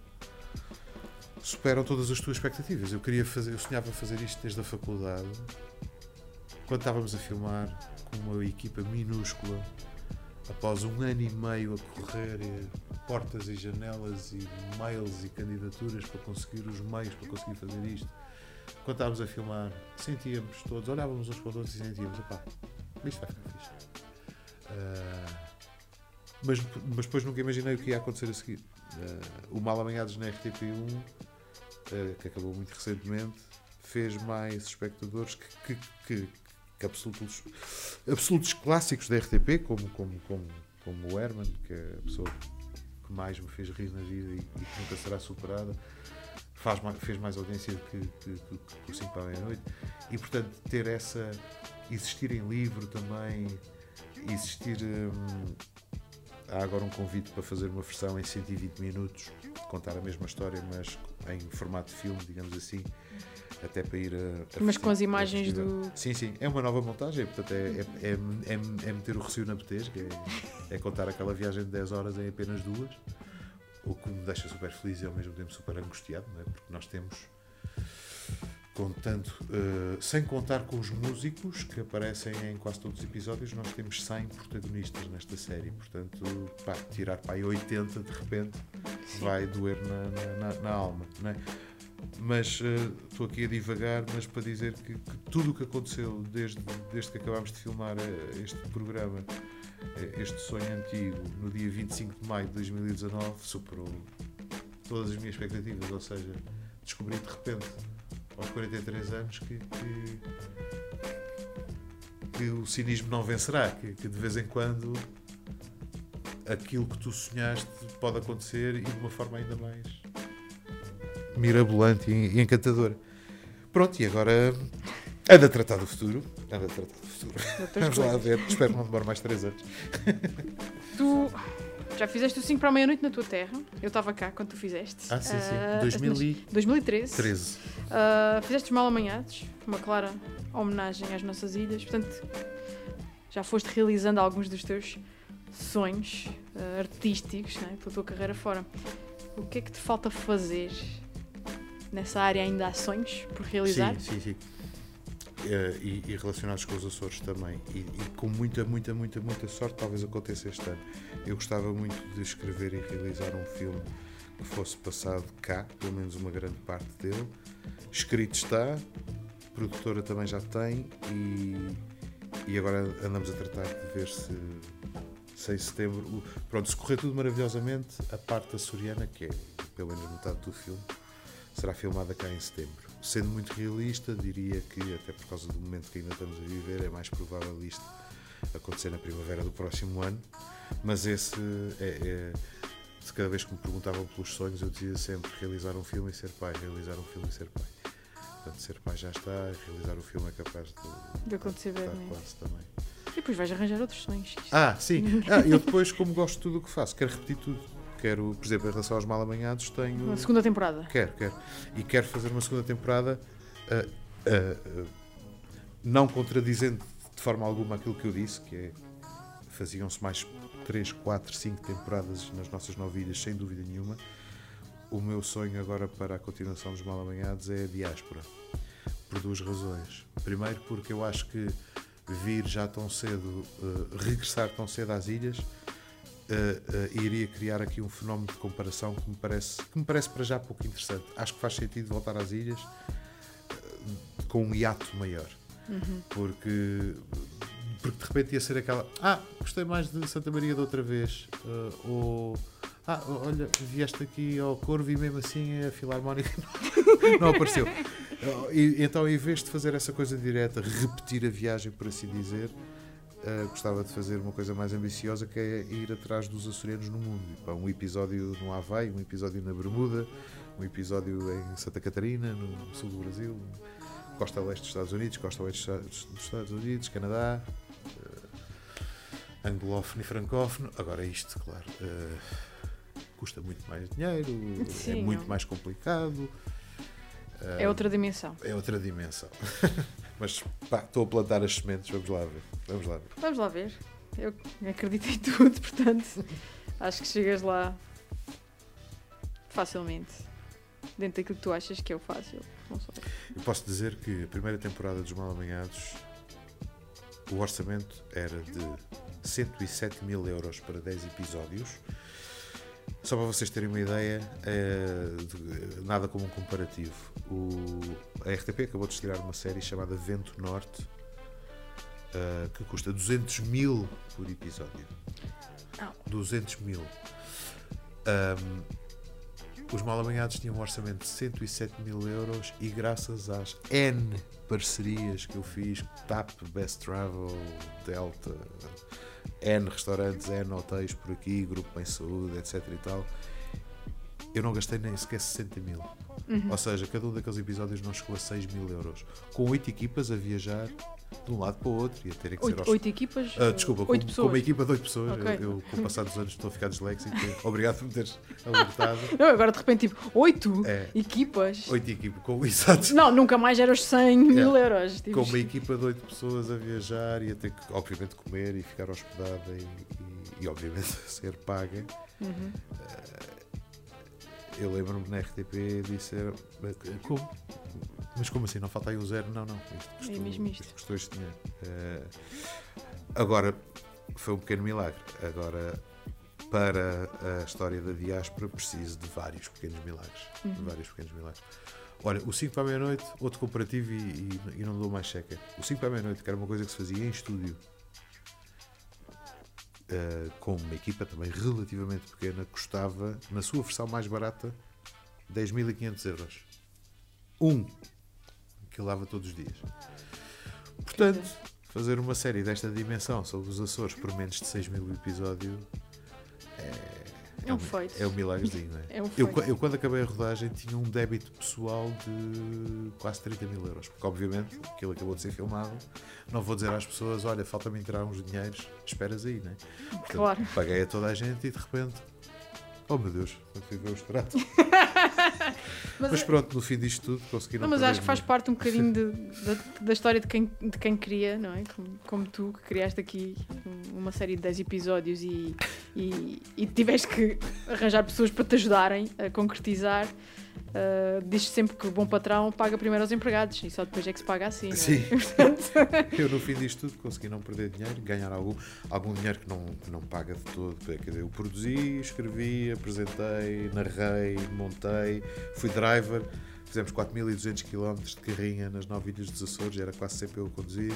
superam todas as tuas expectativas. Eu queria fazer, eu sonhava fazer isto desde a faculdade, quando estávamos a filmar com uma equipa minúscula, após um ano e meio a correr eh, portas e janelas e mails e candidaturas para conseguir os meios para conseguir fazer isto. Quando estávamos a filmar, sentíamos todos, olhávamos uns para os outros e sentíamos, opá, isto vai ficar fixe. Ah, mas, mas depois nunca imaginei o que ia acontecer a seguir. Ah, o Mal Amanhados na RTP1, ah, que acabou muito recentemente, fez mais espectadores que, que, que absolutos, absolutos clássicos da RTP, como, como, como, como o Herman, que é a pessoa que mais me fez rir na vida e, e que nunca será superada. Faz fez mais audiência do que, que, que, que o 5 para a meia-noite e portanto ter essa existir em livro também existir hum, há agora um convite para fazer uma versão em 120 minutos contar a mesma história mas em formato de filme digamos assim até para ir a, a Mas com as imagens do. Sim, sim, é uma nova montagem, portanto é, é, é, é- é meter o recio na betesga, é, é contar aquela viagem de 10 horas em apenas duas, o que me deixa super feliz e ao mesmo tempo super angustiado, não é? porque nós temos, contando, eh, sem contar com os músicos que aparecem em quase todos os episódios, nós temos 100 protagonistas nesta série, portanto, pá, tirar para aí 80 de repente vai doer na, na- na- na alma, não é? Mas eh, estou aqui a divagar, mas para dizer que, que tudo o que aconteceu desde, desde que acabámos de filmar eh, este programa, este sonho antigo, no dia 25 de maio de 2019, superou todas as minhas expectativas. Ou seja, descobri de repente, aos 43 anos, que, que, que o cinismo não vencerá, que, que de vez em quando aquilo que tu sonhaste pode acontecer e de uma forma ainda mais mirabolante e, e encantadora. Pronto, e agora anda a tratar do futuro. Anda a tratar do futuro. Vamos lá ver. Espero que não demore mais 3 anos. Tu já fizeste o 5 para a meia-noite na tua terra. Eu estava cá quando tu fizeste. Ah, sim, sim. Ah, 2013. 2013. Ah, fizeste mal amanhados, uma clara homenagem às nossas ilhas. Portanto, já foste realizando alguns dos teus sonhos ah, artísticos né, pela tua carreira fora. O que é que te falta fazer nessa área? Ainda há sonhos por realizar? Sim, sim, sim. Eh, e, e relacionados com os Açores também. E, e com muita, muita, muita, muita sorte, talvez aconteça este ano. Eu gostava muito de escrever e realizar um filme que fosse passado cá, pelo menos uma grande parte dele. Escrito está, produtora também já tem e, e agora andamos a tratar de ver se, se em setembro. Pronto, se correr tudo maravilhosamente, a parte açoriana, que é pelo menos metade do filme, será filmada cá em setembro. Sendo muito realista, diria que, até por causa do momento que ainda estamos a viver, é mais provável isto acontecer na primavera do próximo ano. Mas esse é. é cada vez que me perguntavam pelos sonhos, eu dizia sempre realizar um filme e ser pai, realizar um filme e ser pai. Portanto, ser pai já está, realizar o filme é capaz de De acontecer estar brevemente. quase também. E depois vais arranjar outros sonhos. Ah, sim. Ah, eu depois, como gosto de tudo o que faço, quero repetir tudo. Quero, por exemplo, em relação aos mal amanhados, tenho. Uma segunda temporada. Quero, quero. E quero fazer uma segunda temporada ah, ah, não contradizendo de forma alguma aquilo que eu disse, que é faziam-se mais 3, 4, 5 temporadas nas nossas nove ilhas, sem dúvida nenhuma. O meu sonho agora para a continuação dos Mal Amanhados é a diáspora. Por duas razões. Primeiro, porque eu acho que vir já tão cedo, uh, regressar tão cedo às ilhas, uh, uh, iria criar aqui um fenómeno de comparação que me, parece, que me parece para já pouco interessante. Acho que faz sentido voltar às ilhas com um hiato maior. Uhum. Porque, porque de repente ia ser aquela. Ah, gostei mais de Santa Maria de outra vez. ou. Ah, olha, vieste aqui ao Corvo e mesmo assim a Filarmónica não apareceu. E, então, em vez de fazer essa coisa direta, repetir a viagem, por assim dizer, uh, gostava de fazer uma coisa mais ambiciosa que é ir atrás dos açorianos no mundo. Um episódio no Havaí, um episódio na Bermuda, um episódio em Santa Catarina, no sul do Brasil, costa leste dos Estados Unidos, costa oeste dos Estados Unidos, Canadá, uh, anglófono e francófono. Agora, isto, claro. Uh, custa muito mais dinheiro, Sim, é muito não. mais complicado. É outra dimensão. É outra dimensão. Mas pá, estou a plantar as sementes, vamos lá ver. Vamos lá ver. Vamos lá ver. Eu acredito em tudo, portanto, acho que chegas lá facilmente. Dentro daquilo que tu achas que é o fácil. Não sei. Eu posso dizer que a primeira temporada dos Mal Amanhados o orçamento era de 107 mil euros para 10 episódios só para vocês terem uma ideia, é, de, nada como um comparativo. O, a RTP acabou de estrear uma série chamada Vento Norte, uh, que custa 200 mil por episódio. Oh. 200 mil. Um, os Mal Amanhados tinham um orçamento de 107 mil euros e graças às N parcerias que eu fiz, TAP, Best Travel, Delta, N restaurantes, N hotéis por aqui, Grupo Bem Saúde, etc e tal. Eu não gastei nem sequer 60 mil. Uhum. Ou seja, cada um daqueles episódios não chegou a 6 mil euros. Com oito equipas a viajar de um lado para o outro e a terem que oito, ser aos... oito equipas? Uh, desculpa, oito com, com, uma equipa de oito pessoas. Okay. Eu, eu, com o passar dos anos, estou a ficar disléxico. Obrigado por me teres alertado. Não, agora de repente, tipo, oito é, equipas. Oito equipas, com exato. Não, nunca mais era os 100 mil é, euros. Tipo. Com uma equipa de oito pessoas a viajar e a ter que, obviamente, comer e ficar hospedada e, e, e obviamente, ser paga. Uhum. Uh, eu lembro-me na RTP disseram como? Mas como assim? Não falta aí o zero? Não, não. Isto custou, é mesmo isto. isto custou este dinheiro. Uh, agora, foi um pequeno milagre. Agora, para a história da diáspora, preciso de vários pequenos milagres. Uhum. Vários pequenos milagres. Olha, o 5 para a meia-noite, outro comparativo e, e, e, não dou mais checa. O 5 para a meia-noite, que era uma coisa que se fazia em estúdio, uh, com uma equipa também relativamente pequena, custava, na sua versão mais barata, 10.500 euros. Um que lava todos os dias. Portanto, fazer uma série desta dimensão sobre os Açores por menos de 6 mil episódios é. É um, feito. É um milagrezinho, não é? é um eu, eu, quando acabei a rodagem, tinha um débito pessoal de quase 30 mil euros. Porque, obviamente, aquilo acabou de ser filmado. Não vou dizer às pessoas: olha, falta-me entrar uns dinheiros, esperas aí, não é? Portanto, claro. Paguei a toda a gente e de repente Oh meu Deus, quando fui ver o extrato. mas, mas, pronto, no fim disto tudo consegui não, Mas acho que faz parte um bocadinho de, de, da história de quem, de quem cria, não é? Como, como, tu, que criaste aqui uma série de 10 episódios e, e, e tiveste que arranjar pessoas para te ajudarem a concretizar. Uh, diz sempre que o bom patrão paga primeiro aos empregados e só depois é que se paga assim. É? Sim. eu no fim disto tudo consegui não perder dinheiro, ganhar algum, algum dinheiro que não, que não paga de todo. Quer dizer, eu produzi, escrevi, apresentei, narrei, montei, fui driver. Fizemos 4.200 km de carrinha nas nove ilhas dos Açores, era quase sempre eu a conduzir.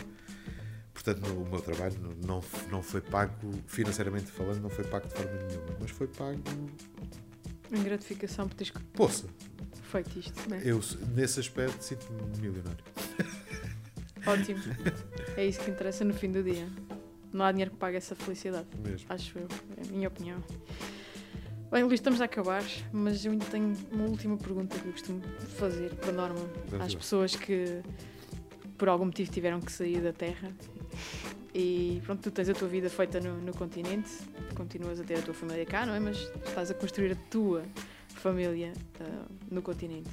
Portanto, o meu trabalho não, não foi pago, financeiramente falando, não foi pago de forma nenhuma, mas foi pago. Em gratificação por teres Poça, feito isto, não é? Eu, nesse aspecto, sinto-me milionário. Ótimo. É isso que interessa no fim do dia. Não há dinheiro que pague essa felicidade. Mesmo. Acho eu. É a minha opinião. Bem, Luís, estamos a acabar, mas eu ainda tenho uma última pergunta que eu costumo fazer, para norma, às pessoas que por algum motivo tiveram que sair da Terra. E pronto, tu tens a tua vida feita no, no continente, continuas a ter a tua família cá, não é? Mas estás a construir a tua família uh, no continente.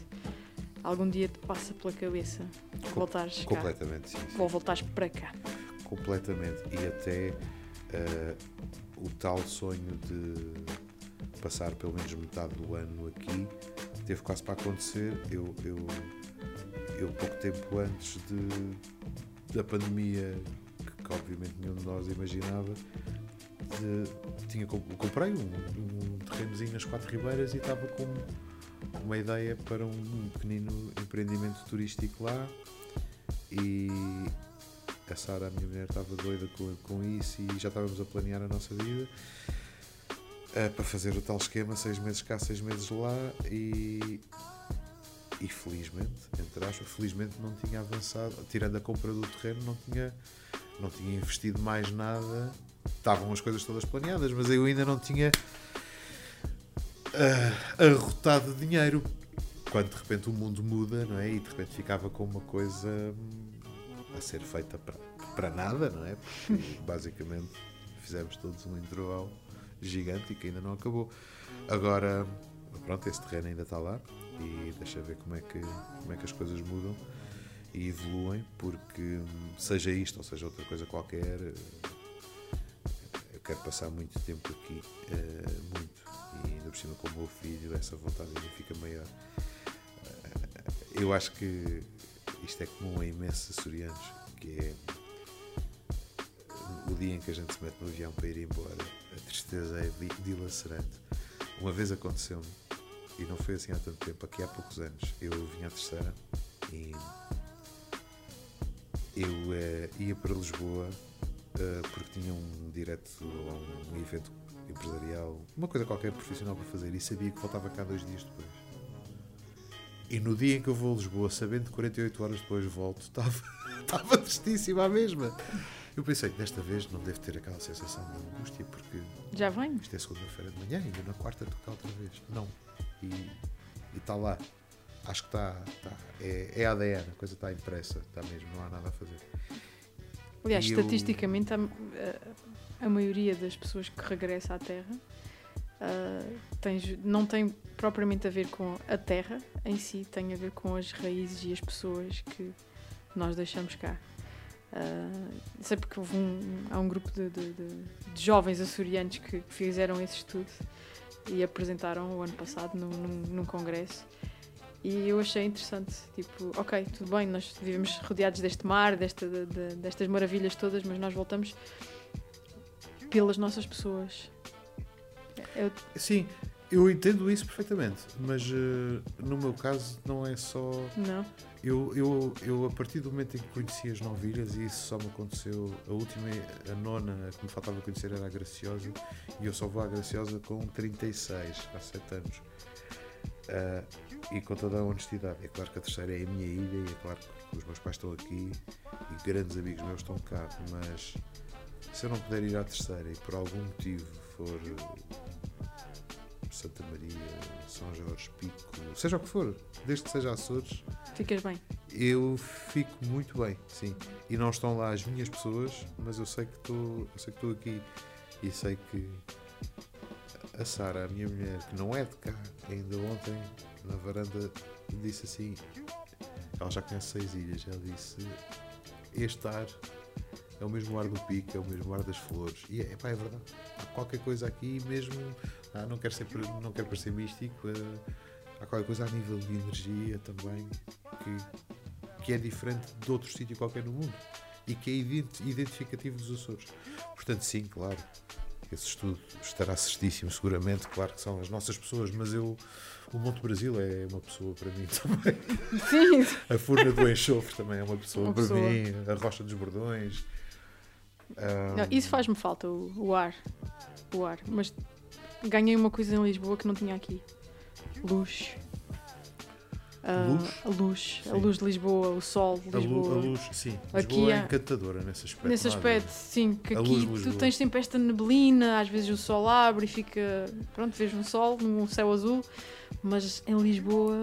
Algum dia te passa pela cabeça Com, voltares Completamente, cá? sim, sim. Ou voltares para cá? Completamente. E até Uh, o tal sonho de passar pelo menos metade do ano aqui teve quase para acontecer. Eu, eu, eu pouco tempo antes de, da pandemia, que, que obviamente nenhum de nós imaginava, de, tinha, comprei um, um terrenozinho nas Quatro Ribeiras e estava com uma ideia para um pequenino empreendimento turístico lá e a Sara, a minha mulher, estava doida com, com isso e já estávamos a planear a nossa vida uh, para fazer o tal esquema, seis meses cá, seis meses lá e, e felizmente, entre aspas, felizmente não tinha avançado, tirando a compra do terreno, não tinha, não tinha investido mais nada. Estavam as coisas todas planeadas, mas eu ainda não tinha uh, arrotado dinheiro. Quando de repente o mundo muda, não é? E de repente ficava com uma coisa a ser feita para, para nada, não é? Porque basicamente fizemos todos um intervalo gigante e que ainda não acabou. Agora, pronto, esse terreno ainda está lá e deixa ver como é que, como é que as coisas mudam e evoluem, porque seja isto ou seja outra coisa qualquer, quero passar muito tempo aqui, eh, muito, e ainda por cima com o meu filho, essa vontade ainda fica maior. Eh, eu acho que isto é comum a imensos açorianos, que é o dia em que a gente se mete no avião para ir embora, a tristeza é dilacerante. Uma vez aconteceu-me, e não foi assim há tanto tempo, aqui há poucos anos, eu vim à terceira e eu eh, ia para Lisboa porque tinha um direto a um evento empresarial, uma coisa qualquer profissional para fazer e sabia que voltava cá dois dias depois. E no dia em que eu vou a Lisboa, sabendo que 48 horas depois volto, estava, estava tristíssima a mesma. Eu pensei, desta vez não devo ter aquela sensação de angústia, porque. Já vem? Isto é segunda-feira de manhã, ainda na quarta cá outra vez. Não. E está lá. Acho que está. está é, é ADN, a coisa está impressa, está mesmo, não há nada a fazer. Aliás, e estatisticamente, eu... a, a maioria das pessoas que regressa à Terra uh, tem, não tem propriamente a ver com a terra em si, tem a ver com as raízes e as pessoas que nós deixamos cá. Uh, sei porque houve um, há um grupo de, de, de, de jovens açorianos que fizeram esse estudo e apresentaram o ano passado num, num, num, congresso e eu achei interessante tipo, ok, tudo bem, nós vivemos rodeados deste mar desta, de, destas maravilhas todas, mas nós voltamos pelas nossas pessoas eu... Sim, eu entendo isso perfeitamente, mas uh, no meu caso não é só. Não. Eu, eu, eu, a partir do momento em que conheci as novilhas, e isso só me aconteceu, a última, a nona que me faltava conhecer era a Graciosa, e eu só vou à Graciosa com 36, há 7 anos. Uh, e com toda a honestidade, é claro que a terceira é a minha ilha, e é claro que os meus pais estão aqui, e grandes amigos meus estão cá, mas se eu não puder ir à terceira e por algum motivo for Santa Maria, São Jorge, Pico, seja o que for, desde que seja Açores. Ficas bem? Eu fico muito bem, sim. E não estão lá as minhas pessoas, mas eu sei que estou, eu sei que estou aqui e sei que a Sara, a minha mulher, que não é de cá, ainda ontem na varanda disse assim, ela já conhece seis ilhas, ela disse este ar é o mesmo ar do pico, é o mesmo ar das flores. E é, pá, é verdade. Há qualquer coisa aqui mesmo ah, não, quero ser, não quero parecer místico. Uh, há qualquer coisa a nível de energia também que, que é diferente de outro sítio qualquer no mundo e que é identificativo dos Açores. Portanto, sim, claro, esse estudo estará certíssimo, seguramente, claro que são as nossas pessoas, mas eu, o Monte Brasil é uma pessoa para mim também. Sim. A Furna do Enxofre também é uma pessoa uma para pessoa. mim, a Rocha dos Bordões. Um... Não, isso faz-me falta, o, o ar. O ar. Mas ganhei uma coisa em Lisboa que não tinha aqui: luz. A luz, a luz de Lisboa, o sol de Lisboa. A, lu, a luz, sim. Aqui Lisboa é encantadora nesse aspecto. Nesse aspecto, sim. Que aqui tu tens sempre esta neblina, às vezes o sol abre e fica. Pronto, vejo um sol num céu azul, mas em Lisboa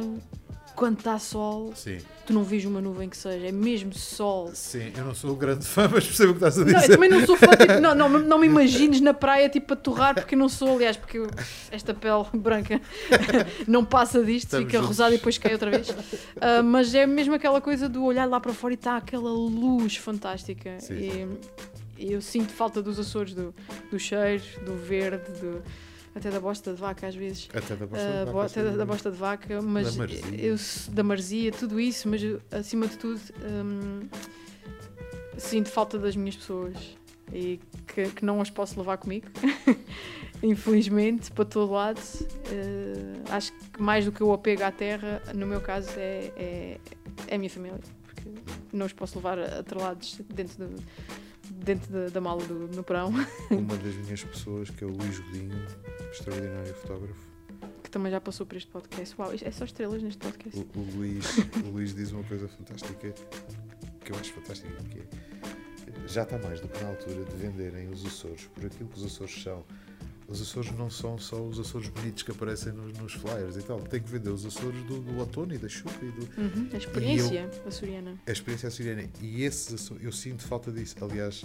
quando está sol, Sim. tu não vês uma nuvem que seja, é mesmo sol. Sim, eu não sou um grande fã, mas percebo o que estás a dizer. Não, eu também não sou fã, tipo, não, não, não me imagines na praia tipo a torrar, porque não sou, aliás, porque eu, esta pele branca não passa disto, Estamos fica juntos. rosada e depois cai outra vez. Uh, mas é mesmo aquela coisa do olhar lá para fora e está aquela luz fantástica. E, eu sinto falta dos Açores, do, do cheiro, do verde, do, até da bosta de vaca às vezes. Até da bosta de bo- vaca, até da, da bosta de vaca, mas Da marzia. eu, da marzia, tudo isso, mas eu, acima de tudo hum, sinto falta das minhas pessoas e que, que não as posso levar comigo, infelizmente, para todo lado. Uh, acho que mais do que o apego à terra, no meu caso, é, é, é a minha família, porque não os posso levar atrelados dentro, do, dentro da, da mala do, no porão, Uma das minhas pessoas, que é o Luís Godinho, extraordinário fotógrafo. que também já passou por este podcast. Uau, é só estrelas neste podcast. O, o Luís, o Luís diz uma coisa fantástica que eu acho fantástica, que é já está mais do que na altura de venderem os Açores por aquilo que os Açores são. Os Açores não são só os Açores bonitos que aparecem nos, nos flyers e tal. Tem que vender os Açores do, do outono e da chuva e do, Uhum, a experiência açoriana. a experiência açoriana. E esses eu sinto falta disso. Aliás,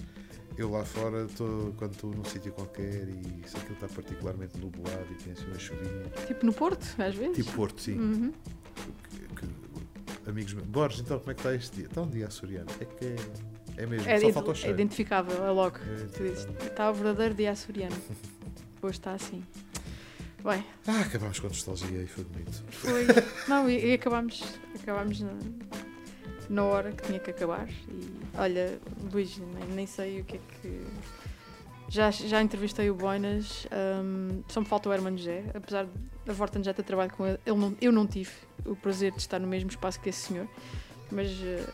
eu lá fora, tô, quando estou num sítio qualquer e se aquilo está particularmente nublado e tem assim uma chuvinha, Tipo no Porto, às vezes. tipo Porto, sim. Uhum. que, que- amigos meus. Borges, então como é que está este dia? Está um dia açoriano. É que é, é mesmo, É, só falta o é cheiro. identificável, é logo. É identificável. Está o verdadeiro dia açoriano. Hoje está assim. Bem, Ah, acabámos com nostalgia e foi bonito. foi. Não, e, e acabámos, acabámos na, na hora que tinha que acabar. E olha, Luís, nem, nem sei o que é que. Já, já entrevistei o Boinas, hum, só me falta o Hermano José, apesar de a Vorten já ter trabalhado com ele, ele não- eu não tive o prazer de estar no mesmo espaço que esse senhor, mas eh,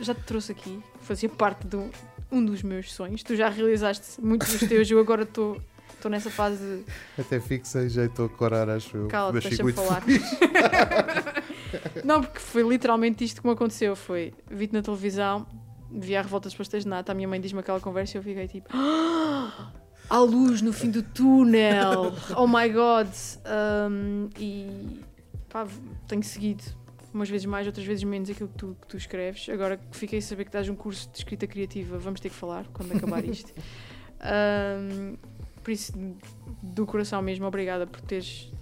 já te trouxe aqui, fazia parte de um, um dos meus sonhos. Tu já realizaste muitos dos teus, eu agora estou estou nessa fase de Até fico sem jeito a corar, acho eu. Fico deixa-me falar. Não, porque foi literalmente isto que me aconteceu. Foi, vi-te na televisão, vi a revolta dos pastéis de nata, a minha mãe diz-me aquela conversa e eu fiquei tipo... "Ah, Há luz no fim do túnel! Oh my god! Um, e pá, tenho seguido umas vezes mais, outras vezes menos aquilo que tu, que tu escreves. Agora que fiquei a saber que dás um curso de escrita criativa, vamos ter que falar quando acabar isto. Um, por isso, do coração mesmo, obrigada por teres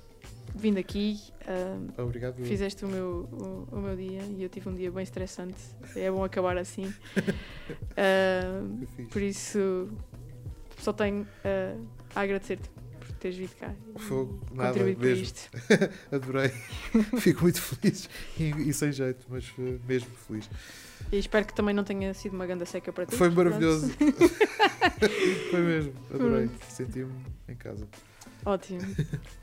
vindo aqui. Um, Obrigado. Fizeste o meu, o, o meu dia e eu tive um dia bem estressante. É bom acabar assim. Fixe. por isso, só tenho ah, a agradecer-te por teres vindo cá. Fogo, nada, mesmo. isto. Adorei. Fico muito feliz e, e sem jeito, mas eh, mesmo feliz. E espero que também não tenha sido uma ganda seca para ti. Foi maravilhoso. Foi mesmo. Adorei. Senti-me em casa. Ótimo.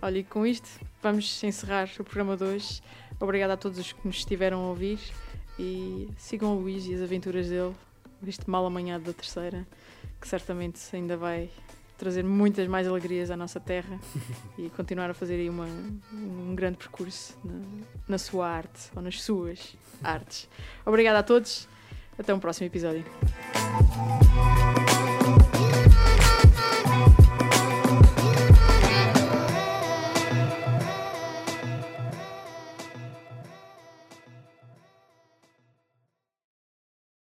Olha, e com isto vamos encerrar o programa de hoje. Obrigada a todos os que nos estiveram a ouvir e sigam o Luís e as aventuras dele, este mal amanhado da terceira, que certamente ainda vai trazer muitas mais alegrias à nossa terra e continuar a fazer aí uma, um grande percurso na, na sua arte ou nas suas artes. Obrigada a todos. Até um próximo episódio.